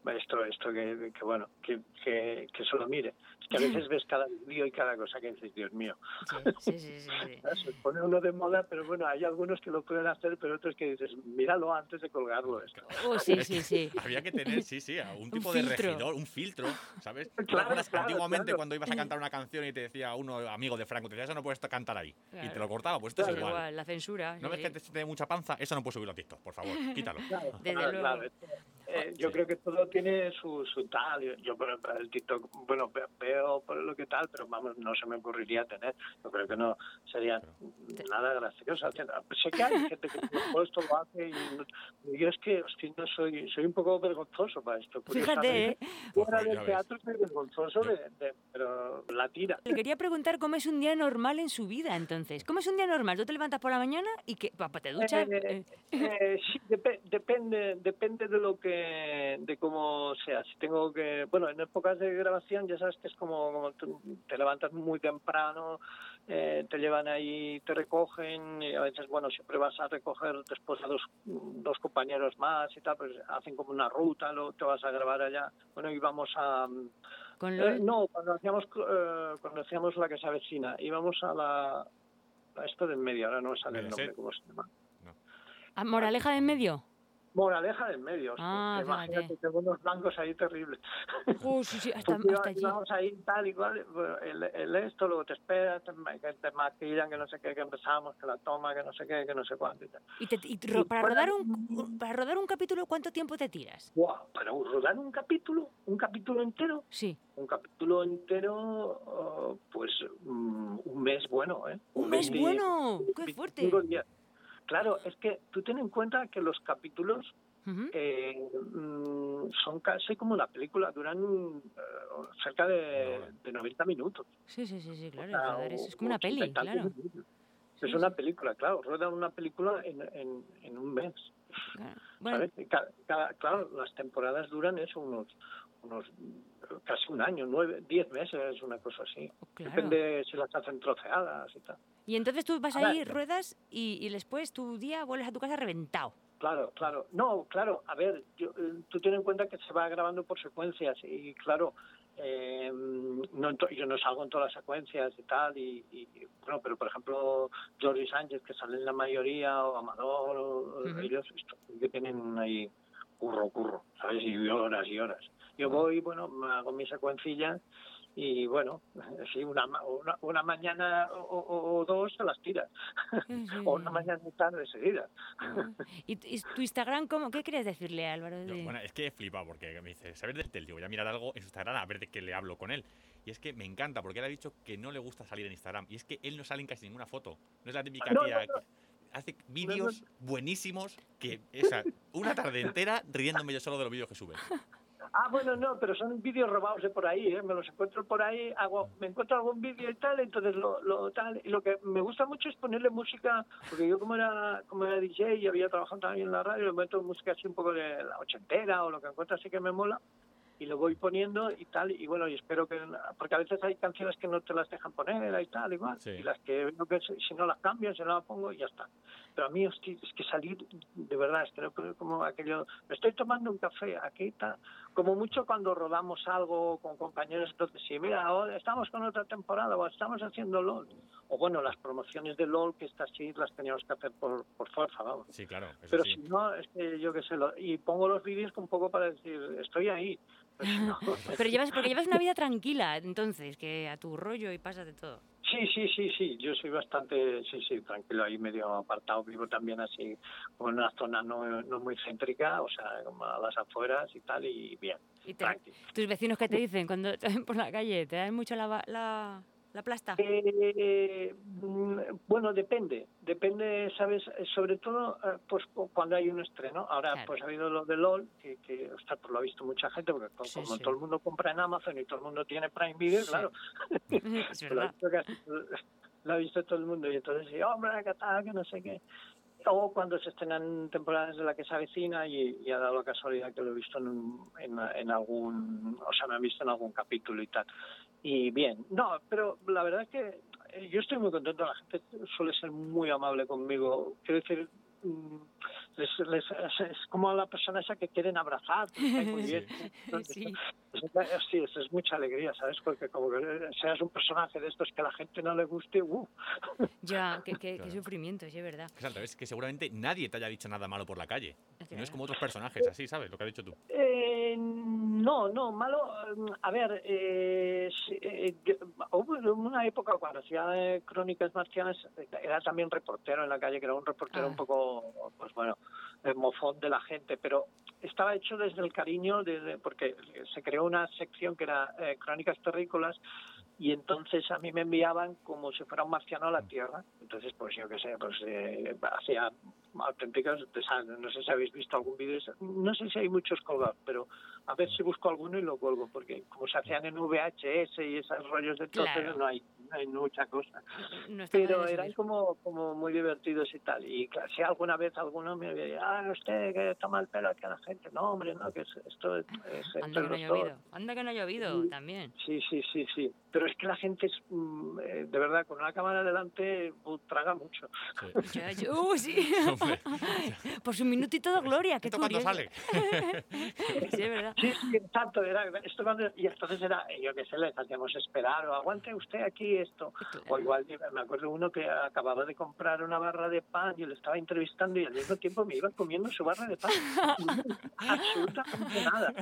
Esto, esto que, que bueno, que, que, que se lo mire. Que a veces ves cada vídeo y cada cosa que dices, Dios mío. Sí, sí, sí. sí, sí. <laughs> Se pone uno de moda, pero bueno, hay algunos que lo pueden hacer, pero otros que dices, míralo antes de colgarlo esto. Oh, sí, sí, sí. <laughs> Había que tener, sí, sí, un tipo de filtro. regidor, un filtro, ¿sabes? <laughs> ¿Tú te Claro, acuerdas claro, antiguamente claro. cuando ibas a cantar una canción y te decía uno amigo de Franco, te decía, eso no puedes cantar ahí. Y te lo cortaba, pues esto es igual. igual, la censura. ¿No sí, ves que te tiene mucha panza? Eso no puedes subirlo a TikTok, por favor, quítalo. Claro, Desde claro, luego. claro. Eh, yo Sí. creo que todo tiene su, su tal. Yo- por ejemplo, el TikTok, bueno, ve- veo por lo que tal, pero vamos, no se me ocurriría tener. Yo creo que no sería nada gracioso. Sé que hay gente que por supuesto lo hace y yo es que hostia, no soy, soy un poco vergonzoso para esto. Fíjate, ¿eh? Fuera ya del teatro soy vergonzoso, de, de- pero la tira. Le quería preguntar cómo es un día normal en su vida, entonces. ¿Cómo es un día normal? ¿Tú te levantas por la mañana y que papá te duchas? Eh, Eh, Eh, sí, depe- depende, depende de lo que, de cómo sea. Si tengo que, bueno, en épocas de grabación ya sabes que es como, como tú te levantas muy temprano, eh, te llevan ahí, te recogen y a veces, bueno, siempre vas a recoger después a dos, dos compañeros más y tal, pues hacen como una ruta, luego te vas a grabar allá. Bueno, íbamos a, con eh, LOL. no, cuando hacíamos, eh, cuando hacíamos la que se avecina, íbamos a la, a esto de en medio, ahora no me sale el nombre, ¿cómo se llama? ¿A Ah, ¿Moraleja de en medio? Moraleja del medio. Ah, que imagínate, tengo unos blancos ahí terribles. <laughs> Uh, sí, sí, hasta, iba- hasta allí. íbamos ahí tal y cual, el, el esto, luego te esperas, te, que te maquillan, que no sé qué, que empezamos, que la toma, que no sé qué, que no sé cuánto y tal. Y te- y ro- para, rodar un, un- para rodar un capítulo, ¿cuánto tiempo te tiras? Guau, pero rodar un capítulo, un capítulo entero, Sí. un capítulo entero, oh, pues mm, un mes bueno, ¿eh? ¡Un mes 20 bueno! ¡Qué 25 fuerte! días. Claro, es que tú ten en cuenta que los capítulos Ujú. eh, mm, son casi como una película, duran eh, cerca de, de 90 minutos. Sí, sí, sí, sí, claro. O sea, joder, es, como una 80 y peli, claro. minutos. Sí, Es una película, claro, ruedan una película en, en, en un mes. claro. Las temporadas duran eso, unos, unos casi un año, nueve, diez meses, una cosa así. claro. Depende si las hacen troceadas y tal. Y entonces tú vas A ver. ahí, ruedas y, y después tu día vuelves a tu casa reventado. Claro, claro. No, claro, a ver, yo, eh, tú ten en cuenta que se va grabando por secuencias y claro, eh, no, yo no salgo en todas las secuencias y tal, y, y, bueno, pero por ejemplo, Jordi Sánchez, que sale en la mayoría, o Amador, o, o Ujú. ellos esto, que tienen ahí curro, curro, ¿sabes? Y horas y horas. Yo voy, bueno, hago mi secuencilla y bueno, sí, una, una, una mañana o, o- o dos se las tiras, <laughs> o una mañana y tarde seguida. ¿Y, y tu Instagram cómo? ¿Qué querías decirle, Álvaro? Yo, de- bueno, es que he flipado porque me dice, ¿sabes del tel? Digo, voy a mirar algo en su Instagram a ver de qué le hablo con él. Y es que me encanta porque él ha dicho que no le gusta salir en Instagram. Y es que él no sale en casi ninguna foto. No es la típica No, tía no, hace vídeos buenísimos que, o sea, una tarde entera riéndome yo solo de los vídeos que sube. <laughs> Ah, bueno, no, pero son vídeos robados de por ahí, ¿eh? me los encuentro por ahí, hago, me encuentro algún vídeo y tal, entonces lo, lo tal, y lo que me gusta mucho es ponerle música, porque yo como era, como era DJ y había trabajado también en la radio, le meto música así un poco de la ochentera o lo que encuentro así que me mola, y lo voy poniendo y tal, y bueno, y espero que, porque a veces hay canciones que no te las dejan poner y tal, igual, Sí. y las que, que si si no las cambio, si no las pongo, y ya está. Pero a mí es que salir, de verdad, es que no creo como aquello, me estoy tomando un café, aquí está, como mucho cuando rodamos algo con compañeros, entonces sí, mira, ahora estamos con otra temporada o estamos haciendo LOL. O bueno, las promociones de LOL, que estas sí las teníamos que hacer por, por fuerza, vamos. Sí, claro, eso Pero sí. si no, es que yo qué sé, lo- y pongo los vídeos un poco para decir, estoy ahí. Pero si no- <laughs> <laughs> Pero llevas, porque llevas una vida tranquila, entonces, que a tu rollo y pasas de todo. Sí, sí, sí, sí, yo soy bastante, sí, sí, tranquilo, ahí medio apartado, vivo también así, como en una zona no, no muy céntrica, o sea, como a las afueras y tal, y bien, Y te- tus vecinos que te dicen cuando te <laughs> ven por la calle, te dan mucho la, la plasta. Eh, mm, bueno, depende, depende, ¿sabes? Eh, Sobre todo, eh, pues cu- cuando hay un estreno. Ahora, Claro. pues ha habido lo de LOL, que, que ostras, pues lo ha visto mucha gente, porque Sí, como sí. todo el mundo compra en Amazon y todo el mundo tiene Prime Video, Sí. claro, <laughs> es lo ha verdad. visto todo- lo ha visto todo el mundo. Y entonces, sí, hombre, qué tal, que no sé qué. O cuando se estrenan temporadas de la que se avecina y, y ha dado la casualidad que lo he visto en, un- en, en algún, o sea, me han visto en algún capítulo y tal. Y bien, no, pero la verdad es que eh, yo estoy muy contento, la gente suele ser muy amable conmigo. Quiero decir, mm, les, les- es, es como a la persona esa que quieren abrazar, muy <laughs> bien. Entonces, Sí. es- Sí, eso es mucha alegría, ¿sabes? Porque como que seas un personaje de estos que a la gente no le guste, ¡uh! <laughs> Ya, qué, qué- qué Claro. sufrimiento, sí, es verdad. Es al revés, que seguramente nadie te haya dicho nada malo por la calle. No es como otros personajes, así, ¿sabes? Lo que has dicho tú. Eh, no, no, malo. A ver, eh, sí, eh, hubo una época cuando hacía eh, Crónicas Marcianas, era también reportero en la calle, que era un reportero Ah. un poco, pues bueno, eh, mofón de la gente, pero estaba hecho desde el cariño, desde, porque se creó una sección que era eh, Crónicas Terrícolas y entonces a mí me enviaban como si fuera un marciano a la Tierra. Entonces, pues yo qué sé, pues eh, hacía auténticas, desastres. no sé si habéis visto algún vídeo, no sé si hay muchos colgados, pero a ver si busco alguno y lo cuelgo, porque como se hacían en VHS y esos rollos de entonces Claro. no hay no hay mucha cosa. No está Pero eran como, como muy divertidos y tal. Y claro, si alguna vez alguno me decía, ah, usted que toma el pelo aquí a la gente. No, hombre, no, que es- esto es, es Anda que no ha llovido. Anda que no ha llovido también. Sí, sí, sí, sí. Pero es que la gente es, mm, eh, de verdad, con una cámara delante uh, traga mucho. Sí. Uh, sí. <laughs> Por su minutito de gloria, qué ¿Esto curioso. sale? <laughs> Sí, es verdad. Sí, sí, exacto. Era, esto cuando- y entonces era, yo qué sé, les hacíamos esperar, o aguante usted aquí esto. O igual, me acuerdo uno que acababa de comprar una barra de pan, yo le estaba entrevistando y al mismo tiempo me iba comiendo su barra de pan. <laughs> Absolutamente nada.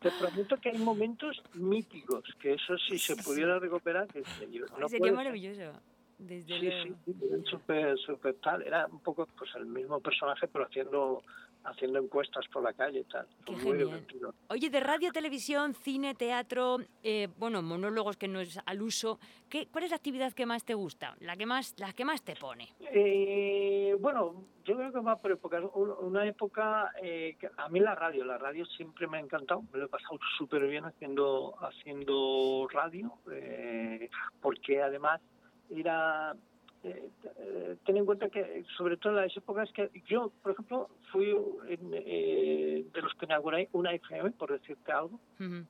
Te prometo que hay momentos míticos, que eso sí se pudiera recuperar, que yo- no Sería maravilloso. Desde Sí, luego. sí, sí, súper, súper tal. Era un poco pues el mismo personaje, pero haciendo haciendo encuestas por la calle y tal. Qué genial. divertido. Oye, de radio, televisión, cine, teatro, eh, bueno, monólogos que no es al uso, ¿qué, ¿cuál es la actividad que más te gusta? La que más, la que más te pone. Eh, bueno, yo creo que va por épocas. Un- Una época, eh, que a mí la radio, la radio siempre me ha encantado. Me lo he pasado súper bien haciendo, haciendo radio, eh, porque además era. Eh, eh, ten en cuenta que, sobre todo en las épocas que yo, por ejemplo, fui en, eh, de los que inauguré una FM, por decirte algo. Mm,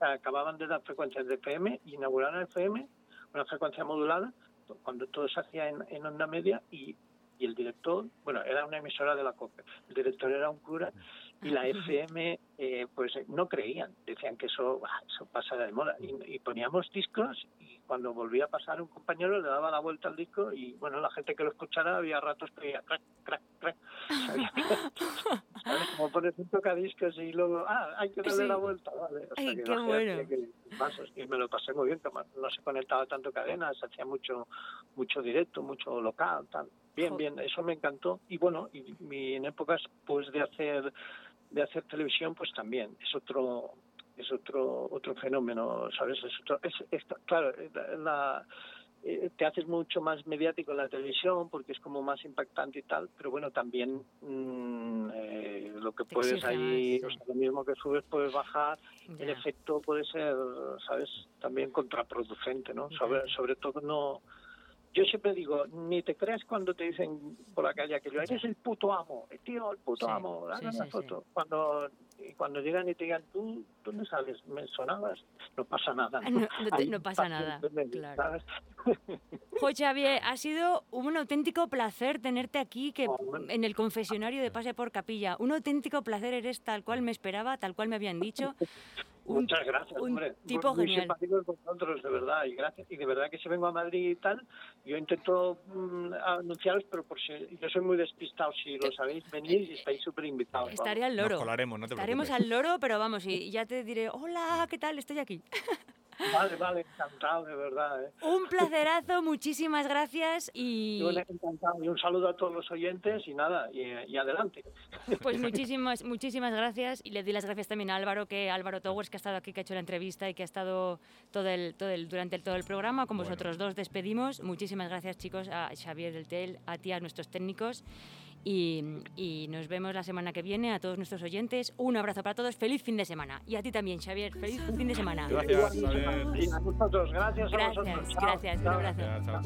acababan de dar frecuencias de FM y inauguraron FM, una frecuencia modulada, cuando todo se hacía en, en onda media y, y el director, bueno, era una emisora de la COPE, el director era un cura y la <laughs> FM eh, pues no creían, decían que eso, bah, eso pasa de moda y, y poníamos discos y cuando volvía a pasar un compañero le daba la vuelta al disco y bueno, la gente que lo escuchara había ratos que oía crack, crack, crack. <laughs> ¿sabes? Como pones un tocadiscos y luego, ah, hay que darle Sí. la vuelta, vale. O sea, Ay, que qué bueno. que. Y me lo pasé muy bien, que no se conectaba tanto cadenas, hacía mucho mucho directo, mucho local, tal. Bien, bien, eso me encantó. Y bueno, y, y en épocas pues de hacer de hacer televisión, pues también es otro es otro otro fenómeno, ¿sabes? Es otro, es, es- claro, la- eh, te haces mucho más mediático en la televisión porque es como más impactante y tal, pero bueno, también mm, eh, lo que puedes ahí, o sea, lo mismo que subes puedes bajar, el efecto puede ser, ¿sabes? También contraproducente, ¿no? Sobre, sobre todo no... Yo siempre digo, ni te creas cuando te dicen por la calle aquello, eres el puto amo, el tío, el puto Sí, amo, dame sí, sí, foto. Cuando y cuando llegan y te digan, tú, ¿dónde sales? ¿Me sonabas? No pasa nada. No, <laughs> no no pasa nada, claro. ¿sabes? <laughs> Jo, Xavier, ha sido un auténtico placer tenerte aquí que Hombre. en el confesionario de Pase por Capilla. Un auténtico placer, eres tal cual me esperaba, tal cual me habían dicho. <laughs> Un- Muchas gracias, un hombre. tipo muy, muy genial. simpáticos vosotros, de verdad. Y gracias. Y de verdad que si vengo a Madrid y tal, yo intento mm, anunciaros, pero por si yo soy muy despistado, si lo sabéis, venís y estáis súper invitados. vamos. Estaré al Nos loro. colaremos, no te Estaremos preocupes. al loro, pero vamos, y ya te diré, hola, ¿qué tal? Estoy aquí. <laughs> Vale, vale, encantado, de verdad. ¿eh? Un placerazo, muchísimas gracias y encantado. Y un saludo a todos los oyentes y nada, y, y adelante. pues muchísimas, muchísimas gracias y le doy las gracias también a Álvaro, que Álvaro Towers, que ha estado aquí, que ha hecho la entrevista y que ha estado todo el, todo el, durante el- todo el programa. Con Bueno. vosotros dos despedimos. Muchísimas gracias, chicos, a Xavier del Tel, a ti, a nuestros técnicos. Y, y nos vemos la semana que viene, a todos nuestros oyentes. Un abrazo para todos, feliz fin de semana. Y a ti también, Xavier, feliz fin de semana. Gracias, Xavier. Y a vosotros, gracias a Gracias. Chao, gracias, un abrazo. Gracias, chao, chao.